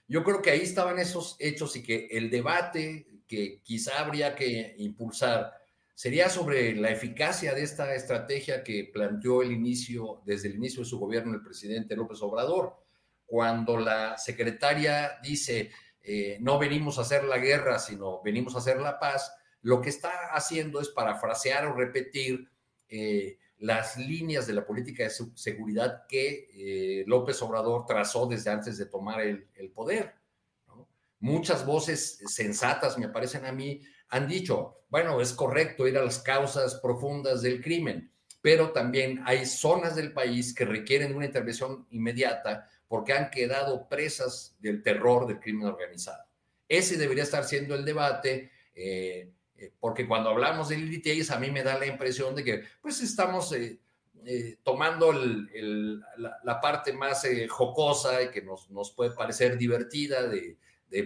Speaker 12: Yo creo que ahí estaban esos hechos y que el debate que quizá habría que impulsar sería sobre la eficacia de esta estrategia que planteó el inicio, desde el inicio de su gobierno el presidente López Obrador, cuando la secretaria dice, eh, no venimos a hacer la guerra, sino venimos a hacer la paz, lo que está haciendo es parafrasear o repetir eh, las líneas de la política de seguridad que eh, López Obrador trazó desde antes de tomar el, poder. Muchas voces sensatas, me parecen a mí, han dicho, bueno, es correcto ir a las causas profundas del crimen, pero también hay zonas del país que requieren una intervención inmediata porque han quedado presas del terror del crimen organizado. Ese debería estar siendo el debate. Eh, eh, porque cuando hablamos de Lilith a mí me da la impresión de que pues estamos eh, eh, tomando la, parte más jocosa y que nos, nos, puede parecer divertida de,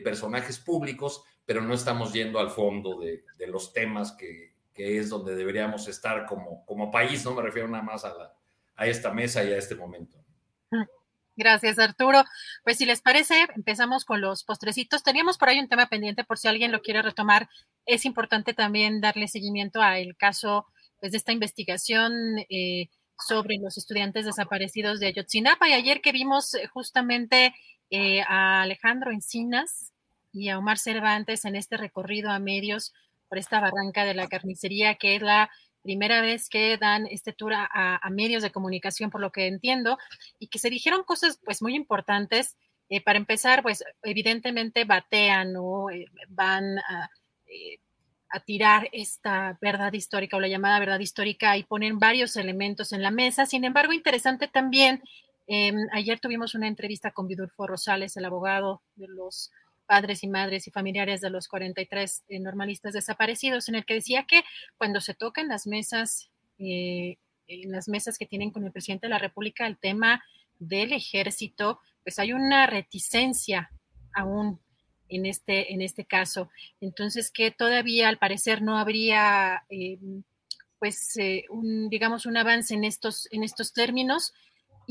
Speaker 12: personajes públicos, pero no estamos yendo al fondo de, los temas que, que, es donde deberíamos estar como, como país, no me refiero nada más a, a esta mesa y a este momento.
Speaker 2: Gracias, Arturo. Pues si les parece, empezamos con los postrecitos. Teníamos por ahí un tema pendiente por si alguien lo quiere retomar. Es importante también darle seguimiento al caso pues, de esta investigación eh, sobre los estudiantes desaparecidos de Ayotzinapa. Y ayer que vimos eh, justamente eh, a Alejandro Encinas y a Omar Cervantes en este recorrido a medios por esta barranca de la carnicería, que es la primera vez que dan este tour a, medios de comunicación, por lo que entiendo, y que se dijeron cosas pues muy importantes. Eh, para empezar, pues evidentemente batean o eh, van eh, a, tirar esta verdad histórica o la llamada verdad histórica y ponen varios elementos en la mesa. Sin embargo, interesante también, em, ayer tuvimos una entrevista con Vidulfo Rosales, el abogado de los padres y madres y familiares de los 43 eh, normalistas desaparecidos, en el que decía que cuando se tocan las mesas, eh, en las mesas que tienen con el presidente de la República, el tema del ejército, pues hay una reticencia aún en este, en este caso. Entonces, que todavía al parecer no habría, eh, pues, un, digamos, un avance en estos, en estos términos.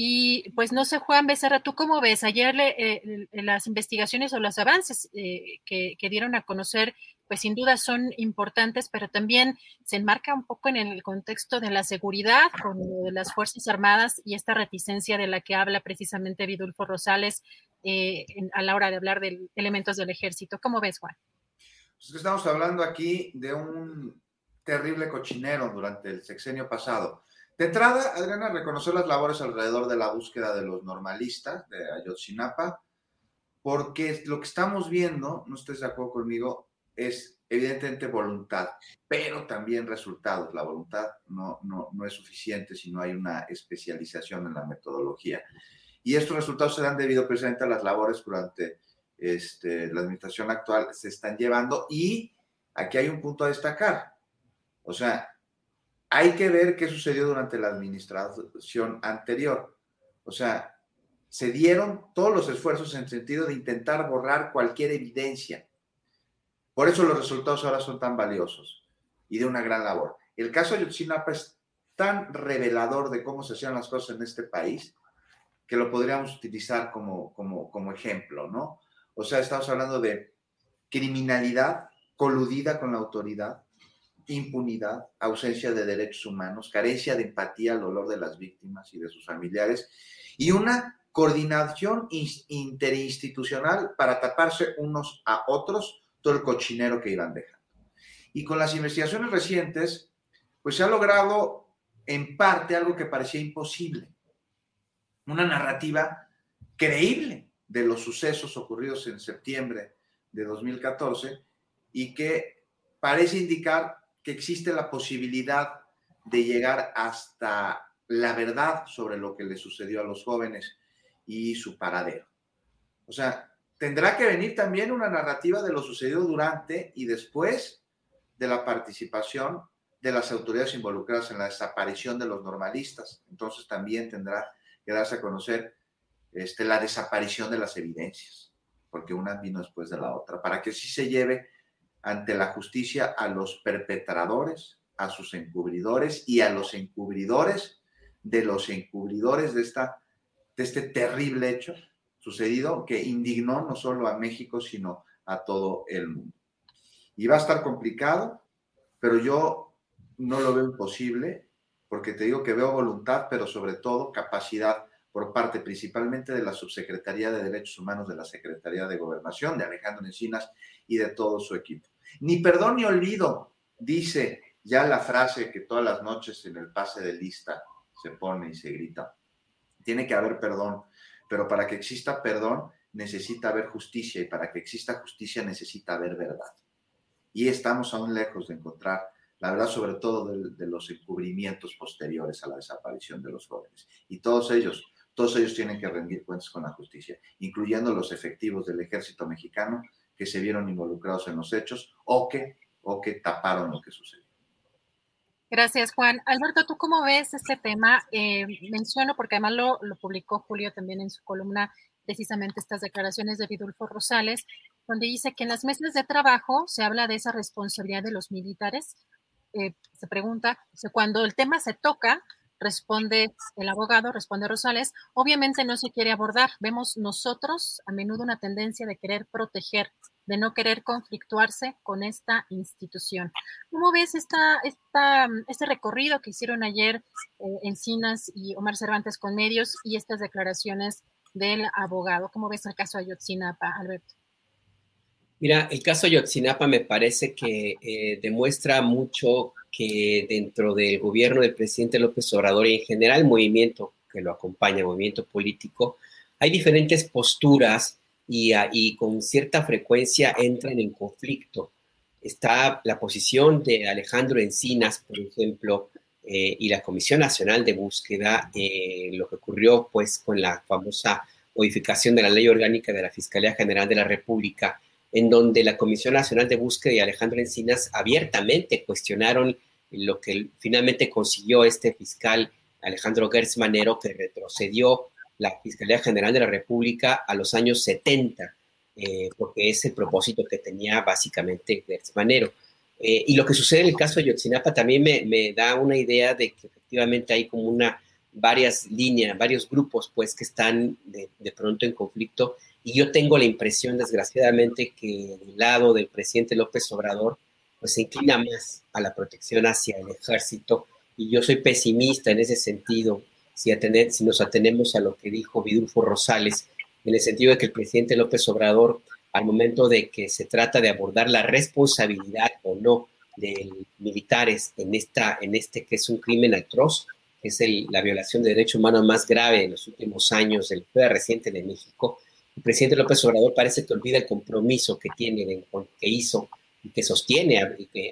Speaker 2: Y pues no sé, Juan Becerra, ¿tú cómo ves? Ayer eh, las investigaciones o los avances eh, que, dieron a conocer, pues sin duda son importantes, pero también se enmarca un poco en el contexto de la seguridad con las Fuerzas Armadas y esta reticencia de la que habla precisamente Vidulfo Rosales eh, a la hora de hablar de elementos del ejército. ¿Cómo ves, Juan?
Speaker 10: Pues estamos hablando aquí de un terrible cochinero durante el sexenio pasado de entrada, Adriana reconoció las labores alrededor de la búsqueda de los normalistas de Ayotzinapa, porque lo que estamos viendo, no estés de acuerdo conmigo, es evidentemente voluntad, pero también resultados. La voluntad no, no, no es suficiente si no hay una especialización en la metodología. Y estos resultados se dan debido precisamente a las labores durante este, la administración actual se están llevando y aquí hay un punto a destacar. O sea, hay que ver qué sucedió durante la administración anterior. O sea, se dieron todos los esfuerzos en el sentido de intentar borrar cualquier evidencia. Por eso los resultados ahora son tan valiosos y de una gran labor. El caso de Ayotzinapa es tan revelador de cómo se hacían las cosas en este país que lo podríamos utilizar como, como, como ejemplo, ¿no? O sea, estamos hablando de criminalidad coludida con la autoridad, impunidad, ausencia de derechos humanos, carencia de empatía al dolor de las víctimas y de sus familiares, y una coordinación interinstitucional para taparse unos a otros todo el cochinero que iban dejando. Y con las investigaciones recientes, pues se ha logrado en parte algo que parecía imposible, una narrativa creíble de los sucesos ocurridos en septiembre de 2014 y que parece indicar existe la posibilidad de llegar hasta la verdad sobre lo que le sucedió a los jóvenes y su paradero. O sea, tendrá que venir también una narrativa de lo sucedido durante y después de la participación de las autoridades involucradas en la desaparición de los normalistas. Entonces también tendrá que darse a conocer este, la desaparición de las evidencias, porque una vino después de la otra, para que sí se lleve ante la justicia a los perpetradores, a sus encubridores y a los encubridores de los encubridores de, esta, de este terrible hecho sucedido que indignó no solo a México, sino a todo el mundo. Y va a estar complicado, pero yo no lo veo imposible, porque te digo que veo voluntad, pero sobre todo capacidad por parte principalmente de la Subsecretaría de Derechos Humanos de la Secretaría de Gobernación, de Alejandro Encinas y de todo su equipo. Ni perdón ni olvido, dice ya la frase que todas las noches en el pase de lista se pone y se grita. Tiene que haber perdón, pero para que exista perdón necesita haber justicia y para que exista justicia necesita haber verdad. Y estamos aún lejos de encontrar la verdad sobre todo de, de los encubrimientos posteriores a la desaparición de los jóvenes. Y todos ellos todos ellos tienen que rendir cuentas con la justicia, incluyendo los efectivos del ejército mexicano que se vieron involucrados en los hechos o que, o que taparon lo que sucedió.
Speaker 2: Gracias, Juan. Alberto, ¿tú cómo ves este tema? Eh, menciono, porque además lo, lo, publicó Julio también en su columna, precisamente estas declaraciones de Vidulfo Rosales, donde dice que en las mesas de trabajo se habla de esa responsabilidad de los militares. Eh, se pregunta, cuando el tema se toca, responde el abogado, responde Rosales, obviamente no se quiere abordar. Vemos nosotros a menudo una tendencia de querer proteger, de no querer conflictuarse con esta institución. ¿Cómo ves esta, esta, este recorrido que hicieron ayer eh, Encinas y Omar Cervantes con medios y estas declaraciones del abogado? ¿Cómo ves el caso Ayotzinapa, Alberto?
Speaker 11: Mira, el caso Ayotzinapa me parece que eh, demuestra mucho que dentro del gobierno del presidente López Obrador y en general el movimiento que lo acompaña, movimiento político, hay diferentes posturas y, ah, y con cierta frecuencia entran en conflicto. Está la posición de Alejandro Encinas, por ejemplo, eh, y la Comisión Nacional de Búsqueda, eh, lo que ocurrió pues con la famosa modificación de la ley orgánica de la Fiscalía General de la República, en donde la Comisión Nacional de Búsqueda y Alejandro Encinas abiertamente cuestionaron lo que finalmente consiguió este fiscal Alejandro Gertz Manero, que retrocedió la Fiscalía General de la República a los años 70, eh, porque es el propósito que tenía básicamente Gertz Manero. Eh, y lo que sucede en el caso de Yotzinapa también me, da una idea de que efectivamente hay como una varias líneas, varios grupos pues que están de pronto en conflicto y yo tengo la impresión, desgraciadamente, que del lado del presidente López Obrador, pues se inclina más a la protección hacia el ejército. Y yo soy pesimista en ese sentido, si, si nos atenemos a lo que dijo Vidulfo Rosales, en el sentido de que el presidente López Obrador, al momento de que se trata de abordar la responsabilidad o no de militares en, esta, en este que es un crimen atroz, que es la violación de derechos humanos más grave en los últimos años del reciente de México, presidente López Obrador parece que olvida el compromiso que tiene, que hizo y que sostiene,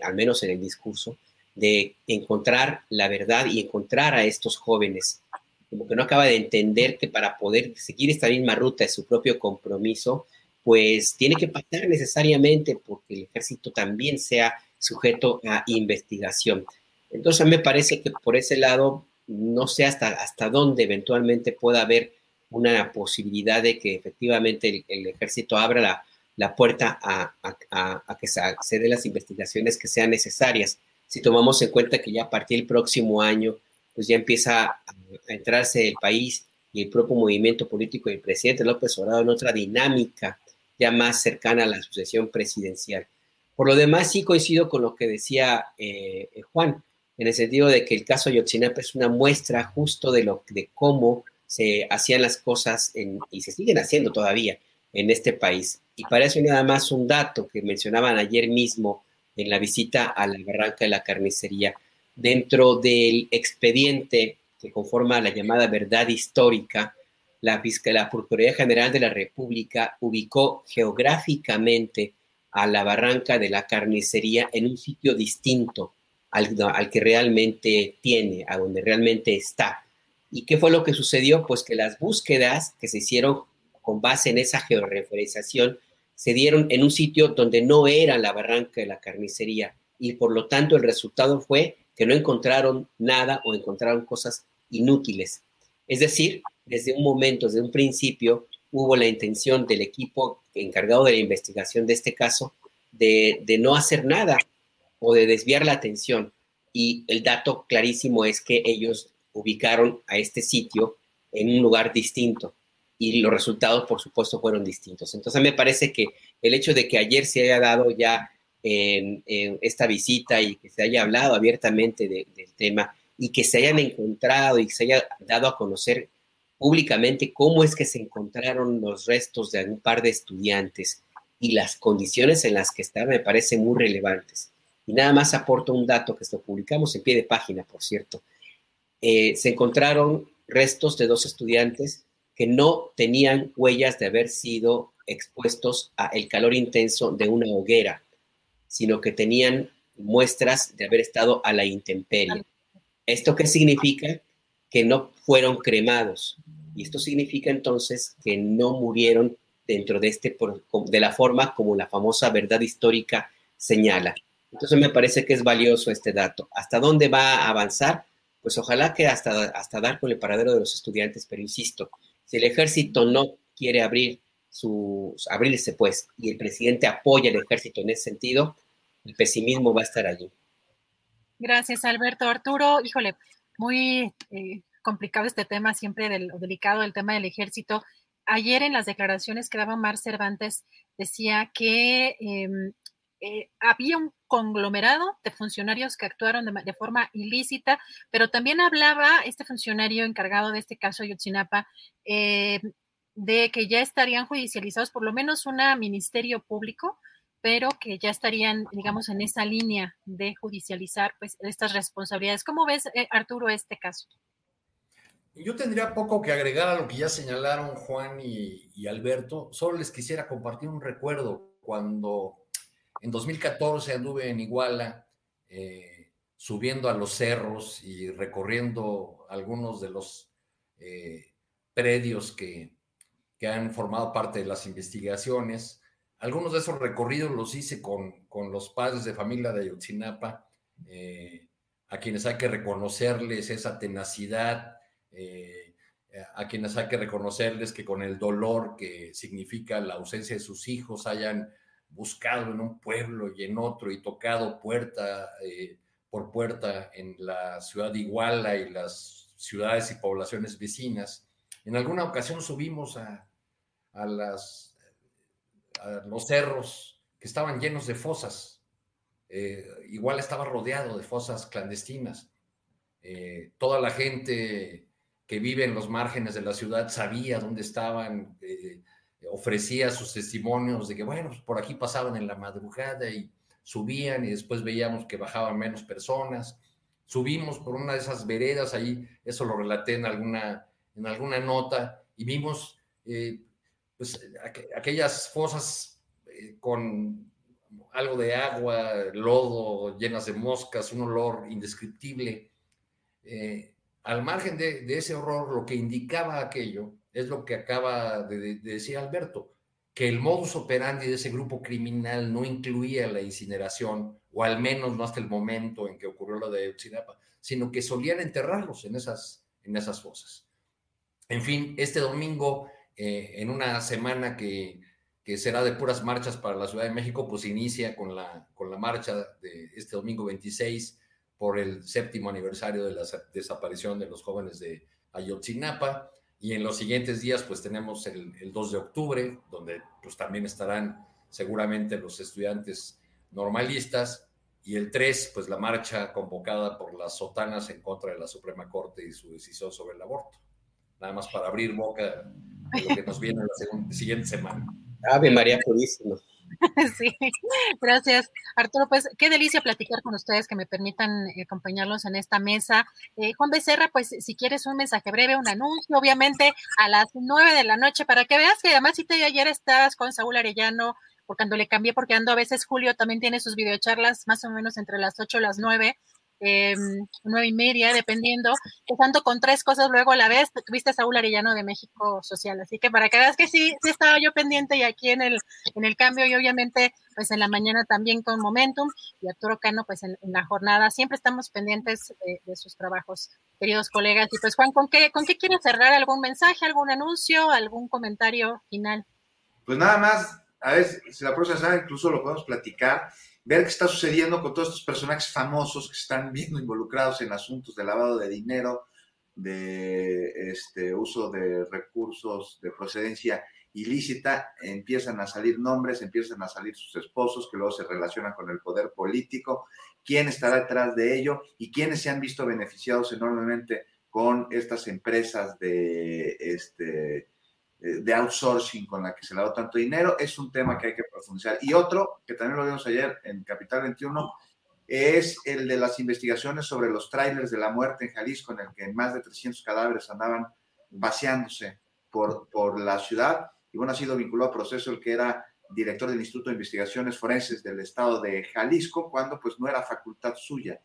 Speaker 11: al menos en el discurso, de encontrar la verdad y encontrar a estos jóvenes. Como que no acaba de entender que para poder seguir esta misma ruta de su propio compromiso, pues tiene que pasar necesariamente porque el ejército también sea sujeto a investigación. Entonces, me parece que por ese lado, no sé hasta, hasta dónde eventualmente pueda haber una posibilidad de que efectivamente el, ejército abra la, puerta a, que se, den las investigaciones que sean necesarias. Si tomamos en cuenta que ya a partir del próximo año, pues ya empieza a, entrarse el país y el propio movimiento político del presidente López Obrador en otra dinámica ya más cercana a la sucesión presidencial. Por lo demás, sí coincido con lo que decía eh, Juan, en el sentido de que el caso Ayotzinapa es una muestra justo de, lo, de cómo se hacían las cosas y se siguen haciendo todavía en este país. Y para eso nada más un dato que mencionaban ayer mismo en la visita a la barranca de la carnicería. Dentro del expediente que conforma la llamada verdad histórica, la, la Procuraduría General de la República ubicó geográficamente a la barranca de la carnicería en un sitio distinto al, al, que realmente tiene, a donde realmente está. ¿Y qué fue lo que sucedió? Pues que las búsquedas que se hicieron con base en esa georreferenciación se dieron en un sitio donde no era la barranca de la carnicería y por lo tanto el resultado fue que no encontraron nada o encontraron cosas inútiles. Es decir, desde un momento, desde un principio, hubo la intención del equipo encargado de la investigación de este caso de, no hacer nada o de desviar la atención. Y el dato clarísimo es que ellos ubicaron a este sitio en un lugar distinto y los resultados, por supuesto, fueron distintos. Entonces, me parece que el hecho de que ayer se haya dado ya esta visita y que se haya hablado abiertamente del tema y que se hayan encontrado y se haya dado a conocer públicamente cómo es que se encontraron los restos de un par de estudiantes y las condiciones en las que están me parece muy relevantes. Y nada más aporto un dato que lo publicamos en pie de página, por cierto. Eh, se encontraron restos de dos estudiantes que no tenían huellas de haber sido expuestos al calor intenso de una hoguera, sino que tenían muestras de haber estado a la intemperie. ¿Esto qué significa? Que no fueron cremados. Y esto significa entonces que no murieron dentro de, este, de la forma como la famosa verdad histórica señala. Entonces me parece que es valioso este dato. ¿Hasta dónde va a avanzar? Pues ojalá que hasta, hasta dar con el paradero de los estudiantes, pero insisto, si el ejército no quiere abrir sus, abrirse pues, y el presidente apoya al ejército en ese sentido, el pesimismo va a estar allí.
Speaker 2: Gracias, Alberto. Arturo, híjole, muy eh, complicado este tema, siempre del, delicado el tema del ejército. Ayer en las declaraciones que daba Mar Cervantes decía que em, eh, había un conglomerado de funcionarios que actuaron de, forma ilícita, pero también hablaba este funcionario encargado de este caso Ayotzinapa eh, de que ya estarían judicializados por lo menos un ministerio público pero que ya estarían, digamos, en esa línea de judicializar pues, estas responsabilidades. ¿Cómo ves, eh, Arturo, este caso?
Speaker 12: Yo tendría poco que agregar a lo que ya señalaron Juan y, Alberto. Solo les quisiera compartir un recuerdo. Cuando en 2014 anduve en Iguala, eh, subiendo a los cerros y recorriendo algunos de los eh, predios que, que han formado parte de las investigaciones, algunos de esos recorridos los hice con, los padres de familia de Ayotzinapa, eh, a quienes hay que reconocerles esa tenacidad, eh, a quienes hay que reconocerles que con el dolor que significa la ausencia de sus hijos hayan buscado en un pueblo y en otro y tocado puerta eh, por puerta en la ciudad de Iguala y las ciudades y poblaciones vecinas. En alguna ocasión subimos a, a los cerros que estaban llenos de fosas. Eh, igual estaba rodeado de fosas clandestinas. Eh, toda la gente que vive en los márgenes de la ciudad sabía dónde estaban, eh, ofrecía sus testimonios de que, bueno, pues, por aquí pasaban en la madrugada y subían y después veíamos que bajaban menos personas. Subimos por una de esas veredas, ahí eso lo relaté en alguna, en alguna nota, y vimos pues, aquellas fosas eh, con algo de agua, lodo, llenas de moscas, un olor indescriptible. Eh, al margen de, ese horror, lo que indicaba aquello es lo que acaba de, decir Alberto, que el modus operandi de ese grupo criminal no incluía la incineración, o al menos no hasta el momento en que ocurrió lo de Utsinapa, sino que solían enterrarlos en esas, en esas fosas. En fin, este domingo eh, en una semana que, será de puras marchas para la Ciudad de México, pues inicia con la, con la marcha de este domingo 26 por el séptimo aniversario de la desaparición de los jóvenes de Ayotzinapa. Y en los siguientes días, pues tenemos el, 2 de octubre, donde pues también estarán seguramente los estudiantes normalistas, y el 3, pues la marcha convocada por las sotanas en contra de la Suprema Corte y su decisión sobre el aborto. Nada más para abrir boca de lo que nos viene la siguiente semana.
Speaker 11: Ave María Purísima.
Speaker 2: Sí, gracias. Arturo, pues qué delicia platicar con ustedes, que me permitan eh, acompañarlos en esta mesa. Eh, Juan Becerra, pues si quieres un mensaje breve, un anuncio, obviamente a las nueve de la noche, para que veas que además si te ayer estabas con Saúl Arellano, porque cuando le cambié, porque ando a veces Julio también tiene sus videocharlas más o menos entre las ocho y las nueve, eh, nueve y media, dependiendo, empezando con tres cosas luego a la vez, tuviste a Saúl Arellano de México Social, así que para que veas que sí, sí estaba yo pendiente y aquí en el, en el cambio y obviamente pues en la mañana también con Momentum y Arturo Cano pues en, la jornada, siempre estamos pendientes de, sus trabajos, queridos colegas, y pues Juan, ¿con qué, ¿con qué quieres cerrar? ¿Algún mensaje, algún anuncio, algún comentario final?
Speaker 10: Pues nada más, a ver si la próxima semana incluso lo podemos platicar ver qué está sucediendo con todos estos personajes famosos que están viendo involucrados en asuntos de lavado de dinero, de este, uso de recursos de procedencia ilícita, empiezan a salir nombres, empiezan a salir sus esposos que luego se relacionan con el poder político, quién estará detrás de ello y quiénes se han visto beneficiados enormemente con estas empresas de este, de outsourcing con la que se le ha dado tanto dinero, es un tema que hay que profundizar. Y otro, que también lo vimos ayer en Capital 21, es el de las investigaciones sobre los trailers de la muerte en Jalisco, en el que más de 300 cadáveres andaban vaciándose por, por la ciudad. Y bueno, ha sido vinculado a proceso el que era director del Instituto de Investigaciones Forenses del Estado de Jalisco, cuando pues no era facultad suya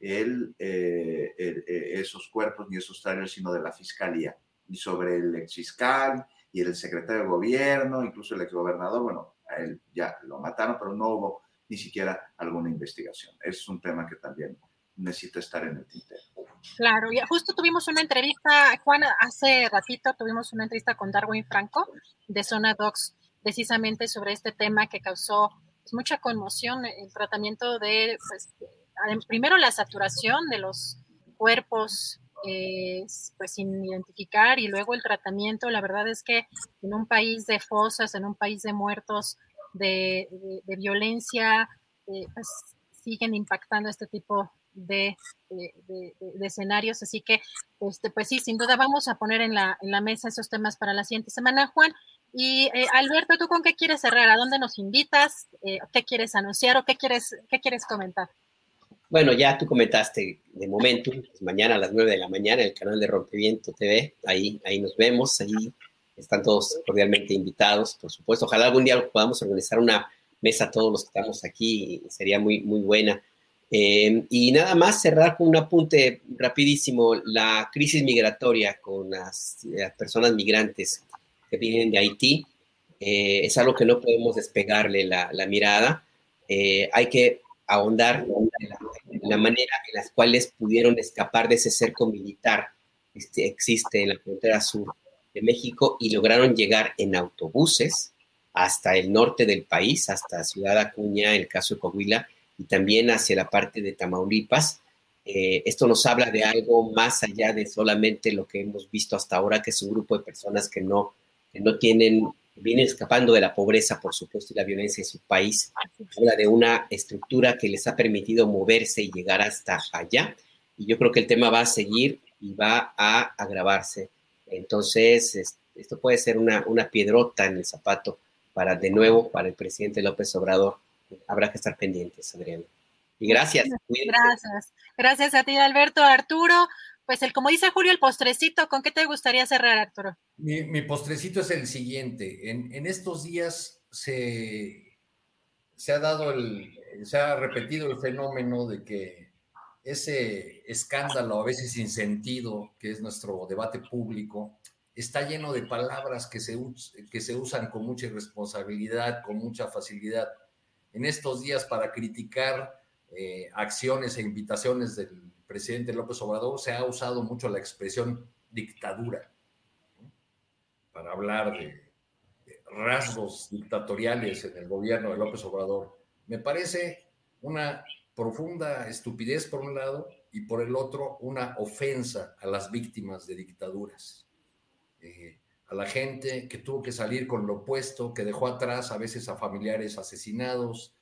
Speaker 10: eh, eh, esos cuerpos ni esos trailers, sino de la Fiscalía y sobre el ex fiscal y el secretario de gobierno, incluso el ex gobernador, bueno, a él ya lo mataron, pero no hubo ni siquiera alguna investigación. Es un tema que también necesita estar en el tintero.
Speaker 2: Claro, y justo tuvimos una entrevista, Juan, hace ratito tuvimos una entrevista con Darwin Franco de Zona Docs, precisamente sobre este tema que causó pues, mucha conmoción, el tratamiento de, pues, primero la saturación de los cuerpos pues sin identificar y luego el tratamiento, la verdad es que en un país de fosas, en un país de muertos, de, violencia, eh, pues siguen impactando este tipo de, escenarios. Así que, este, pues sí, sin duda vamos a poner en la, mesa esos temas para la siguiente semana, Juan. Y eh, Alberto, ¿tú con qué quieres cerrar? ¿A dónde nos invitas? Eh, ¿Qué quieres anunciar o qué quieres, qué quieres comentar?
Speaker 11: Bueno, ya tú comentaste de momento, pues mañana a las 9 de la mañana, el canal de Rompeviento TV, ahí, ahí nos vemos, ahí están todos cordialmente invitados, por supuesto. Ojalá algún día podamos organizar una mesa todos los que estamos aquí, sería muy, muy buena. Eh, y nada más cerrar con un apunte rapidísimo, la crisis migratoria con las, personas migrantes que vienen de Haití eh, es algo que no podemos despegarle la, mirada. Eh, hay que ahondar en la, manera en las cuales pudieron escapar de ese cerco militar que este, existe en la frontera sur de México y lograron llegar en autobuses hasta el norte del país, hasta Ciudad Acuña, el caso de Coahuila, y también hacia la parte de Tamaulipas. Eh, esto nos habla de algo más allá de solamente lo que hemos visto hasta ahora, que es un grupo de personas que no, que no tienen vienen escapando de la pobreza, por supuesto, y la violencia en su país. Habla de una estructura que les ha permitido moverse y llegar hasta allá. Y yo creo que el tema va a seguir y va a agravarse. Entonces, esto puede ser una, una piedrota en el zapato para, de nuevo, para el presidente López Obrador. Habrá que estar pendientes, Adriana. Y gracias.
Speaker 2: Gracias. Gracias a ti, Alberto. Arturo, pues el, como dice Julio, el postrecito, ¿con qué te gustaría cerrar, Arturo?
Speaker 12: Mi, postrecito es el siguiente. En, estos días se, se ha dado el, se ha repetido el fenómeno de que ese escándalo, a veces sin sentido, que es nuestro debate público, está lleno de palabras que se, que se usan con mucha irresponsabilidad, con mucha facilidad. En estos días, para criticar eh, acciones e invitaciones del presidente López Obrador se ha usado mucho la expresión dictadura para hablar de, rasgos dictatoriales en el gobierno de López Obrador. Me parece una profunda estupidez por un lado y por el otro una ofensa a las víctimas de dictaduras, eh, a la gente que tuvo que salir con lo opuesto, que dejó atrás a veces a familiares asesinados,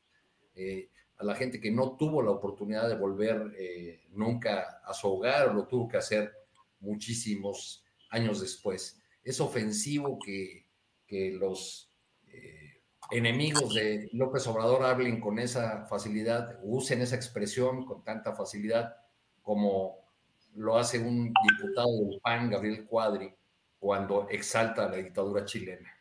Speaker 12: eh, a la gente que no tuvo la oportunidad de volver eh, nunca a su hogar o lo tuvo que hacer muchísimos años después. Es ofensivo que, que los eh, enemigos de López Obrador hablen con esa facilidad, usen esa expresión con tanta facilidad como lo hace un diputado del PAN, Gabriel Cuadri, cuando exalta la dictadura chilena.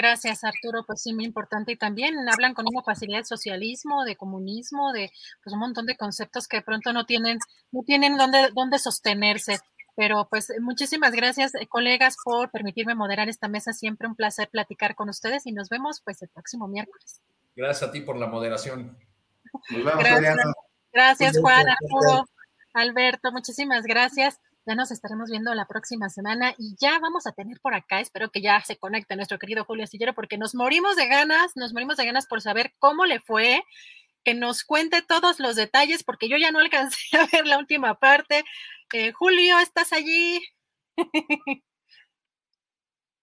Speaker 2: Gracias, Arturo. Pues sí, muy importante. Y también hablan con una facilidad de socialismo, de comunismo, de pues un montón de conceptos que de pronto no tienen, no tienen dónde, dónde sostenerse. Pero pues muchísimas gracias, eh, colegas, por permitirme moderar esta mesa. Siempre un placer platicar con ustedes y nos vemos pues el próximo miércoles.
Speaker 12: Gracias a ti por la moderación.
Speaker 10: Nos vemos,
Speaker 2: Gracias, gracias Juan, Arturo, Alberto, muchísimas gracias. Ya nos estaremos viendo la próxima semana y ya vamos a tener por acá, espero que ya se conecte nuestro querido Julio Astillero porque nos morimos de ganas, nos morimos de ganas por saber cómo le fue, que nos cuente todos los detalles porque yo ya no alcancé a ver la última parte. Eh, Julio, ¿estás allí?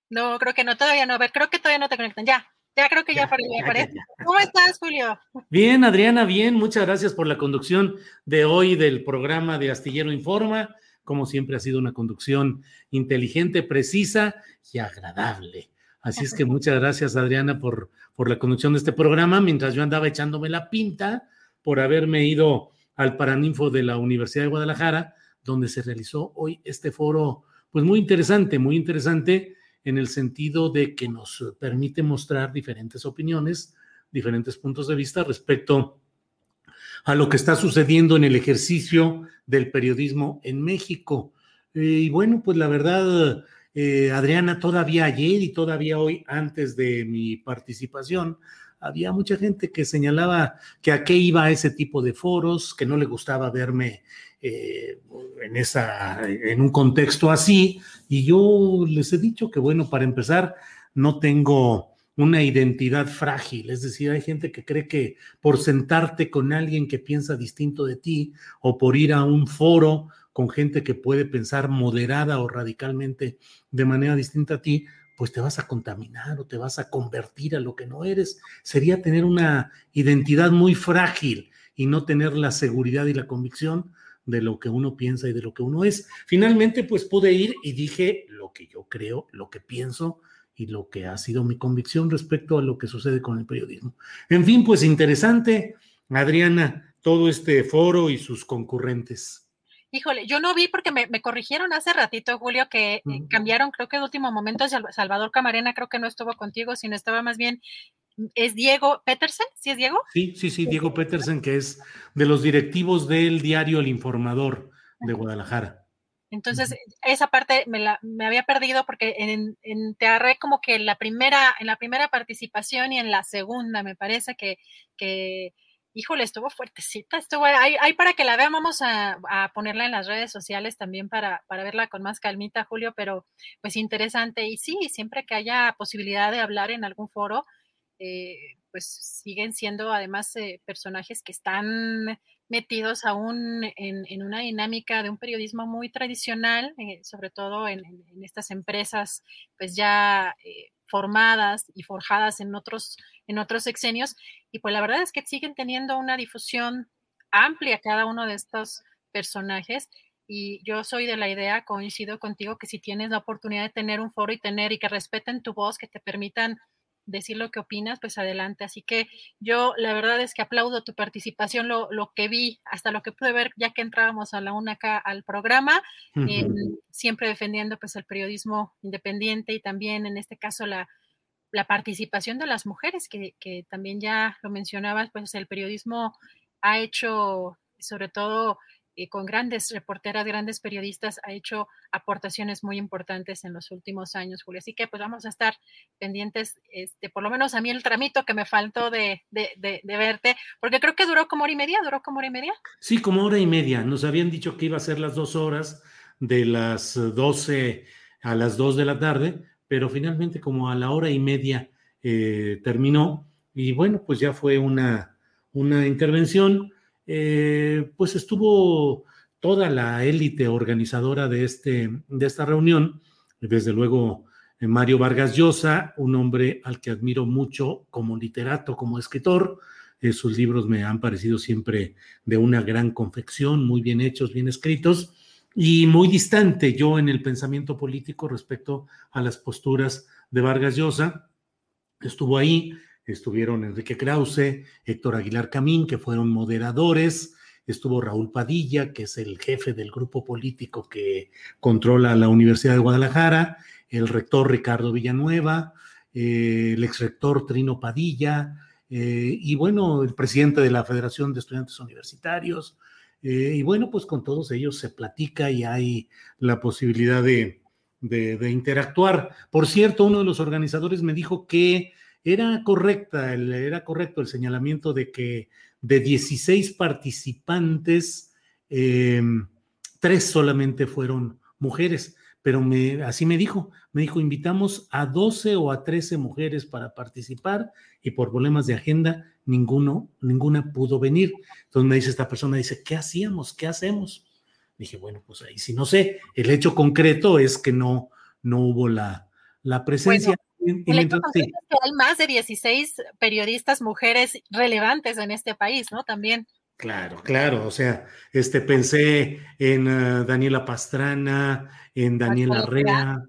Speaker 2: no, creo que no, todavía no. A ver, creo que todavía no te conectan. Ya, ya creo que ya, ya aparece. ¿Cómo estás, Julio?
Speaker 13: Bien, Adriana, bien. Muchas gracias por la conducción de hoy del programa de Astillero Informa. Como siempre ha sido una conducción inteligente, precisa y agradable. Así es que muchas gracias, Adriana, por, por la conducción de este programa, mientras yo andaba echándome la pinta por haberme ido al Paraninfo de la Universidad de Guadalajara, donde se realizó hoy este foro, pues muy interesante, muy interesante en el sentido de que nos permite mostrar diferentes opiniones, diferentes puntos de vista respecto a lo que está sucediendo en el ejercicio del periodismo en México. Eh, y bueno, pues la verdad, eh, Adriana, todavía ayer y todavía hoy, antes de mi participación, había mucha gente que señalaba que a qué iba ese tipo de foros, que no le gustaba verme eh, en, esa, en un contexto así. Y yo les he dicho que, bueno, para empezar, no tengo una identidad frágil, es decir, hay gente que cree que por sentarte con alguien que piensa distinto de ti o por ir a un foro con gente que puede pensar moderada o radicalmente de manera distinta a ti, pues te vas a contaminar o te vas a convertir a lo que no eres. Sería tener una identidad muy frágil y no tener la seguridad y la convicción de lo que uno piensa y de lo que uno es. Finalmente, pues pude ir y dije lo que yo creo, lo que pienso y lo que ha sido mi convicción respecto a lo que sucede con el periodismo. En fin, pues interesante, Adriana, todo este foro y sus concurrentes.
Speaker 2: Híjole, yo no vi porque me, corrigieron hace ratito, Julio, que eh, cambiaron, creo que el último momento Salvador Camarena creo que no estuvo contigo, sino estaba más bien, ¿es Diego Petersen? ¿Sí es Diego?
Speaker 13: Sí, sí, sí, Diego Petersen, que es de los directivos del diario El Informador de Guadalajara.
Speaker 2: Entonces, esa parte me, la, me había perdido porque en, en, te agarré como que en la primera, en la primera participación y en la segunda, me parece que, que híjole, estuvo fuertecita, estuvo ahí, para que la vean, vamos a, a, ponerla en las redes sociales también para, para verla con más calmita, Julio, pero pues interesante. Y sí, siempre que haya posibilidad de hablar en algún foro, eh, pues siguen siendo además eh, personajes que están metidos aún en, una dinámica de un periodismo muy tradicional, eh, sobre todo en, estas empresas pues ya eh, formadas y forjadas en otros, en otros sexenios. Y pues la verdad es que siguen teniendo una difusión amplia cada uno de estos personajes. Y yo soy de la idea, coincido contigo, que si tienes la oportunidad de tener un foro y tener y que respeten tu voz, que te permitan decir lo que opinas, pues adelante. Así que yo la verdad es que aplaudo tu participación, lo, lo que vi, hasta lo que pude ver ya que entrábamos a la una acá al programa, siempre defendiendo pues el periodismo independiente y también en este caso la, la participación de las mujeres, que, que también ya lo mencionabas, pues el periodismo ha hecho sobre todo y con grandes reporteras, grandes periodistas, ha hecho aportaciones muy importantes en los últimos años, Julio. Así que pues vamos a estar pendientes, este, por lo menos a mí el tramito que me faltó de, de, verte, porque creo que duró como hora y media, duró como hora y media.
Speaker 13: Sí, como hora y media. Nos habían dicho que iba a ser las dos horas de las 12 a las 2 de la tarde, pero finalmente como a la hora y media eh, terminó y bueno, pues ya fue una, una intervención eh, pues estuvo toda la élite organizadora de, este, de esta reunión, desde luego eh, Mario Vargas Llosa, un hombre al que admiro mucho como literato, como escritor, eh, sus libros me han parecido siempre de una gran confección, muy bien hechos, bien escritos y muy distante yo en el pensamiento político respecto a las posturas de Vargas Llosa. Estuvo ahí, estuvieron Enrique Krause, Héctor Aguilar Camín, que fueron moderadores, estuvo Raúl Padilla, que es el jefe del grupo político que controla la Universidad de Guadalajara, el rector Ricardo Villanueva, eh, el exrector Trino Padilla, eh, y bueno, el presidente de la Federación de Estudiantes Universitarios, eh, y bueno, pues con todos ellos se platica y hay la posibilidad de, interactuar. Por cierto, uno de los organizadores me dijo que era correcta, era correcto el señalamiento de que de 16 participantes, eh, tres solamente fueron mujeres pero me, así me dijo, me dijo, invitamos a 12 o a 13 mujeres para participar y por problemas de agenda ninguno, ninguna pudo venir. Entonces me dice esta persona, dice, ¿qué hacíamos? ¿Qué hacemos? Dije, bueno, pues ahí sí no sé. El hecho concreto es que no, no hubo la, la presencia.
Speaker 2: El es que hay más de 16 periodistas mujeres relevantes en este país, ¿no? También.
Speaker 13: Claro, claro, o sea, este pensé en uh, Daniela Pastrana, en Daniela Rea,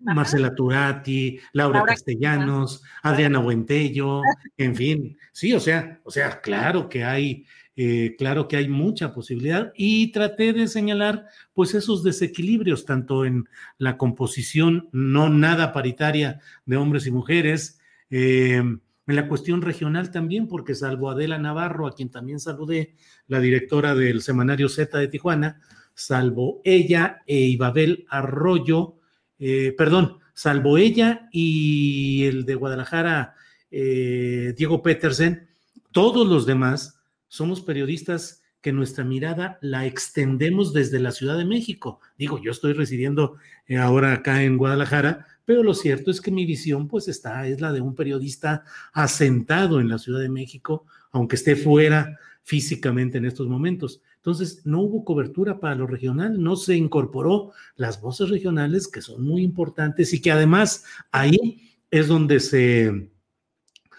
Speaker 13: Marcela Turati, Laura, Castellanos, Adriana Buentello, en fin, sí, o sea, o sea, claro que hay, eh, claro que hay mucha posibilidad y traté de señalar pues esos desequilibrios tanto en la composición no nada paritaria de hombres y mujeres, eh, en la cuestión regional también, porque salvo Adela Navarro, a quien también saludé, la directora del semanario Z de Tijuana, salvo ella e Ibabel Arroyo, eh, perdón, salvo ella y el de Guadalajara, Diego Petersen, todos los demás somos periodistas que nuestra mirada la extendemos desde la Ciudad de México. Digo, yo estoy residiendo eh, ahora acá en Guadalajara, pero lo cierto es que mi visión pues está, es la de un periodista asentado en la Ciudad de México, aunque esté fuera físicamente en estos momentos. Entonces, no hubo cobertura para lo regional, no se incorporó las voces regionales que son muy importantes y que además ahí es donde se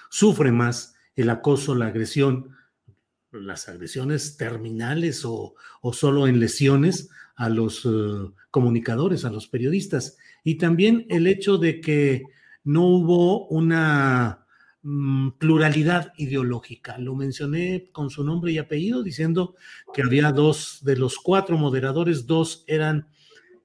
Speaker 13: sufre más el acoso, la agresión, las agresiones terminales o, solo en lesiones a los eh, comunicadores, a los periodistas y también el hecho de que no hubo una mm, pluralidad ideológica. Lo mencioné con su nombre y apellido, diciendo que había dos de los cuatro moderadores, dos eran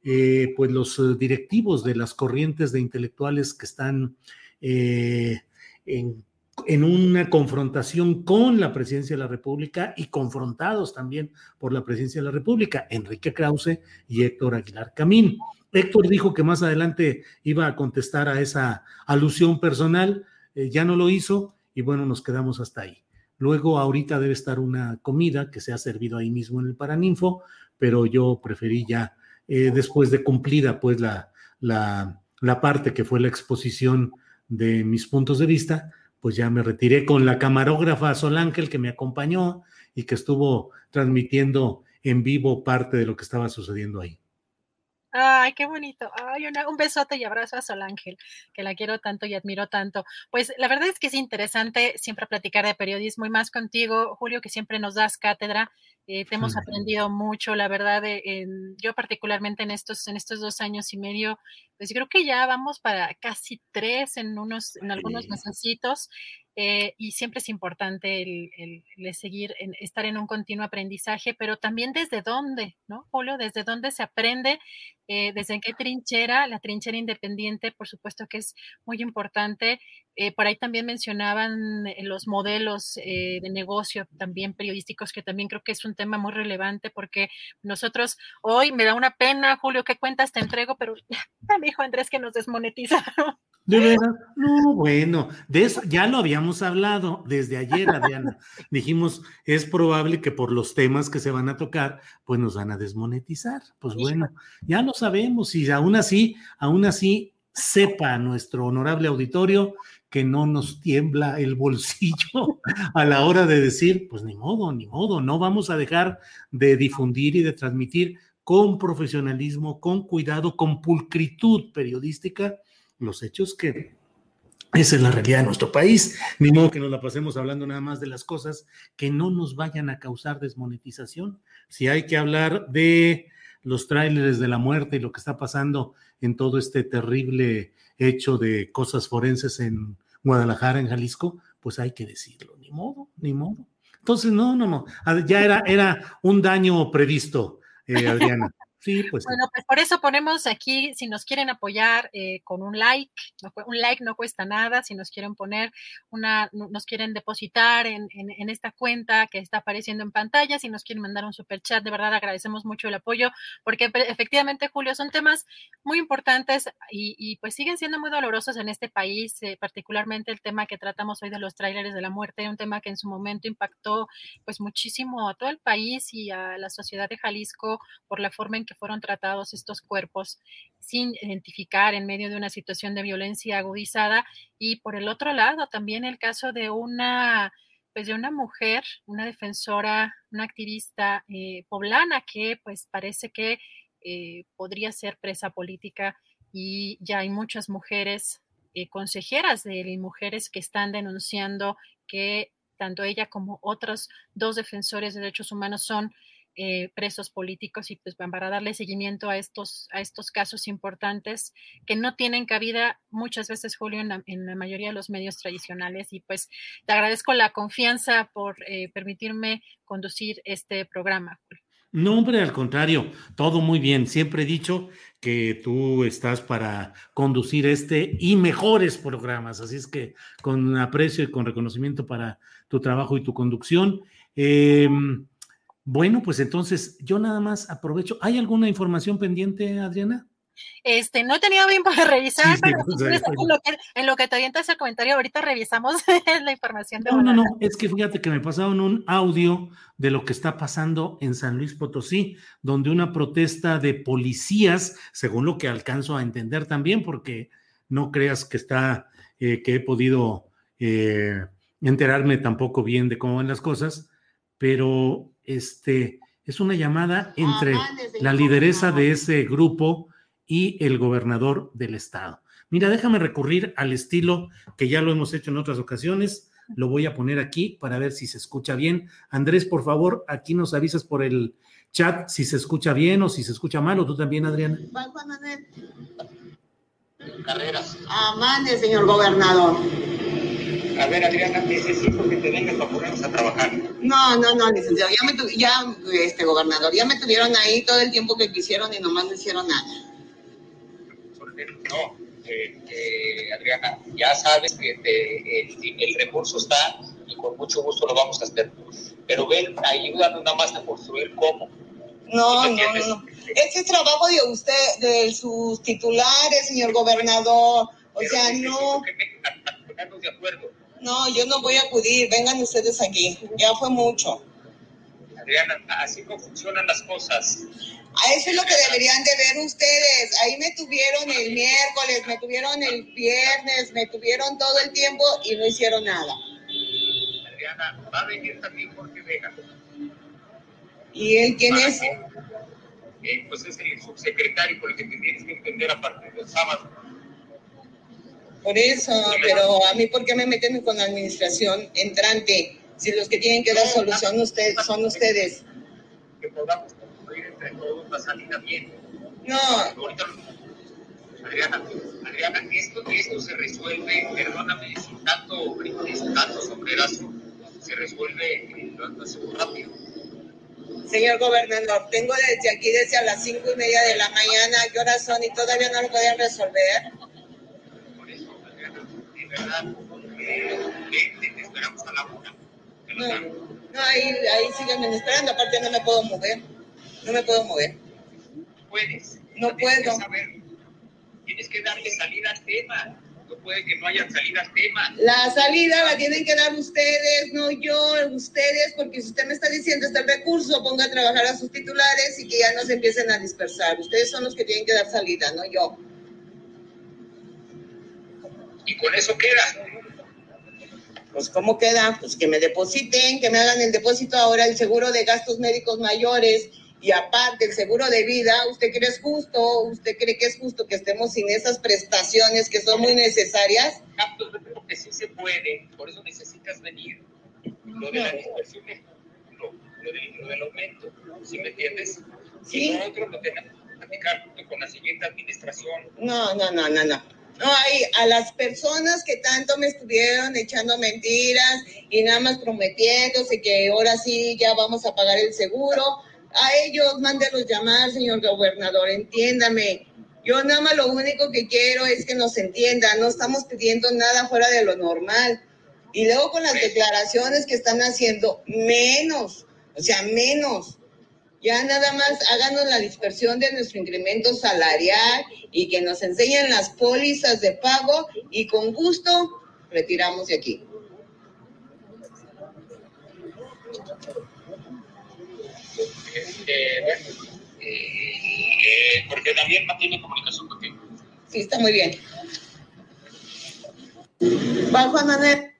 Speaker 13: eh, pues los eh, directivos de las corrientes de intelectuales que están eh, en, en, una confrontación con la presidencia de la República y confrontados también por la presidencia de la República, Enrique Krause y Héctor Aguilar Camín. Héctor dijo que más adelante iba a contestar a esa alusión personal, eh, ya no lo hizo y bueno, nos quedamos hasta ahí. Luego ahorita debe estar una comida que se ha servido ahí mismo en el Paraninfo, pero yo preferí ya, eh, después de cumplida pues la, la, la parte que fue la exposición de mis puntos de vista, pues ya me retiré con la camarógrafa Sol Ángel que me acompañó y que estuvo transmitiendo en vivo parte de lo que estaba sucediendo ahí.
Speaker 2: Ay, qué bonito. Ay, un besote y abrazo a Sol Ángel, que la quiero tanto y admiro tanto. Pues la verdad es que es interesante siempre platicar de periodismo y más contigo, Julio, que siempre nos das cátedra. Eh, te hemos aprendido mucho, la verdad, yo particularmente en estos, en estos dos años y medio, pues creo que ya vamos para casi tres en unos, en algunos mesecitos. Eh, y siempre es importante el, seguir, en, estar en un continuo aprendizaje, pero también desde dónde, ¿no, Julio? Desde dónde se aprende, eh, desde qué trinchera, la trinchera independiente, por supuesto que es muy importante. Eh, por ahí también mencionaban los modelos de negocio también periodísticos, que también creo que es un tema muy relevante porque nosotros hoy me da una pena, Julio, ¿qué cuentas te entrego? Pero me dijo Andrés que nos desmonetizaron.
Speaker 13: ¿De verdad? No, bueno, de eso ya lo habíamos hablado desde ayer, Adriana. Dijimos, es probable que por los temas que se van a tocar, pues nos van a desmonetizar. Pues bueno, ya lo sabemos y aún así, aún así, sepa nuestro honorable auditorio que no nos tiembla el bolsillo a la hora de decir, pues ni modo, ni modo, no vamos a dejar de difundir y de transmitir con profesionalismo, con cuidado, con pulcritud periodística los hechos que Esa es la realidad de nuestro país. Ni modo que nos la pasemos hablando nada más de las cosas que no nos vayan a causar desmonetización. Si hay que hablar de los tráileres de la muerte y lo que está pasando en todo este terrible hecho de cosas forenses en Guadalajara, en Jalisco, pues hay que decirlo. Ni modo, ni modo. Entonces, no, no, no. Ya era, era un daño previsto, eh, Adriana. Sí, pues.
Speaker 2: Bueno, pues por eso ponemos aquí, si nos quieren apoyar eh, con un like, un like no cuesta nada, si nos quieren poner una, nos quieren depositar en, en, esta cuenta que está apareciendo en pantalla, si nos quieren mandar un super chat, de verdad agradecemos mucho el apoyo, porque efectivamente, Julio, son temas muy importantes y, y pues siguen siendo muy dolorosos en este país, eh, particularmente el tema que tratamos hoy de los tráileres de la muerte, un tema que en su momento impactó pues muchísimo a todo el país y a la sociedad de Jalisco por la forma en que fueron tratados estos cuerpos sin identificar en medio de una situación de violencia agudizada. Y por el otro lado, también el caso de una pues de una mujer, una defensora, una activista eh, poblana que pues parece que eh, podría ser presa política y ya hay muchas mujeres eh, consejeras de mujeres que están denunciando que tanto ella como otros dos defensores de derechos humanos son eh, presos políticos y pues para darle seguimiento a estos, a estos casos importantes que no tienen cabida muchas veces, Julio, en la, mayoría de los medios tradicionales. Y pues te agradezco la confianza por eh, permitirme conducir este programa.
Speaker 13: No, hombre, al contrario, todo muy bien. Siempre he dicho que tú estás para conducir este y mejores programas, así es que con aprecio y con reconocimiento para tu trabajo y tu conducción. Eh, bueno, pues entonces yo nada más aprovecho. ¿Hay alguna información pendiente, Adriana?
Speaker 2: Este, no he tenido tiempo de revisar, pero en, lo que, en lo que te avientas el comentario, ahorita revisamos la información.
Speaker 13: De no, no, no, es que fíjate que me pasaron un audio de lo que está pasando en San Luis Potosí, donde una protesta de policías, según lo que alcanzo a entender también, porque no creas que está, eh, que he podido eh, enterarme tampoco bien de cómo van las cosas, pero este, es una llamada entre la lideresa de ese grupo y el gobernador del estado. Mira, déjame recurrir al estilo que ya lo hemos hecho en otras ocasiones. Lo voy a poner aquí para ver si se escucha bien. Andrés, por favor, aquí nos avisas por el chat si se escucha bien o si se escucha mal, o tú también, Adriana.
Speaker 14: Carreras. Amande, señor gobernador.
Speaker 15: A ver, Adriana, necesito que te vengas para ponernos a trabajar.
Speaker 14: No, no, no, licenciado. Ya, me ya, este gobernador, ya me tuvieron ahí todo el tiempo que quisieron y nomás no hicieron nada.
Speaker 15: No, eh, eh, Adriana, ya sabes que el, el, recurso está y con mucho gusto lo vamos a hacer. Pero ven, ayúdanos nada más a construir cómo.
Speaker 14: No, no, no. Este es trabajo de usted, de sus titulares, señor gobernador. O sea, no.
Speaker 15: De acuerdo.
Speaker 14: No, yo no voy a acudir, vengan ustedes aquí, ya fue mucho.
Speaker 15: Adriana, así no funcionan las cosas.
Speaker 14: A eso es lo que deberían de ver ustedes. Ahí me tuvieron el miércoles, me tuvieron el viernes, me tuvieron todo el tiempo y no hicieron nada.
Speaker 15: Adriana, va a venir también Jorge Vega.
Speaker 14: ¿Y él quién es?
Speaker 15: Eh, pues es el subsecretario por el que te tienes que entender a partir del sábado.
Speaker 14: Por eso, pero a mí, ¿por qué me meten con la administración entrante? Si los que tienen que dar solución ustedes, son ustedes.
Speaker 15: Que podamos construir entre todos la salida bien.
Speaker 14: No.
Speaker 15: Adriana, Adriana, esto, esto se resuelve, perdóname, sin tanto, sin tanto sombrerazo, se resuelve rápido.
Speaker 14: Señor gobernador, tengo desde aquí, desde a las cinco y media de la mañana, ¿qué horas son? Y todavía no lo pueden resolver.
Speaker 15: Te esperamos a la una.
Speaker 14: No, ahí, ahí siguen esperando, aparte no me puedo mover. No me puedo mover.
Speaker 15: Puedes.
Speaker 14: No puedo.
Speaker 15: tienes que darle salida al tema. No puede que no haya salida al tema.
Speaker 14: La salida la tienen que dar ustedes, no yo, ustedes, porque si usted me está diciendo está el recurso, ponga a trabajar a sus titulares y que ya no se empiecen a dispersar. Ustedes son los que tienen que dar salida, no yo
Speaker 15: y con eso queda.
Speaker 14: Pues ¿cómo queda? Pues que me depositen, que me hagan el depósito ahora el seguro de gastos médicos mayores y aparte el seguro de vida, ¿usted cree es justo? ¿Usted cree que es justo que estemos sin esas prestaciones que son muy necesarias?
Speaker 15: Yo creo que sí se puede, por eso necesitas venir. Lo de la lo, lo, de, lo del aumento, ¿sí me entiendes?
Speaker 14: Sí.
Speaker 15: Y lo otro lo tenemos que platicar con la siguiente administración.
Speaker 14: No, no, no, no, no. No, hay a las personas que tanto me estuvieron echando mentiras y nada más prometiéndose que ahora sí ya vamos a pagar el seguro, a ellos mándelos llamar, señor gobernador, entiéndame. Yo nada más lo único que quiero es que nos entiendan, no estamos pidiendo nada fuera de lo normal. Y luego con las declaraciones que están haciendo, menos, o sea, menos. Ya nada más háganos la dispersión de nuestro incremento salarial y que nos enseñen las pólizas de pago y con gusto retiramos de aquí.
Speaker 15: Eh, bueno, eh, porque también mantiene comunicación contigo.
Speaker 14: Sí, está muy bien. Juan Manuel.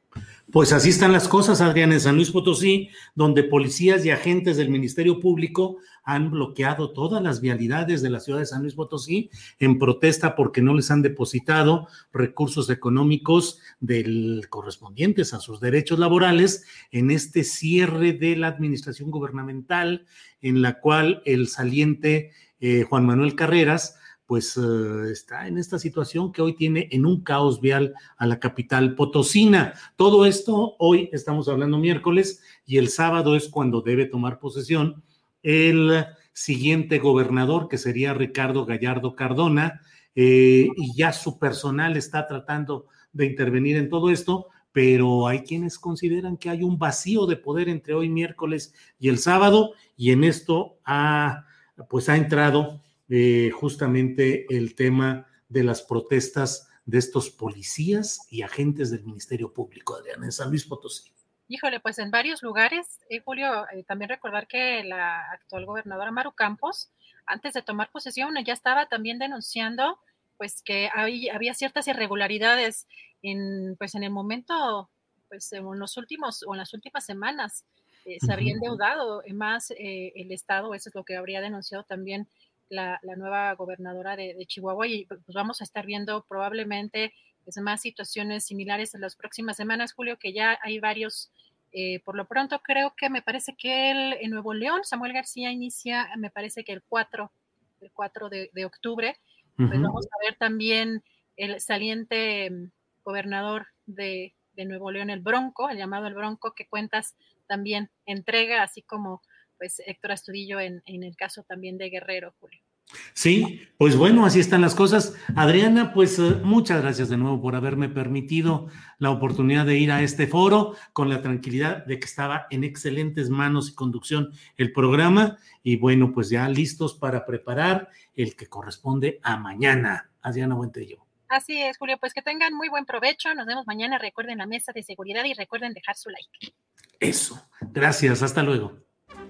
Speaker 13: Pues así están las cosas, Adrián, en San Luis Potosí, donde policías y agentes del Ministerio Público han bloqueado todas las vialidades de la ciudad de San Luis Potosí en protesta porque no les han depositado recursos económicos del correspondientes a sus derechos laborales en este cierre de la administración gubernamental en la cual el saliente eh, Juan Manuel Carreras pues uh, está en esta situación que hoy tiene en un caos vial a la capital potosina. Todo esto hoy estamos hablando miércoles y el sábado es cuando debe tomar posesión el siguiente gobernador, que sería Ricardo Gallardo Cardona, eh, y ya su personal está tratando de intervenir en todo esto, pero hay quienes consideran que hay un vacío de poder entre hoy miércoles y el sábado, y en esto ha, pues ha entrado eh, justamente el tema de las protestas de estos policías y agentes del Ministerio Público, Adrián, en San Luis Potosí.
Speaker 2: Híjole, pues en varios lugares, eh, Julio, eh, también recordar que la actual gobernadora Maru Campos, antes de tomar posesión, ya estaba también denunciando pues que hay, había ciertas irregularidades en, pues en el momento, pues en los últimos o en las últimas semanas. Eh, se habría endeudado más el Estado, eso es lo que habría denunciado también la, la nueva gobernadora de, de, Chihuahua y pues vamos a estar viendo probablemente pues, más situaciones similares en las próximas semanas, Julio, que ya hay varios. Eh, por lo pronto creo que me parece que el, en Nuevo León, Samuel García inicia, me parece que el 4, el 4 de, de octubre. Pues vamos a ver también el saliente mm, gobernador de, de Nuevo León, el Bronco, el llamado el Bronco, que cuentas también entrega, así como pues Héctor Astudillo en, en el caso también de Guerrero, Julio.
Speaker 13: Sí, pues bueno, así están las cosas. Adriana, pues uh, muchas gracias de nuevo por haberme permitido la oportunidad de ir a este foro con la tranquilidad de que estaba en excelentes manos y conducción el programa y bueno, pues ya listos para preparar el que corresponde a mañana. Adriana Buentello.
Speaker 2: Así es, Julio, pues que tengan muy buen provecho. Nos vemos mañana. Recuerden la mesa de seguridad y recuerden dejar su like.
Speaker 13: Eso. Gracias. Hasta luego.